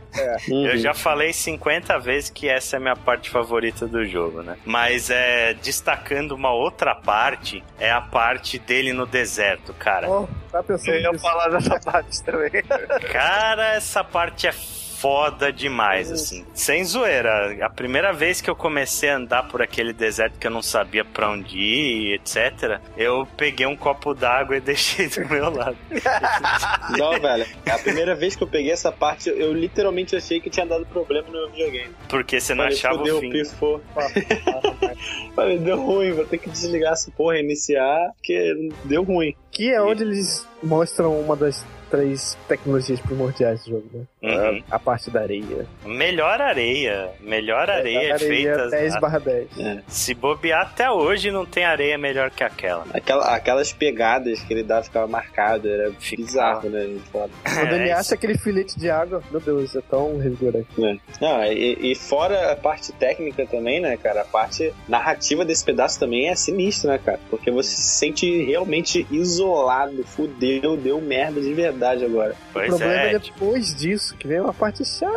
Speaker 4: Uhum.
Speaker 1: Eu já falei 50 vezes que essa é a minha parte favorita do jogo, né? Mas é destacando uma outra parte, é a parte dele no deserto, cara.
Speaker 3: Oh, tá pensando
Speaker 2: Eu ia falar dessa parte também.
Speaker 1: Cara, essa parte é foda demais, assim. Sem zoeira. A primeira vez que eu comecei a andar por aquele deserto que eu não sabia pra onde ir, etc., eu peguei um copo d'água e deixei do meu lado.
Speaker 4: Não, velho. A primeira vez que eu peguei essa parte, eu literalmente achei que tinha dado problema no meu videogame.
Speaker 1: Porque você não
Speaker 4: Falei,
Speaker 1: achava o fim.
Speaker 4: pifou. Falei, deu ruim, vou ter que desligar essa porra e iniciar, porque deu ruim.
Speaker 3: Que é onde eles mostram uma das três tecnologias primordiais do jogo, né?
Speaker 1: Uhum.
Speaker 3: A parte da areia.
Speaker 1: Melhor areia. Melhor areia,
Speaker 3: areia
Speaker 1: feita.
Speaker 3: 10 barra 10.
Speaker 1: Se bobear até hoje, não tem areia melhor que aquela.
Speaker 4: Aquela, aquelas pegadas que ele dava ficava marcado, era bizarro, né? Foda.
Speaker 3: Quando ele
Speaker 1: É,
Speaker 3: acha aquele filete de água, meu Deus, é tão revigorante.
Speaker 4: Não, e, e fora a parte técnica também, né, cara? A parte narrativa desse pedaço também é sinistra, né, cara? Porque você se sente realmente isolado, fudeu, deu merda de verdade agora.
Speaker 3: o
Speaker 1: Pois
Speaker 3: problema é,
Speaker 1: é,
Speaker 3: depois disso, que vem uma parte chata.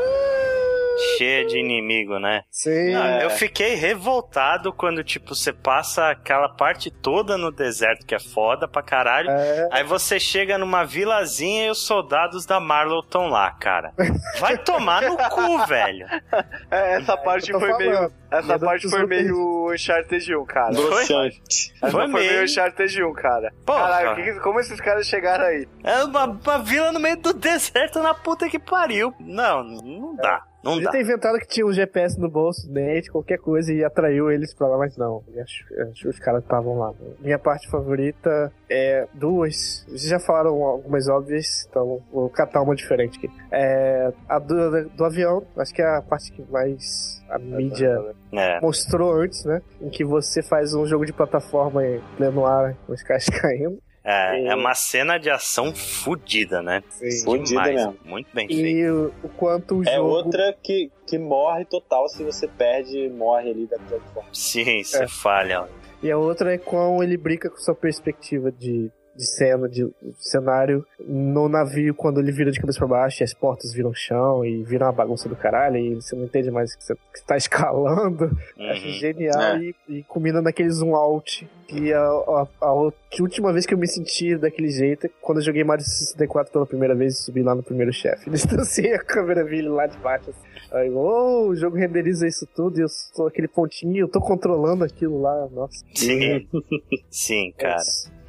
Speaker 1: Cheia de inimigo, né?
Speaker 3: Sim.
Speaker 1: Não,
Speaker 4: É.
Speaker 1: Eu fiquei revoltado quando, tipo, você passa aquela parte toda no deserto, que é foda pra caralho.
Speaker 3: É,
Speaker 1: Aí você chega numa vilazinha e os soldados da Marlow estão lá, cara. Vai tomar no cu, velho.
Speaker 2: É, essa parte
Speaker 3: eu tô
Speaker 2: foi meio.
Speaker 3: falando.
Speaker 2: Essa
Speaker 3: Medo
Speaker 2: parte foi meio Uncharted 1, cara. Essa
Speaker 1: Foi
Speaker 2: foi, meio
Speaker 1: meio.
Speaker 2: Uncharted 1, cara.
Speaker 1: Porra.
Speaker 2: Caralho, como esses caras chegaram aí?
Speaker 1: É uma, uma vila no meio do deserto na puta que pariu. Não, não dá. Não
Speaker 3: Ele
Speaker 1: dá.
Speaker 3: tem inventado que tinha um GPS no bolso, net, qualquer coisa, e atraiu eles pra lá, mas não. Acho, acho que os caras estavam lá. Minha parte favorita é duas. Vocês já falaram algumas óbvias, então vou catar uma diferente aqui. É a do, do avião, acho que é a parte que mais a mídia
Speaker 1: É.
Speaker 3: mostrou antes, né? Em que você faz um jogo de plataforma em pleno ar com os caras caindo.
Speaker 1: É, é uma cena de ação fodida, né?
Speaker 4: Fudida
Speaker 1: Demais.
Speaker 4: mesmo.
Speaker 1: Muito bem feito.
Speaker 3: E o, o quanto o
Speaker 4: É
Speaker 3: jogo.
Speaker 4: outra que, que morre total se você perde morre ali da plataforma.
Speaker 1: Sim, você
Speaker 3: É.
Speaker 1: falha.
Speaker 3: E a outra é como ele brinca com sua perspectiva de, de cena, de cenário no navio, quando ele vira de cabeça pra baixo e as portas viram chão e vira uma bagunça do caralho e você não entende mais o que você que tá escalando. Acho
Speaker 1: Uhum.
Speaker 3: genial
Speaker 4: É.
Speaker 3: e, e combina naquele zoom out. Que a, a, a ult- última vez que eu me senti daquele jeito é quando eu joguei Mario 64 pela primeira vez e subi lá no primeiro chefe. Distanciei a câmera vi ele lá de baixo. Assim. Aí, oh, o jogo renderiza isso tudo e eu sou aquele pontinho, eu tô controlando aquilo lá, nossa.
Speaker 1: Sim. Sim, cara.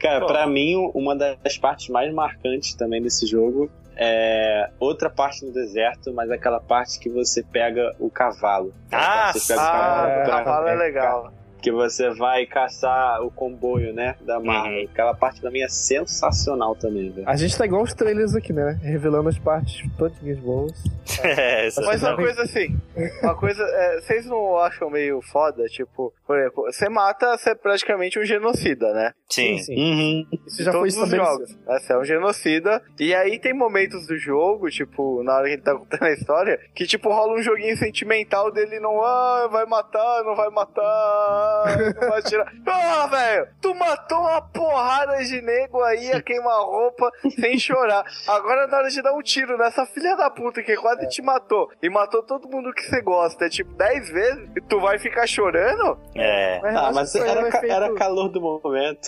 Speaker 4: Cara,
Speaker 1: Pô.
Speaker 4: pra mim, uma das partes mais marcantes também desse jogo é outra parte no deserto, mas aquela parte que você pega o cavalo.
Speaker 1: Ah,
Speaker 4: o cavalo
Speaker 2: o
Speaker 4: pela-
Speaker 2: cavalo é legal.
Speaker 4: Que você vai caçar o comboio, né? Da Marvel.
Speaker 1: Uhum.
Speaker 4: Aquela parte também é sensacional também, velho.
Speaker 3: A gente tá igual os trailers aqui, né? Revelando as partes todinhas boas.
Speaker 1: É,
Speaker 2: Mas uma coisa assim, uma coisa, é, vocês não acham meio foda? Tipo, por exemplo, você mata, você é praticamente um genocida, né?
Speaker 1: Sim.
Speaker 3: sim.
Speaker 4: Uhum.
Speaker 3: Isso já
Speaker 2: Em
Speaker 3: foi
Speaker 2: todos os jogos. né? Você é um genocida. E aí tem momentos do jogo, tipo, na hora que ele tá contando a história, que tipo, rola um joguinho sentimental dele não, ah, vai matar, não vai matar, vai tirar. Ah, velho, tu matou uma porrada de nego aí a queima-roupa sem chorar. Agora na hora de dar um tiro nessa filha da puta que quase te matou e matou todo mundo que você gosta, tipo, 10 vezes, e tu vai ficar chorando?
Speaker 1: É.
Speaker 3: Mas
Speaker 4: Ah, mas era, ca- era calor do momento.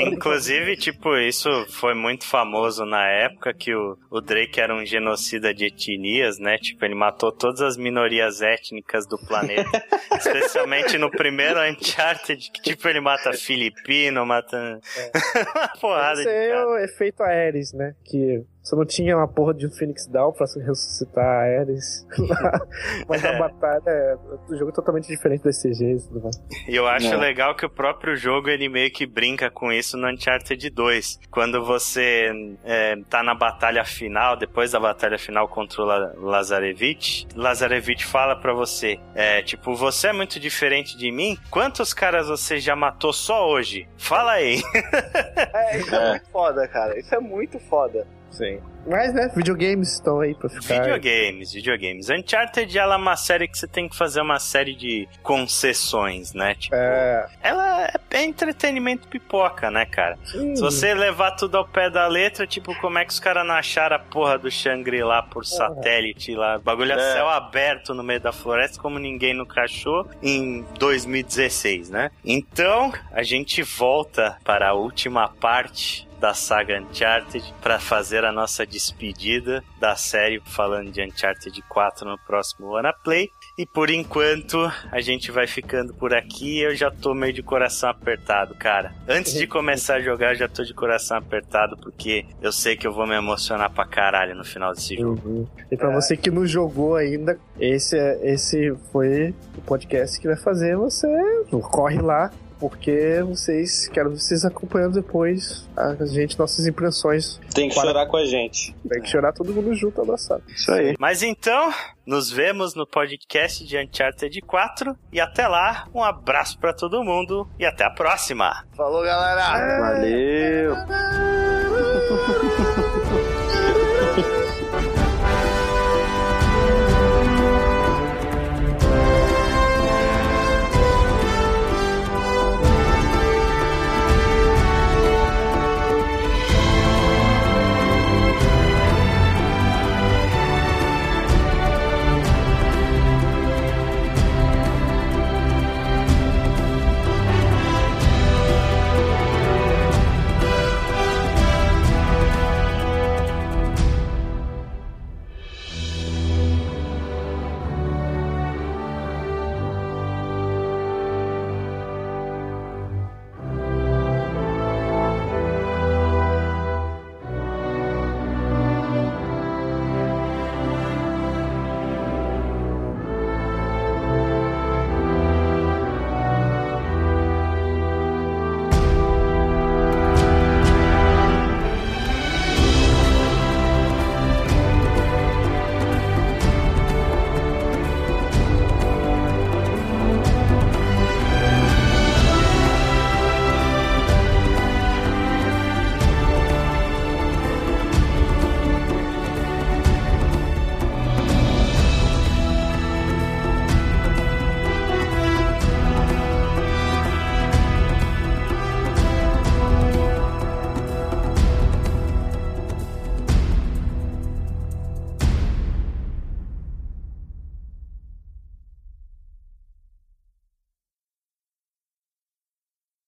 Speaker 1: Inclusive, tipo, isso foi muito famoso na época que o, o Drake era um genocida de etnias, né? Tipo, ele matou todas as minorias étnicas do planeta. Especialmente no primeiro Uncharted, que tipo, ele mata filipino, mata uma porrada
Speaker 3: Esse
Speaker 1: de
Speaker 3: é
Speaker 1: cara.
Speaker 3: o efeito Ares, né? Que você não tinha uma porra de um Phoenix Down pra ressuscitar a Ares. Mas a
Speaker 1: É.
Speaker 3: batalha é o jogo é totalmente diferente das CGs e tudo mais.
Speaker 1: E eu acho
Speaker 4: É.
Speaker 1: legal que o próprio jogo ele meio que brinca com isso no Uncharted 2. Quando você é, tá na batalha final, depois da batalha final contra o La- Lazarevich, Lazarevich fala pra você: é, tipo, você é muito diferente de mim? Quantos caras você já matou só hoje? Fala aí.
Speaker 2: É, isso é,
Speaker 4: É.
Speaker 2: muito foda, cara. Isso é muito foda.
Speaker 3: Sim. Mas, né, videogames estão aí pra ficar.
Speaker 1: Videogames, videogames. Uncharted ela é uma série que você tem que fazer uma série de concessões, né? Tipo,
Speaker 3: É.
Speaker 1: ela é- é entretenimento pipoca, né, cara?
Speaker 3: sim.
Speaker 1: Se você levar tudo ao pé da letra, tipo, como é que os caras não acharam a porra do Shangri-La por satélite lá? Bagulho a
Speaker 4: É.
Speaker 1: céu aberto no meio da floresta, como ninguém nunca achou, em 2016, né? Então, a gente volta para a última parte da saga Uncharted para fazer a nossa despedida da série falando de Uncharted 4 no próximo Wanna Play. E por enquanto, a gente vai ficando por aqui. Eu já tô meio de coração apertado, cara. Antes de começar a jogar, eu já tô de coração apertado, porque eu sei que eu vou me emocionar pra caralho no final desse jogo.
Speaker 3: Uhum. E pra você que não jogou ainda, esse, é- esse foi o podcast que vai fazer você. Corre lá, porque vocês. Quero vocês acompanhando depois a gente, nossas impressões.
Speaker 4: Tem que
Speaker 3: Para-
Speaker 4: chorar com a gente.
Speaker 3: Tem que chorar todo mundo junto, abraçado.
Speaker 4: Isso aí.
Speaker 1: Mas então, nos vemos no podcast de Uncharted 4. E até lá, um abraço pra todo mundo e até a próxima!
Speaker 2: Falou, galera!
Speaker 4: Valeu.